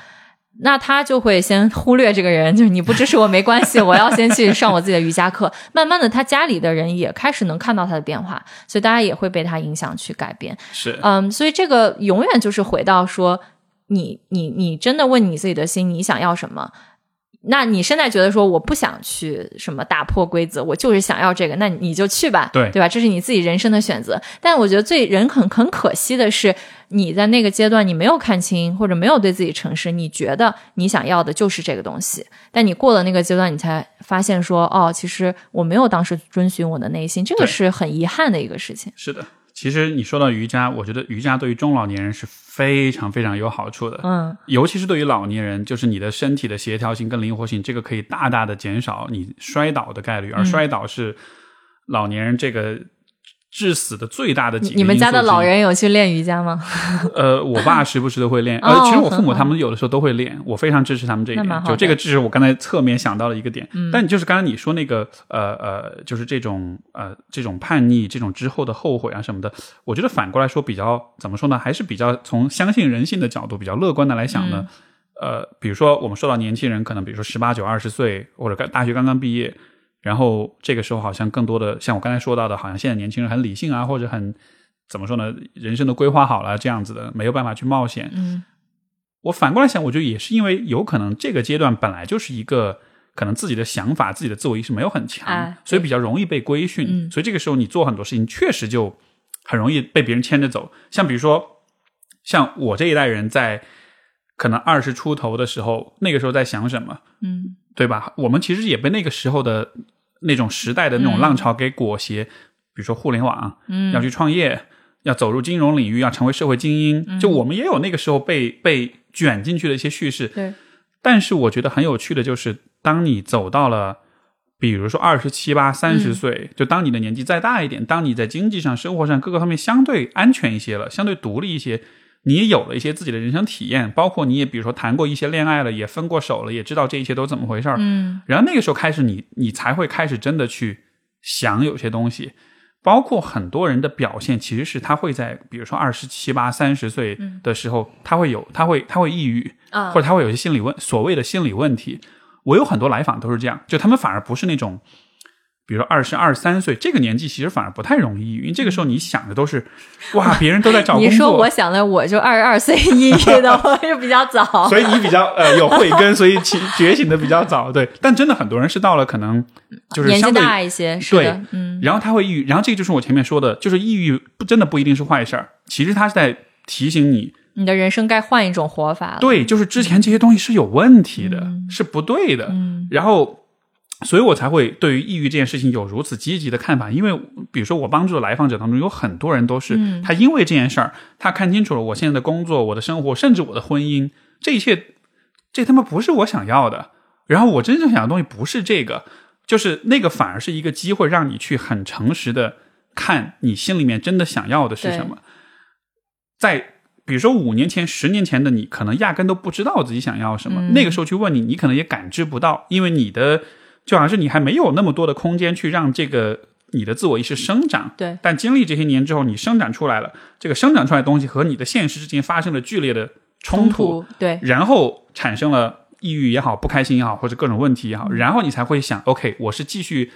那他就会先忽略这个人，就是你不支持我没关系，我要先去上我自己的瑜伽课。慢慢的，他家里的人也开始能看到他的变化，所以大家也会被他影响去改变。是，嗯，所以这个永远就是回到说，你你你真的问你自己的心，你想要什么？那你现在觉得说我不想去什么打破规则，我就是想要这个，那你就去吧，对对吧？这是你自己人生的选择。但我觉得最人很很可惜的是，你在那个阶段你没有看清，或者没有对自己诚实，你觉得你想要的就是这个东西，但你过了那个阶段，你才发现说，哦，其实我没有当时遵循我的内心，这个是很遗憾的一个事情。是的，其实你说到瑜伽，我觉得瑜伽对于中老年人是非常非常有好处的。嗯，尤其是对于老年人，就是你的身体的协调性跟灵活性，这个可以大大的减少你摔倒的概率，而摔倒是老年人这个致死的最大的几个你们家的老人有去练瑜伽吗？呃，我爸时不时都会练，哦呃，其实我父母他们有的时候都会练，我非常支持他们这一点。就这个，这是我刚才侧面想到的一个点。但就是刚才你说那个，呃呃，就是这种呃这种叛逆，这种之后的后悔啊什么的，我觉得反过来说比较怎么说呢？还是比较从相信人性的角度比较乐观的来想嗯呢。呃，比如说我们说到年轻人，可能比如说十八九、二十岁，或者刚大学刚刚毕业，然后这个时候好像更多的像我刚才说到的，好像现在年轻人很理性啊，或者很怎么说呢，人生都规划好了这样子的，没有办法去冒险。嗯我反过来想，我觉得也是因为有可能这个阶段本来就是一个可能自己的想法、自己的自我意识没有很强，哎所以比较容易被规训。嗯所以这个时候你做很多事情确实就很容易被别人牵着走。像比如说，像我这一代人在可能二十出头的时候，那个时候在想什么，嗯对吧？我们其实也被那个时候的那种时代的那种浪潮给裹挟，比如说互联网，嗯，要去创业，要走入金融领域，要成为社会精英，嗯就我们也有那个时候被被卷进去的一些叙事。对，但是我觉得很有趣的就是，当你走到了，比如说二十七八、三十岁，就当你的年纪再大一点，当你在经济上、生活上各个方面相对安全一些了，相对独立一些。你也有了一些自己的人生体验，包括你也比如说谈过一些恋爱了，也分过手了，也知道这一切都怎么回事儿。嗯然后那个时候开始你，你才会开始真的去想有些东西，包括很多人的表现，其实是他会在比如说二十七八、三十岁的时候，他会有他会他会抑郁，啊或者他会有些心理问所谓的心理问题。我有很多来访都是这样，就他们反而不是那种。比如说二十二三岁这个年纪，其实反而不太容易抑郁，因为这个时候你想的都是，哇，别人都在找工作，你说我想的，我就二十二岁抑郁的，我就比较早。所以你比较呃有慧根，所以起觉醒的比较早，对。但真的很多人是到了可能就是年纪大一些，是对，嗯，然后他会抑郁，然后这个就是我前面说的，就是抑郁不真的不一定是坏事儿，其实他是在提醒你，你的人生该换一种活法了。对，就是之前这些东西是有问题的，是不对的，嗯然后。所以我才会对于抑郁这件事情有如此积极的看法，因为比如说我帮助的来访者当中有很多人都是，嗯他因为这件事儿，他看清楚了我现在的工作、我的生活，甚至我的婚姻，这一切，这他妈不是我想要的。然后我真正想要的东西不是这个，就是那个反而是一个机会，让你去很诚实的看你心里面真的想要的是什么。在比如说五年前、十年前的你，可能压根都不知道自己想要什么。嗯那个时候去问你，你可能也感知不到，因为你的就好像是你还没有那么多的空间去让这个你的自我意识生长。对但经历这些年之后，你生长出来了，这个生长出来的东西和你的现实之间发生了剧烈的冲突，突，对，然后产生了抑郁也好、不开心也好，或者各种问题也好，然后你才会想，OK，我是继续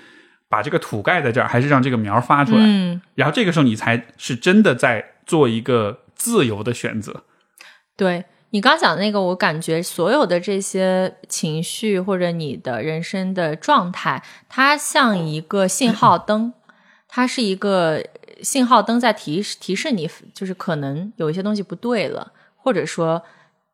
把这个土盖在这儿，还是让这个苗发出来？嗯，然后这个时候你才是真的在做一个自由的选择。对你刚讲的那个，我感觉所有的这些情绪或者你的人生的状态，它像一个信号 灯，它是一个信号灯在提示提示你，就是可能有一些东西不对了，或者说。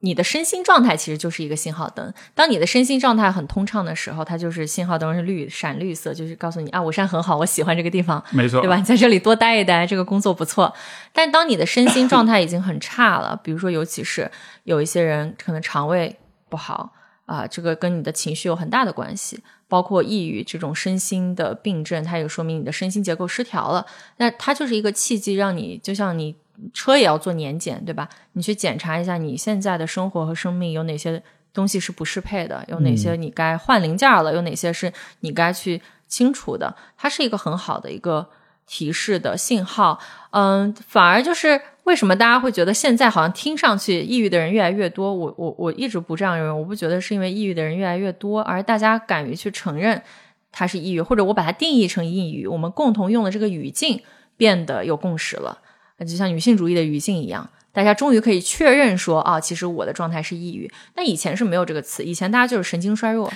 你的身心状态其实就是一个信号灯。当你的身心状态很通畅的时候，它就是信号灯是绿闪绿色，就是告诉你啊，我现在很好，我喜欢这个地方，没错，对吧？你在这里多待一待，这个工作不错。但当你的身心状态已经很差了，比如说，尤其是有一些人可能肠胃不好啊、这个跟你的情绪有很大的关系，包括抑郁这种身心的病症，它也说明你的身心结构失调了。那它就是一个契机，让你就像你车也要做年检，对吧？你去检查一下你现在的生活和生命有哪些东西是不适配的，有哪些你该换零件了，有哪些是你该去清除的。它是一个很好的一个提示的信号。嗯，反而就是为什么大家会觉得现在好像听上去抑郁的人越来越多？我我我一直不这样认为，我不觉得是因为抑郁的人越来越多，而大家敢于去承认他是抑郁，或者我把它定义成抑郁，我们共同用的这个语境变得有共识了。就像女性主义的语境一样，大家终于可以确认说啊，其实我的状态是抑郁。那以前是没有这个词，以前大家就是神经衰弱，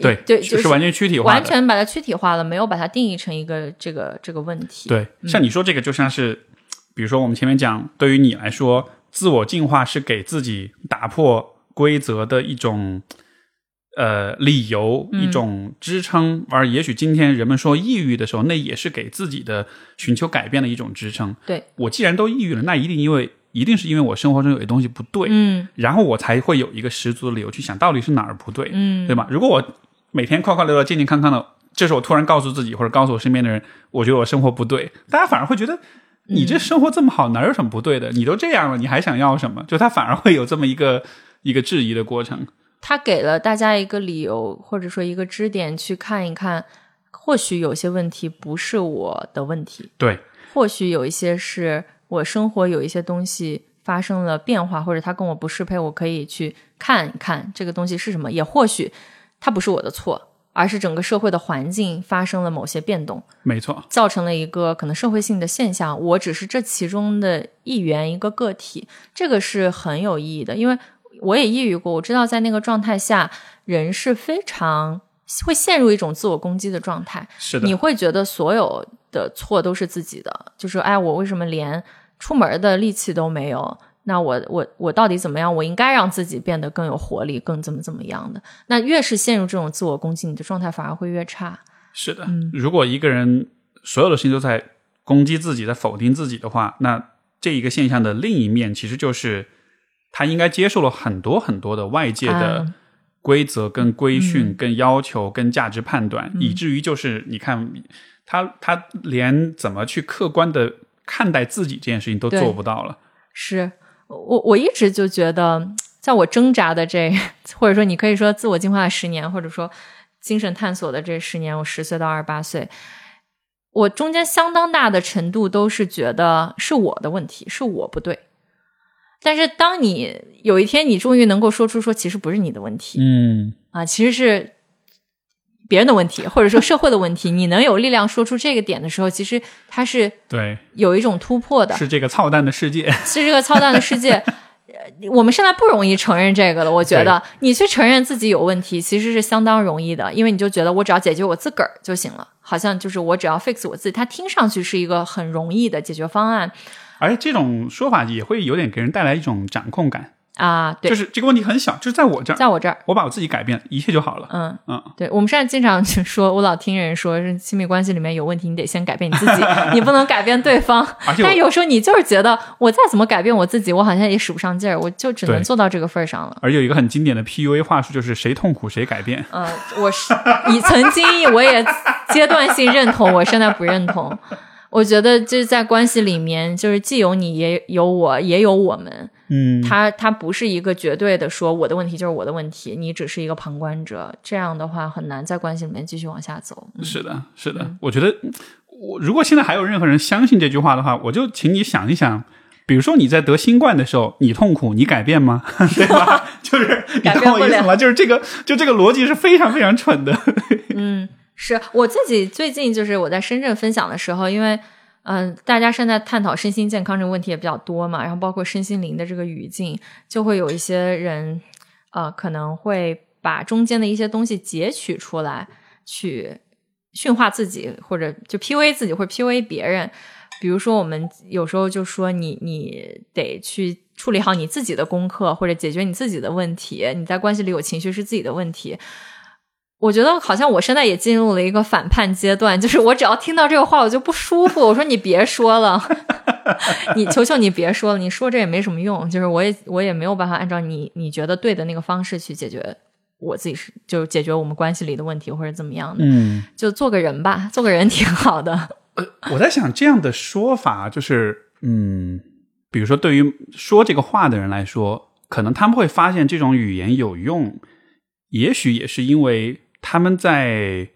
对对，就是完全躯体化，完全把它躯体化了，没有把它定义成一个这个这个问题。对。像你说这个，就像是，比如说我们前面讲，对于你来说，自我进化是给自己打破规则的一种呃理由、嗯一种支撑，而也许今天人们说抑郁的时候，那也是给自己的寻求改变的一种支撑。对，我既然都抑郁了，那一定因为一定是因为我生活中有些东西不对，嗯然后我才会有一个十足的理由去想到底是哪儿不对，嗯，对吧？如果我每天快快乐乐、健健康康的，这时候我突然告诉自己或者告诉我身边的人，我觉得我生活不对，大家反而会觉得。你这生活这么好，哪有什么不对的？你都这样了，你还想要什么？就他反而会有这么一个一个质疑的过程。他给了大家一个理由，或者说一个支点去看一看，或许有些问题不是我的问题，对，或许有一些是我生活有一些东西发生了变化，或者他跟我不适配，我可以去看一看这个东西是什么。也或许它不是我的错，而是整个社会的环境发生了某些变动，没错，造成了一个可能社会性的现象。我只是这其中的一员，一个个体，这个是很有意义的，因为我也抑郁过，我知道在那个状态下，人是非常会陷入一种自我攻击的状态。是的你，会觉得所有的错都是自己的，就是哎，我为什么连出门的力气都没有？那我我我到底怎么样？我应该让自己变得更有活力，更怎么怎么样的？那越是陷入这种自我攻击，你的状态反而会越差。是的。嗯如果一个人所有的事情都在攻击自己、在否定自己的话，那这一个现象的另一面，其实就是他应该接受了很多很多的外界的啊。规则、跟规训、嗯。跟要求、跟价值判断，以至于就是你看他他连怎么去客观的看待自己这件事情都做不到了。是。我我一直就觉得，在我挣扎的这，或者说你可以说自我进化的十年，或者说精神探索的这十年，我十岁到二十八岁，我中间相当大的程度都是觉得是我的问题，是我不对。但是当你有一天你终于能够说出说，其实不是你的问题、嗯，啊，其实是别人的问题，或者说社会的问题，你能有力量说出这个点的时候，其实它是对，有一种突破的。是这个操蛋的世界。是这个操蛋的世界。呃我们现在不容易承认这个了，我觉得你去承认自己有问题，其实是相当容易的，因为你就觉得我只要解决我自个儿就行了，好像就是我只要 fix 我自己，它听上去是一个很容易的解决方案而且这种说法也会有点给人带来一种掌控感，啊。对，就是这个问题很小，就是在我这儿，在我这儿，我把我自己改变，一切就好了。嗯嗯，对，我们现在经常就说，我老听人说，是亲密关系里面有问题，你得先改变你自己，你不能改变对方。但有时候你就是觉得，我再怎么改变我自己，我好像也使不上劲儿，我就只能做到这个份儿上了。而有一个很经典的 PUA 话术，就是谁痛苦谁改变。嗯，我是你曾经我也阶段性认同，我现在不认同。我觉得就是在关系里面，就是既有你，也有我，也有我们。嗯，他他不是一个绝对的说我的问题就是我的问题，你只是一个旁观者。这样的话很难在关系里面继续往下走。嗯是的，是的。我觉得，我如果现在还有任何人相信这句话的话，我就请你想一想。比如说你在得新冠的时候，你痛苦，你改变吗？对吧？就是你改变不了懂我意思吗？就是这个，就这个逻辑是非常非常蠢的。嗯，是我自己最近就是我在深圳分享的时候，因为嗯、大家现在探讨身心健康这个问题也比较多嘛，然后包括身心灵的这个语境，就会有一些人呃可能会把中间的一些东西截取出来，去驯化自己，或者就 PUA 自己，或者 PUA 别人。比如说，我们有时候就说你你得去处理好你自己的功课，或者解决你自己的问题。你在关系里有情绪是自己的问题。我觉得好像我现在也进入了一个反叛阶段，就是我只要听到这个话，我就不舒服。我说你别说了，你求求你别说了，你说这也没什么用。就是我也我也没有办法按照你你觉得对的那个方式去解决我自己是就是解决我们关系里的问题或者怎么样的，嗯，就做个人吧，做个人挺好的。呃我在想这样的说法，就是嗯，比如说对于说这个话的人来说，可能他们会发现这种语言有用，也许也是因为他们在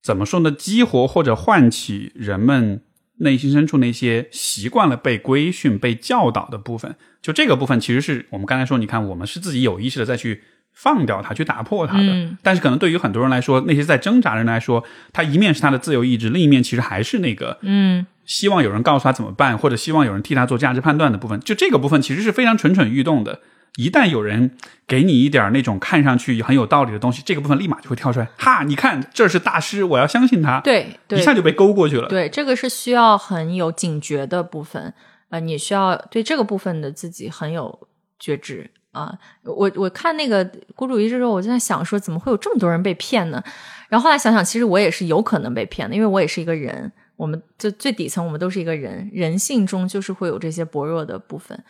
怎么说呢，激活或者唤起人们内心深处那些习惯了被规训、被教导的部分。就这个部分，其实是我们刚才说，你看，我们是自己有意识的再去放掉它，去打破它的。嗯但是可能对于很多人来说，那些在挣扎的人来说，他一面是他的自由意志，另一面其实还是那个嗯希望有人告诉他怎么办，或者希望有人替他做价值判断的部分。就这个部分其实是非常蠢蠢欲动的。一旦有人给你一点那种看上去很有道理的东西，这个部分立马就会跳出来。哈，你看这是大师，我要相信他。，对对一下就被勾过去了。对，这个是需要很有警觉的部分，呃，你需要对这个部分的自己很有觉知，啊。我我看那个孤注一掷之后，我就在想说，怎么会有这么多人被骗呢？然后后来想想，其实我也是有可能被骗的，因为我也是一个人。我们就最底层，我们都是一个人，人性中就是会有这些薄弱的部分，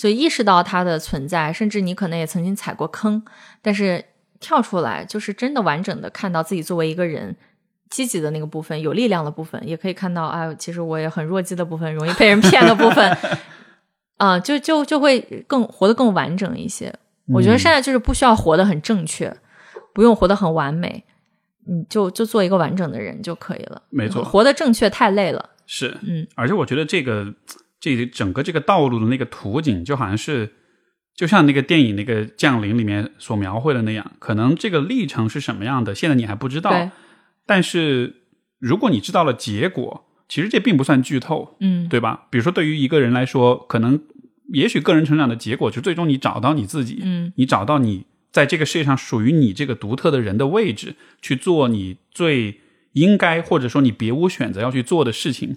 所以意识到它的存在，甚至你可能也曾经踩过坑，但是跳出来，就是真的完整的看到自己作为一个人积极的那个部分，有力量的部分，也可以看到啊，其实我也很弱鸡的部分，容易被人骗的部分，啊，就就就会更活得更完整一些。我觉得现在就是不需要活得很正确，不用活得很完美。你就就做一个完整的人就可以了，没错，活得正确太累了。是，嗯，而且我觉得这个这整个这个道路的那个图景，就好像是就像那个电影那个降临里面所描绘的那样，可能这个历程是什么样的，现在你还不知道。但是如果你知道了结果，其实这并不算剧透，嗯，对吧？比如说对于一个人来说，可能也许个人成长的结果，就最终你找到你自己，嗯，你找到你。在这个世界上属于你这个独特的人的位置，去做你最应该或者说你别无选择要去做的事情。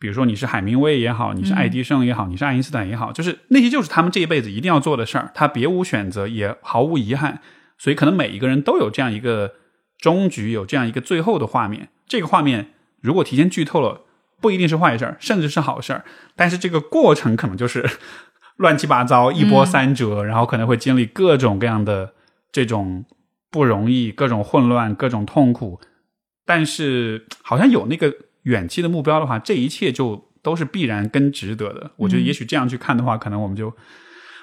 比如说你是海明威也好，你是爱迪生也好，你是爱因斯坦也好，就是那些就是他们这一辈子一定要做的事儿，他别无选择也毫无遗憾。所以可能每一个人都有这样一个终局，有这样一个最后的画面。这个画面如果提前剧透了，不一定是坏事儿，甚至是好事儿。但是这个过程可能就是。乱七八糟，一波三折，然后可能会经历各种各样的这种不容易、各种混乱、各种痛苦。但是，好像有那个远期的目标的话，这一切就都是必然跟值得的。我觉得，也许这样去看的话，可能我们就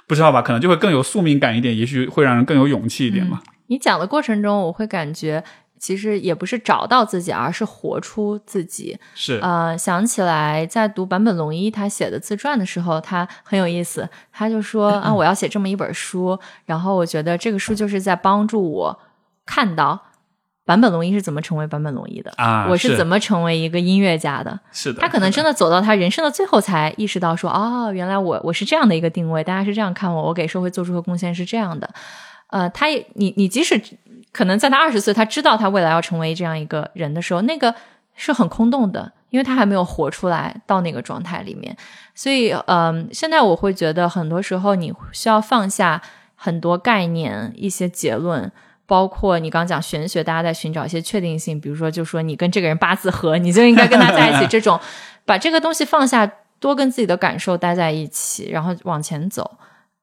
不知道吧，可能就会更有宿命感一点，也许会让人更有勇气一点嘛。你讲的过程中，我会感觉。其实也不是找到自己，而是活出自己。是呃，想起来在读坂本龙一他写的自传的时候，他很有意思。他就说 啊，我要写这么一本书，然后我觉得这个书就是在帮助我看到坂本龙一是怎么成为坂本龙一的啊，我是怎么成为一个音乐家的。是的，他可能真的走到他人生的最后，才意识到说，哦，原来我我是这样的一个定位，大家是这样看我，我给社会做出的贡献是这样的。呃，他也，你你即使。可能在他二十岁，他知道他未来要成为这样一个人的时候，那个是很空洞的，因为他还没有活出来到那个状态里面。所以，嗯，现在我会觉得，很多时候你需要放下很多概念、一些结论，包括你刚讲玄学，大家在寻找一些确定性，比如说，就说你跟这个人八字合，你就应该跟他在一起。这种把这个东西放下，多跟自己的感受待在一起，然后往前走。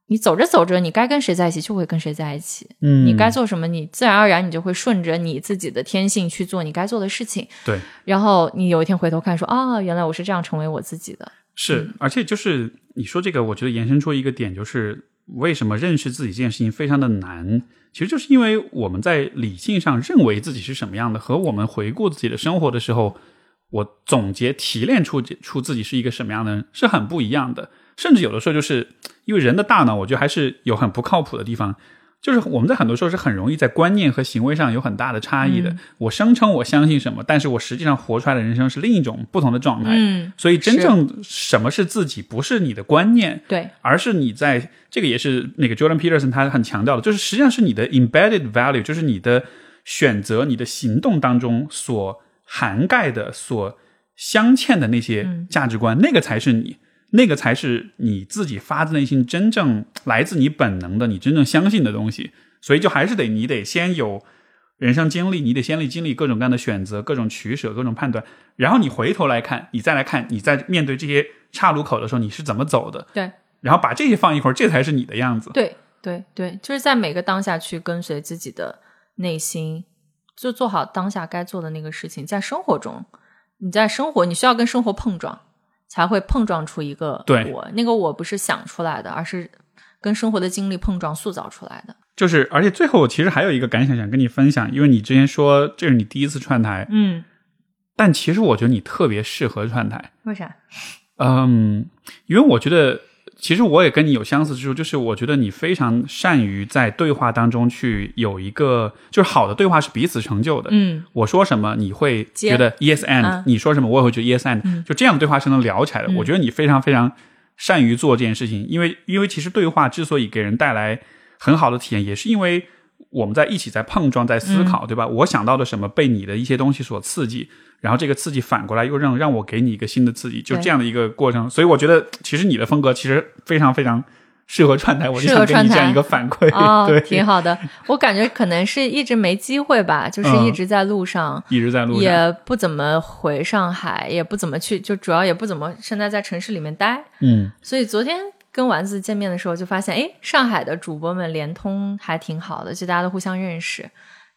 你走着走着，你该跟谁在一起就会跟谁在一起。嗯，你该做什么，你自然而然你就会顺着你自己的天性去做你该做的事情。对，然后你有一天回头看，说啊，原来我是这样成为我自己的。是，而且就是你说这个，我觉得延伸出一个点，就是为什么认识自己这件事情非常的难，其实就是因为我们在理性上认为自己是什么样的，和我们回顾自己的生活的时候，我总结提炼出出自己是一个什么样的人，是很不一样的。甚至有的时候，就是因为人的大脑，我觉得还是有很不靠谱的地方。就是我们在很多时候是很容易在观念和行为上有很大的差异的。我声称我相信什么，但是我实际上活出来的人生是另一种不同的状态。嗯，所以真正什么是自己，不是你的观念，对，而是你在这个也是那个 Jordan Peterson 他很强调的，就是实际上是你的 embedded value，就是你的选择、你的行动当中所涵盖的、所镶嵌的那些价值观，那个才是你。那个才是你自己发自内心、真正来自你本能的、你真正相信的东西。所以，就还是得你得先有人生经历，你得先历经历各种各样的选择、各种取舍、各种判断，然后你回头来看，你再来看你在面对这些岔路口的时候，你是怎么走的。对，然后把这些放一会儿，这才是你的样子。对，对，对，就是在每个当下去跟随自己的内心，就做好当下该做的那个事情。在生活中，你在生活，你需要跟生活碰撞。才会碰撞出一个我，那个我不是想出来的，而是跟生活的经历碰撞塑造出来的。就是，而且最后其实还有一个感想想跟你分享，因为你之前说这是你第一次串台，嗯，但其实我觉得你特别适合串台，为啥？嗯，因为我觉得。其实我也跟你有相似之处，就是我觉得你非常善于在对话当中去有一个，就是好的对话是彼此成就的。嗯，我说什么你会觉得 yes and，你说什么我也会觉得 yes and，就这样的对话是能聊起来的。我觉得你非常非常善于做这件事情，因为因为其实对话之所以给人带来很好的体验，也是因为。我们在一起在碰撞，在思考，对吧？我想到的什么被你的一些东西所刺激，然后这个刺激反过来又让让我给你一个新的刺激，就这样的一个过程。所以我觉得，其实你的风格其实非常非常适合串台，我就想给你这样一个反馈。哦 对，，挺好的。我感觉可能是一直没机会吧，就是嗯一直在路上。一直在路上。也不怎么回上海，也不怎么去，就主要也不怎么现在在城市里面待。嗯，所以昨天跟丸子见面的时候，就发现，哎，上海的主播们联通还挺好的，就大家都互相认识。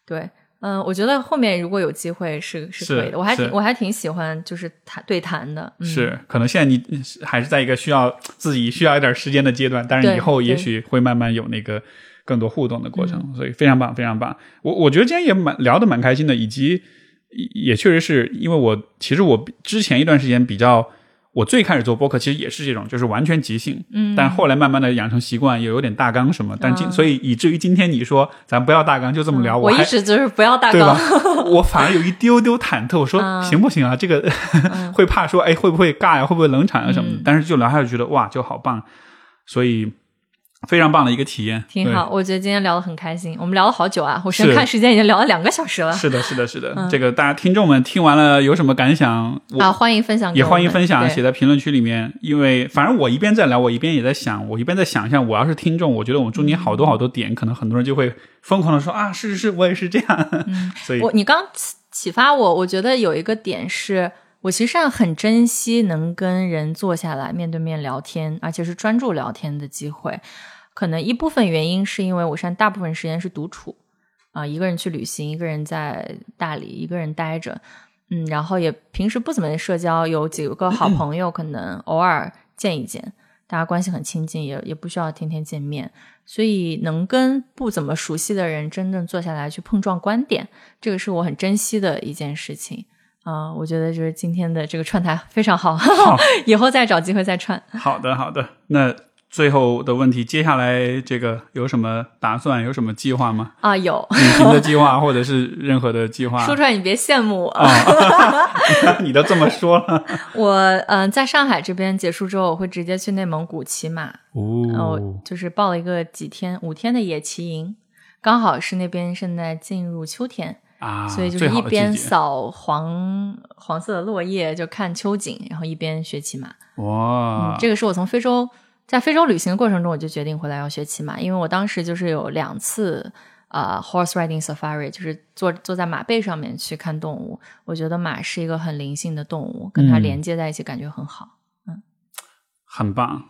对，嗯、我觉得后面如果有机会是是可以的，我还挺我还挺喜欢就是谈对谈的。嗯、是，可能现在你还是在一个需要自己需要一点时间的阶段，但是以后也许会慢慢有那个更多互动的过程，嗯所以非常棒，非常棒。我我觉得今天也蛮聊得蛮开心的，以及也也确实是因为我其实我之前一段时间比较。我最开始做播客其实也是这种，就是完全即兴，嗯但后来慢慢的养成习惯，也有点大纲什么，但今、啊所以以至于今天你说咱不要大纲就这么聊，嗯我一直就是不要大对吧纲。？我反而有一丢丢忐忑，我说、嗯行不行啊？这个、会怕说，哎，会不会尬呀？会不会冷场啊什么的？嗯但是就聊下去觉得哇，就好棒，所以非常棒的一个体验，挺好，我觉得今天聊得很开心，我们聊了好久啊，我现在看时间已经聊了两个小时了。是的，是的，是的。这个大家听众们听完了有什么感想？我啊，欢迎分享也，欢迎分享，写在评论区里面。因为反正我一边在聊，我一边也在想，我一边在想象，我要是听众，我觉得我们中间好多好多点，可能很多人就会疯狂的说啊，是是是，我也是这样。所以我你刚启启发我，我觉得有一个点是。我其实上很珍惜能跟人坐下来面对面聊天，而且是专注聊天的机会。可能一部分原因是因为我现在大部分时间是独处，啊、一个人去旅行，一个人在大理，一个人待着，嗯，然后也平时不怎么社交，有几个好朋友，可能偶尔见一见，大家关系很亲近，也也不需要天天见面，所以能跟不怎么熟悉的人真正坐下来去碰撞观点，这个是我很珍惜的一件事情。啊、我觉得就是今天的这个串台非常好，以后再找机会再串。好的，好的。那最后的问题，接下来这个有什么打算？有什么计划吗？啊，有旅行的计划，或者是任何的计划？说出来你别羡慕我。你都这么说了，我嗯、呃在上海这边结束之后，我会直接去内蒙古骑马，然后哦，就是报了一个几天五天的野骑营，刚好是那边现在进入秋天，啊，所以就是一边扫黄黄色的落叶，就看秋景，然后一边学骑马。哇嗯，，这个是我从非洲在非洲旅行的过程中，我就决定回来要学骑马，因为我当时就是有两次呃 horse riding safari，就是坐坐在马背上面去看动物。我觉得马是一个很灵性的动物，跟它嗯连接在一起，感觉很好。嗯很棒。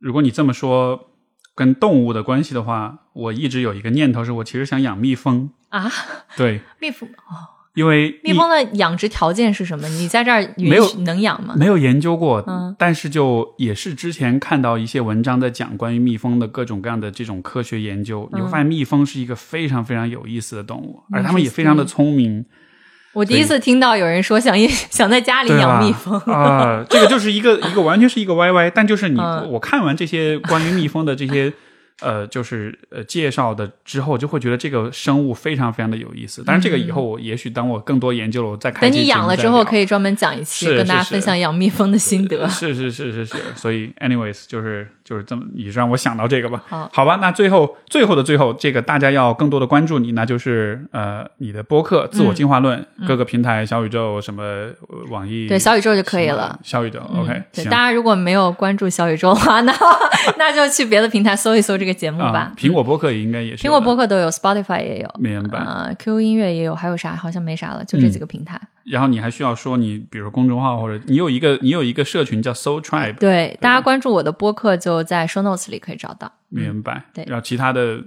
如果你这么说跟动物的关系的话，我一直有一个念头，是我其实想养蜜蜂。啊，对，蜜蜂哦，因为蜜蜂的养殖条件是什么？你在这儿没有能养吗？没有研究过，嗯但是就也是之前看到一些文章在讲关于蜜蜂的各种各样的这种科学研究，你会发现蜜蜂是一个非常非常有意思的动物，而它们也非常的聪明，我第一次听到有人说想想在家里养蜜蜂。啊、这个就是一个一个完全是一个 YY，但就是你、嗯我看完这些关于蜜蜂的这些。呃，就是呃介绍的之后，就会觉得这个生物非常非常的有意思。但是，这个以后我也许当我更多研究了，我再开等你养了之后，可以。专门讲一期，跟大家分享养蜜蜂的心得。是是是是是，所以，anyways，就是就是这么，你让我想到这个吧。好好吧，那最后最后的最后，这个大家要更多的关注你，那就是呃你的播客《自我进化论》各个平台，小宇宙什么呃网易，对小宇宙就可以了。小宇宙嗯，OK，对，大家如果没有关注小宇宙的话，那 那就去别的平台搜一搜这个节目吧啊。，苹果播客也应该也是苹果播客都有，Spotify 也有，明白。呃，QQ 音乐也有，还有啥？好像没啥了，就这几个平台。然后你还需要说你，比如公众号或者你有一个你有一个社群叫 Soul Tribe，对，大家关注我的播客就在 Show Notes 里可以找到。明白？对然后其他的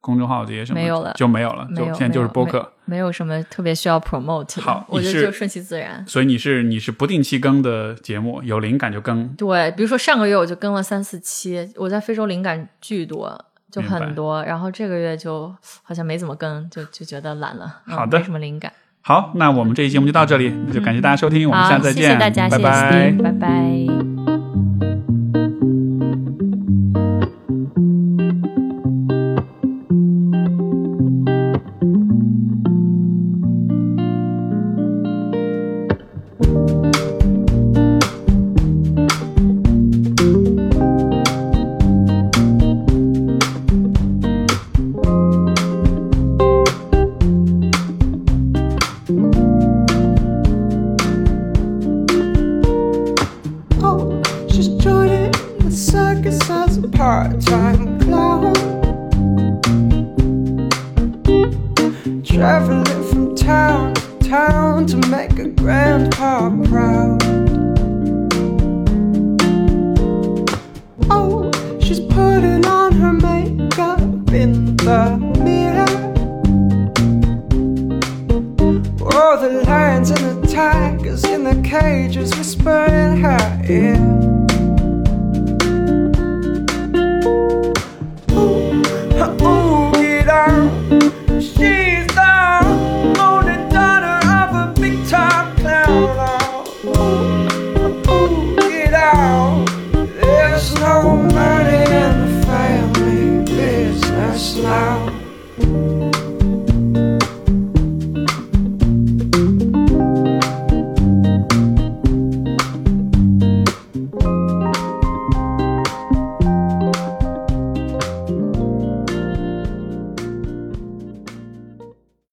公众号这些什么没有了就没有了，就现在就是播客。没，有什么特别需要 promote 我觉得就顺其自然。所以你是你是不定期更的节目，有灵感就更。对，比如说上个月我就更了三四期，我在非洲灵感巨多，就很多。然后这个月就好像没怎么更，就就觉得懒了，嗯好的没什么灵感。好，那我们这期节目就到这里，那就感谢大家收听，我们，下次再见，谢谢大家，拜谢谢拜拜拜。